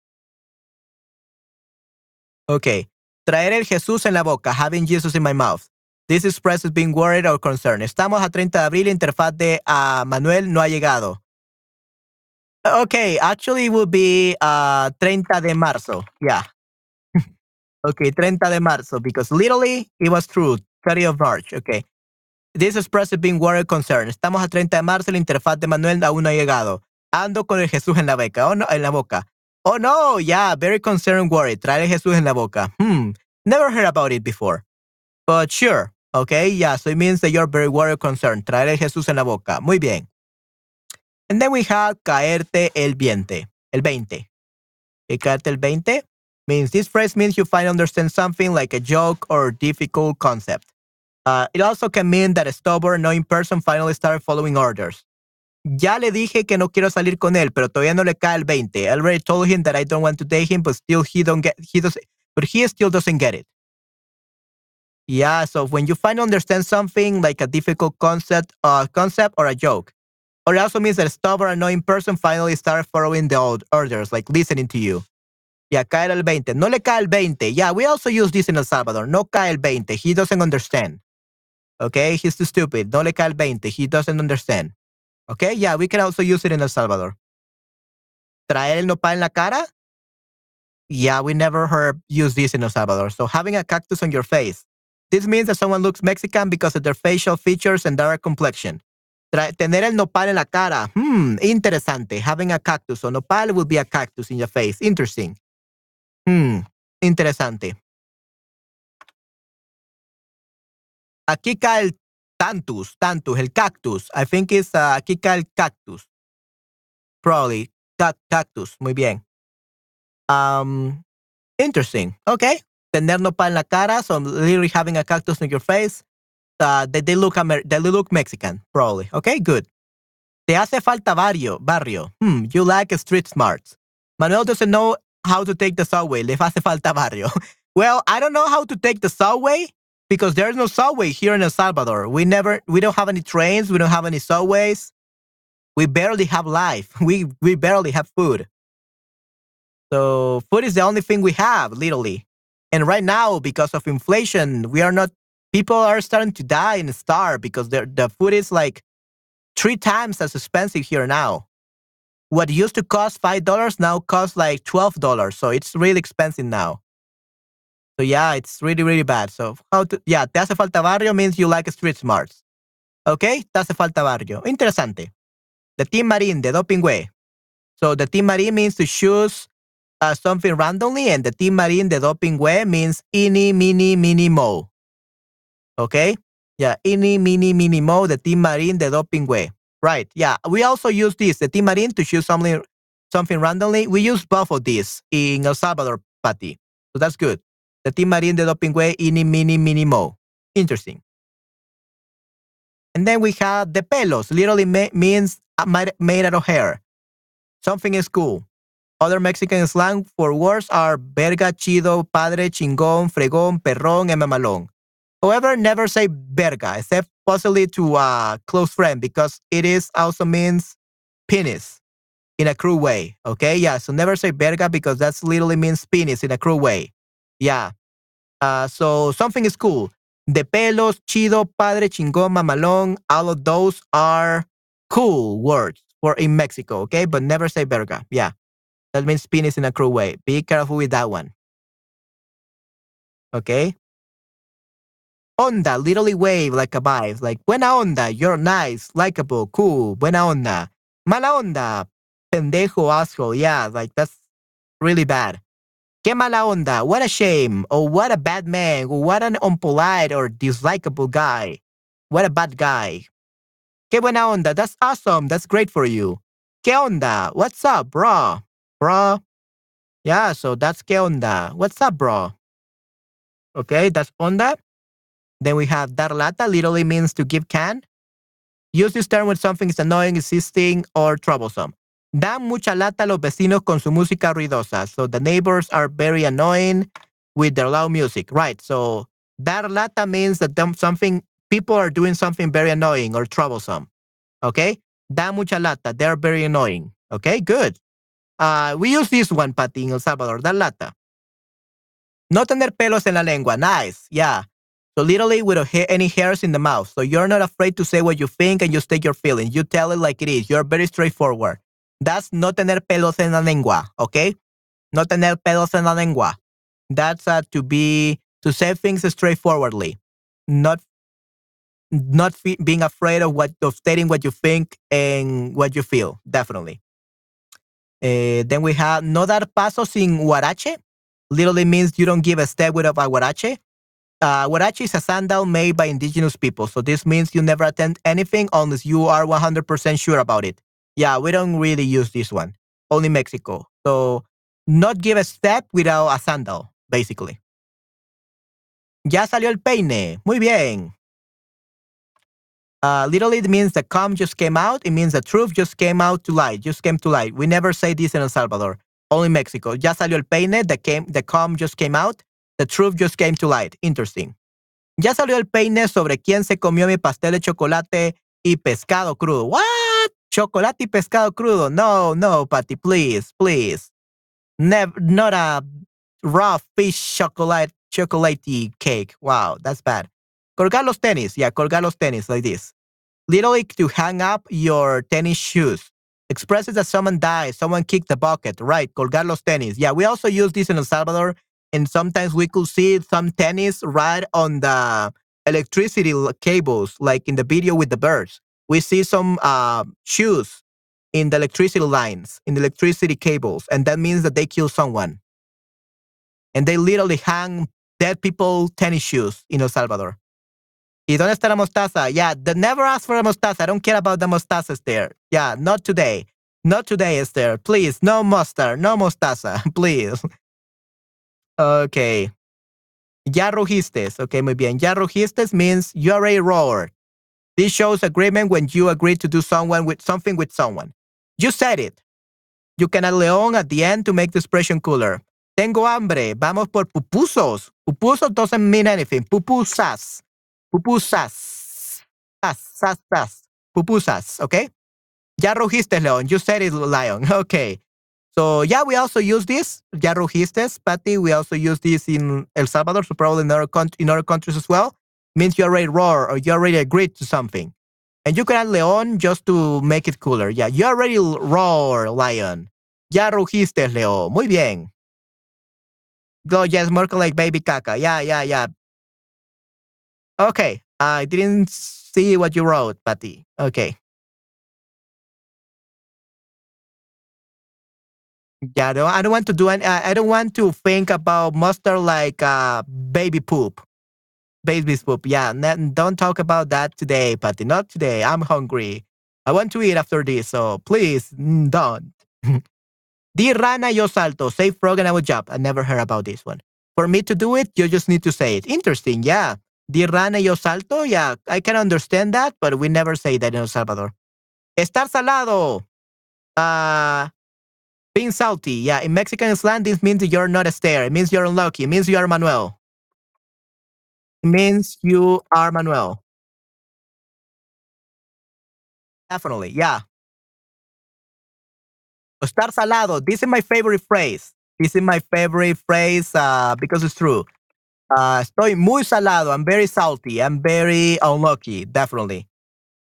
Okay. Traer el Jesús en la boca, having Jesus in my mouth. This expresses being worried or concerned. Estamos a 30 de abril, interfaz de uh, Manuel no ha llegado. Okay, actually it will be uh, 30 de marzo. Yeah. okay, 30 de marzo, because literally it was true, 30 of March. Okay. This expresses being worried or concerned. Estamos a 30 de marzo, la interfaz de Manuel aún no ha llegado. Ando con el Jesús en la boca. Oh, no, en la boca. Oh no, yeah, very concerned, worried. Trae el Jesús en la boca. Hmm, never heard about it before. But sure, okay, yeah, so it means that you're very worried, concerned. Traer el Jesús en la boca. Muy bien. And then we have caerte el 20. El 20. Okay, caerte el 20 means this phrase means you finally understand something like a joke or difficult concept. Uh, it also can mean that a stubborn, annoying person finally started following orders. Ya le dije que no quiero salir con él, pero todavía no le cae el 20. I already told him that I don't want to date him, but still he don't get he does but he still doesn't get it. Yeah, so when you finally understand something like a difficult concept, uh, concept or a joke, or it also means that a stubborn, annoying person finally started following the old orders, like listening to you. Yeah, cae el 20. No le cae el 20. Yeah, we also use this in El Salvador. No cae el 20. He doesn't understand. Okay, he's too stupid. No le cae el 20. He doesn't understand. Okay, yeah, we can also use it in El Salvador. Traer el nopal en la cara? Yeah, we never heard use this in El Salvador. So having a cactus on your face. This means that someone looks Mexican because of their facial features and dark complexion. Tener el nopal en la cara. Hmm, interesante. Having a cactus. So nopal will be a cactus in your face. Interesting. Hmm, interesante. Aquí cae el tantus, tantus, el cactus. I think it's uh, aquí cae el cactus. Probably. Cac cactus. Muy bien. Um, interesting. Okay. Tener nopal en la cara. So literally having a cactus in your face. Uh, they, they look Amer they look Mexican, probably. Okay, good. Te hace falta barrio, barrio. Hmm, you like street smarts. Manuel doesn't know how to take the subway. Le hace falta barrio. well, I don't know how to take the subway because there's no subway here in El Salvador. We never, we don't have any trains. We don't have any subways. We barely have life. We we barely have food. So food is the only thing we have, literally. And right now, because of inflation, we are not. People are starting to die and starve because the food is like three times as expensive here now. What used to cost five dollars now costs like twelve dollars. So it's really expensive now. So yeah, it's really, really bad. So how to yeah, te hace falta barrio means you like street smarts. Okay? Te hace falta barrio. Interesante. The team marín de dopingüe. So the team marín means to choose uh, something randomly, and the team marín de dopingüe means ini, mini, mini, mo. Okay? Yeah, ini, mini, mini, mo, the team marín de dopingüe. Right. Yeah. We also use this, the team marín, to choose something something randomly. We use both of these in El Salvador, Patty. So that's good. The Tim Marin de Dopingüe, ini, mini, mini, mo. Interesting. And then we have the pelos, literally me- means uh, made out of hair. Something is cool. Other Mexican slang for words are verga, chido, padre, chingón, fregón, perrón, and mamalón. However, never say verga, except possibly to a close friend because it is also means penis in a cruel way. Okay, yeah. So never say verga because that's literally means penis in a cruel way. Yeah. Uh, so something is cool. De pelos, chido, padre, chingón, mamalón. All of those are cool words for in Mexico. Okay, but never say verga. Yeah, that means penis in a cruel way. Be careful with that one. Okay. Onda, literally wave like a vibe, like buena onda, you're nice, likable, cool, buena onda. Mala onda, pendejo, asshole, yeah, like that's really bad. Que mala onda, what a shame, or what a bad man, or what an unpolite or dislikable guy. What a bad guy. Que buena onda, that's awesome, that's great for you. Que onda, what's up, bro? Bro. Yeah, so that's que onda. What's up, bro? Okay, that's onda. Then we have dar lata, literally means to give can. Use this term when something is annoying, insisting, or troublesome. Dan mucha lata los vecinos con su música ruidosa. So the neighbors are very annoying with their loud music. Right. So dar lata means that something people are doing something very annoying or troublesome. Okay. Da mucha lata. They're very annoying. Okay. Good. Uh, we use this one, Pati, in El Salvador. Dar lata. No tener pelos en la lengua. Nice. Yeah. So literally without ha- any hairs in the mouth. So you're not afraid to say what you think and you state your feelings. You tell it like it is. You're very straightforward. That's no tener pelos en la lengua, okay? No tener pelos en la lengua. That's uh, to be to say things straightforwardly, not not being afraid of what of stating what you think and what you feel. Definitely. Eh, then we have no dar paso sin huarache. Literally means you don't give a step without a huarache. Uh, huarache is a sandal made by indigenous people. So this means you never attend anything unless you are 100% sure about it. Yeah, we don't really use this one. Only Mexico. So not give a step without a sandal, basically. Ya salió el peine. Muy bien. Uh, literally, it means the calm just came out. It means the truth just came out to light, just came to light. We never say this in El Salvador, only Mexico. Ya salió el peine. The, came, the calm just came out. The truth just came to light. Interesting. Ya salió el peine sobre quién se comió mi pastel de chocolate y pescado crudo. What? Chocolate y pescado crudo. No, no, Patty, please, please. Never, not a raw fish chocolate, chocolatey cake. Wow, that's bad. Colgar los tenis. Yeah, colgar los tenis like this. Literally to hang up your tennis shoes. Expresses that someone died, someone kicked the bucket. Right, colgar los tenis. Yeah, we also use this in El Salvador. And sometimes we could see some tennis right on the electricity cables, like in the video with the birds. We see some uh, shoes in the electricity lines, in the electricity cables. And that means that they kill someone. And they literally hang dead people tennis shoes in El Salvador. ¿Y dónde está la mostaza? Yeah, they never ask for a mostaza. I don't care about the mostazas there. Yeah, not today. Not today, Esther. Please, no mustard, no mostaza, please. Okay. Ya rugiste. Okay, muy bien. Ya rugiste means you already roared. This shows agreement when you agree to do someone with something with someone. You said it. You can add león at the end to make the expression cooler. Tengo hambre. Vamos por pupusas. Pupusas doesn't mean anything. Pupusas. Pupusas. Sas, sas, sas. Pupusas. Okay? Ya rugiste, León. You said it, Lion. Okay. So yeah, we also use this. Ya rugiste, Patty. We also use this in El Salvador, so probably in other, in other countries as well. Means you already roar or you already agreed to something. And you can add León just to make it cooler. Yeah, you already roar, Lion. Ya rugiste, León. Muy bien. Go, yes, more like baby caca. Yeah, yeah, yeah. Okay. I didn't see what you wrote, Patty. Okay. Yeah, I don't, I don't want to do any, I don't want to think about mustard like uh, baby poop. Baby's poop. Yeah, don't talk about that today, Patty. Not today. I'm hungry. I want to eat after this, so please don't. Di rana yo salto. Say frog and I will jump. I never heard about this one. For me to do it, you just need to say it. Interesting, yeah. Di rana yo salto, yeah. I can understand that, but we never say that in El Salvador. Estar salado. Uh, being salty, yeah. In Mexican slang, this means you're not a stare. It means you're unlucky. It means you are Manuel. It means you are Manuel. Definitely, yeah. Estar salado. This is my favorite phrase. This is my favorite phrase uh, because it's true. Uh, estoy muy salado. I'm very salty. I'm very unlucky. Definitely.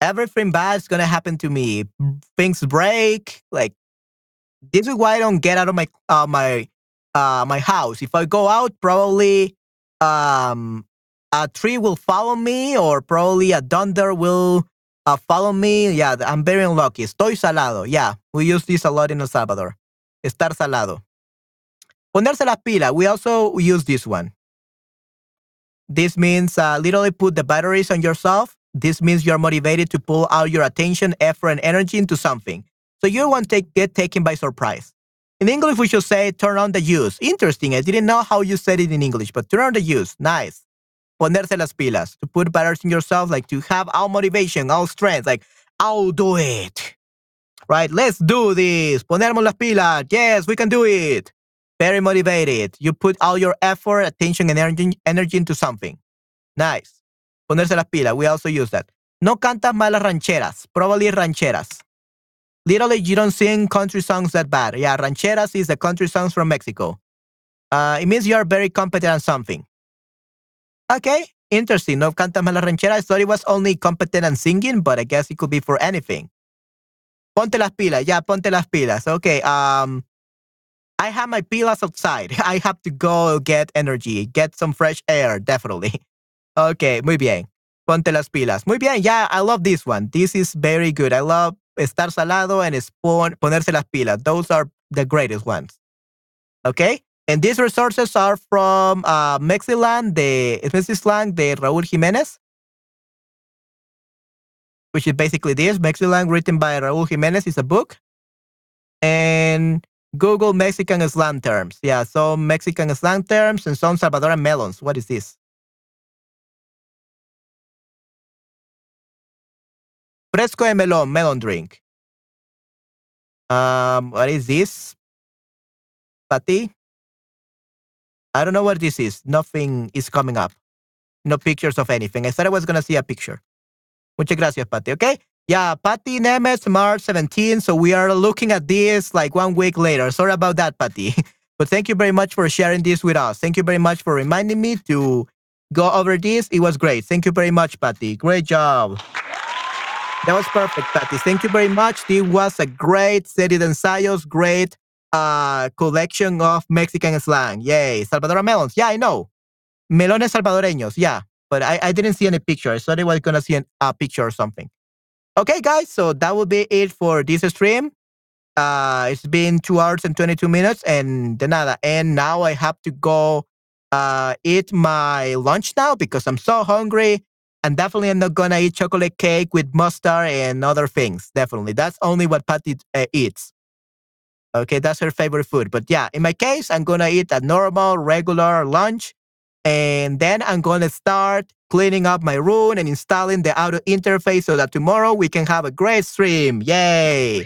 Everything bad is gonna happen to me. Things break. Like this is why I don't get out of my uh, my uh, my house. If I go out, probably um, a tree will follow me, or probably a thunder will uh, follow me. Yeah, I'm very unlucky. Estoy salado. Yeah, we use this a lot in El Salvador. Estar salado. Ponerse las pilas. We also use this one. This means uh, literally put the batteries on yourself. This means you're motivated to pull out your attention, effort, and energy into something. So you won't take, get taken by surprise. In English, we should say turn on the use. Interesting. I didn't know how you said it in English, but turn on the use. Nice. Ponerse las pilas. To put batteries in yourself, like to have all motivation, all strength, like I'll do it. Right? Let's do this. Ponernos las pilas. Yes, we can do it. Very motivated. You put all your effort, attention, and energy, energy into something. Nice. Ponerse las pilas. We also use that. No cantas malas rancheras. Probably rancheras. Literally, you don't sing country songs that bad. Yeah, rancheras is the country songs from Mexico. Uh, it means you are very competent at something. Okay, interesting. No cantas malas rancheras. I thought it was only competent at singing, but I guess it could be for anything. Ponte las pilas. Yeah, ponte las pilas. Okay. Um, I have my pilas outside. I have to go get energy, get some fresh air, definitely. Okay, muy bien. Ponte las pilas. Muy bien. Yeah, I love this one. This is very good. I love estar salado and pon ponerse las pilas. Those are the greatest ones. Okay? And these resources are from uh, Mexiland, the Mexislang de Raúl Jiménez, which is basically this Mexiland written by Raúl Jiménez is a book. And Google Mexican slang terms. Yeah, some Mexican slang terms and some Salvadoran melons. What is this? Fresco de melon, melon drink. Um, what is this? Patty? I don't know what this is. Nothing is coming up. No pictures of anything. I thought I was going to see a picture. Muchas gracias, Patty. Okay. Yeah, Patty Nemes, March 17. So we are looking at this like one week later. Sorry about that, Patty. But thank you very much for sharing this with us. Thank you very much for reminding me to go over this. It was great. Thank you very much, Patty. Great job. That was perfect, Patty. Thank you very much. This was a great serie de ensayos, great uh, collection of Mexican slang. Yay. Salvador melons. Yeah, I know. Melones salvadoreños. Yeah. But I, I didn't see any picture. I thought I was going to see an, a picture or something. Okay, guys, so that will be it for this stream. Uh, it's been two hours and 22 minutes and de nada. And now I have to go uh, eat my lunch now because I'm so hungry. And definitely I'm not gonna eat chocolate cake with mustard and other things. Definitely. That's only what Patty uh, eats. Okay, that's her favorite food. But yeah, in my case, I'm gonna eat a normal, regular lunch. And then I'm gonna start cleaning up my room and installing the audio interface so that tomorrow we can have a great stream. Yay!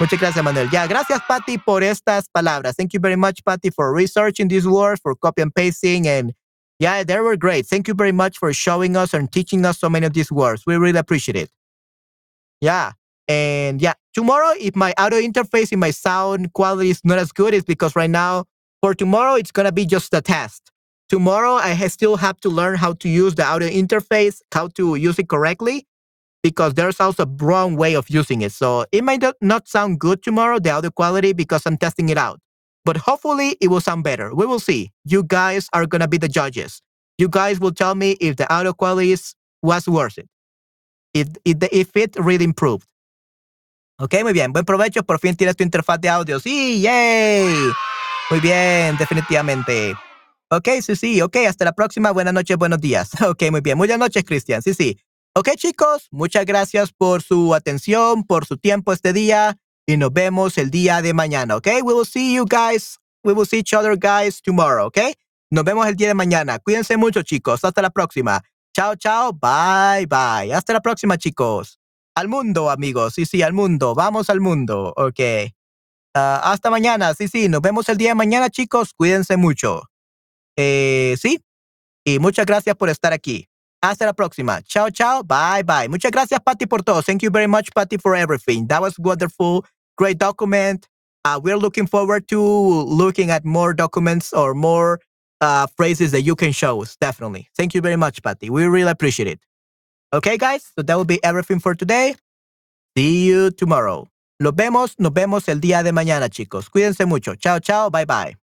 Muchas gracias, Manuel. Yeah, gracias, Patty, por estas palabras. Thank you very much, Patty, for researching these words, for copy and pasting. And yeah, they were great. Thank you very much for showing us and teaching us so many of these words. We really appreciate it. Yeah. And yeah, tomorrow, if my audio interface and my sound quality is not as good, it's because right now, for tomorrow, it's going to be just a test. Tomorrow, I still have to learn how to use the audio interface, how to use it correctly, because there's also a wrong way of using it. So it might not sound good tomorrow, the audio quality, because I'm testing it out. But hopefully, it will sound better. We will see. You guys are going to be the judges. You guys will tell me if the audio quality is, was worth it, if, if, if it really improved. Ok, muy bien. Buen provecho. Por fin tienes tu interfaz de audio. Sí, yay. Muy bien, definitivamente. Ok, sí, sí, ok, hasta la próxima. Buenas noches, buenos días. Ok, muy bien. Buenas noches, Cristian. Sí, sí. Ok, chicos, muchas gracias por su atención, por su tiempo este día y nos vemos el día de mañana. Ok, we will see you guys We will see each other, guys, tomorrow, okay? Nos vemos el día de mañana. Cuídense mucho, chicos. Hasta la próxima. Chao, chao. Bye, bye. Hasta la próxima, chicos. Al mundo, amigos. Sí, sí, al mundo. Vamos al mundo. Ok. Ah, hasta mañana. Sí, sí. Nos vemos el día de mañana, chicos. Cuídense mucho. Eh, sí. Y muchas gracias por estar aquí. Hasta la próxima. Chao, chao. Bye, bye. Muchas gracias, Patty, por todo. Thank you very much, Patty, for everything. That was wonderful. Great document. Uh, we're looking forward to looking at more documents or more uh, phrases that you can show us. Definitely. Thank you very much, Patty. We really appreciate it. Okay, guys. So that will be everything for today. See you tomorrow. Nos vemos, nos vemos el día de mañana, chicos. Cuídense mucho. Chao, chao. Bye, bye.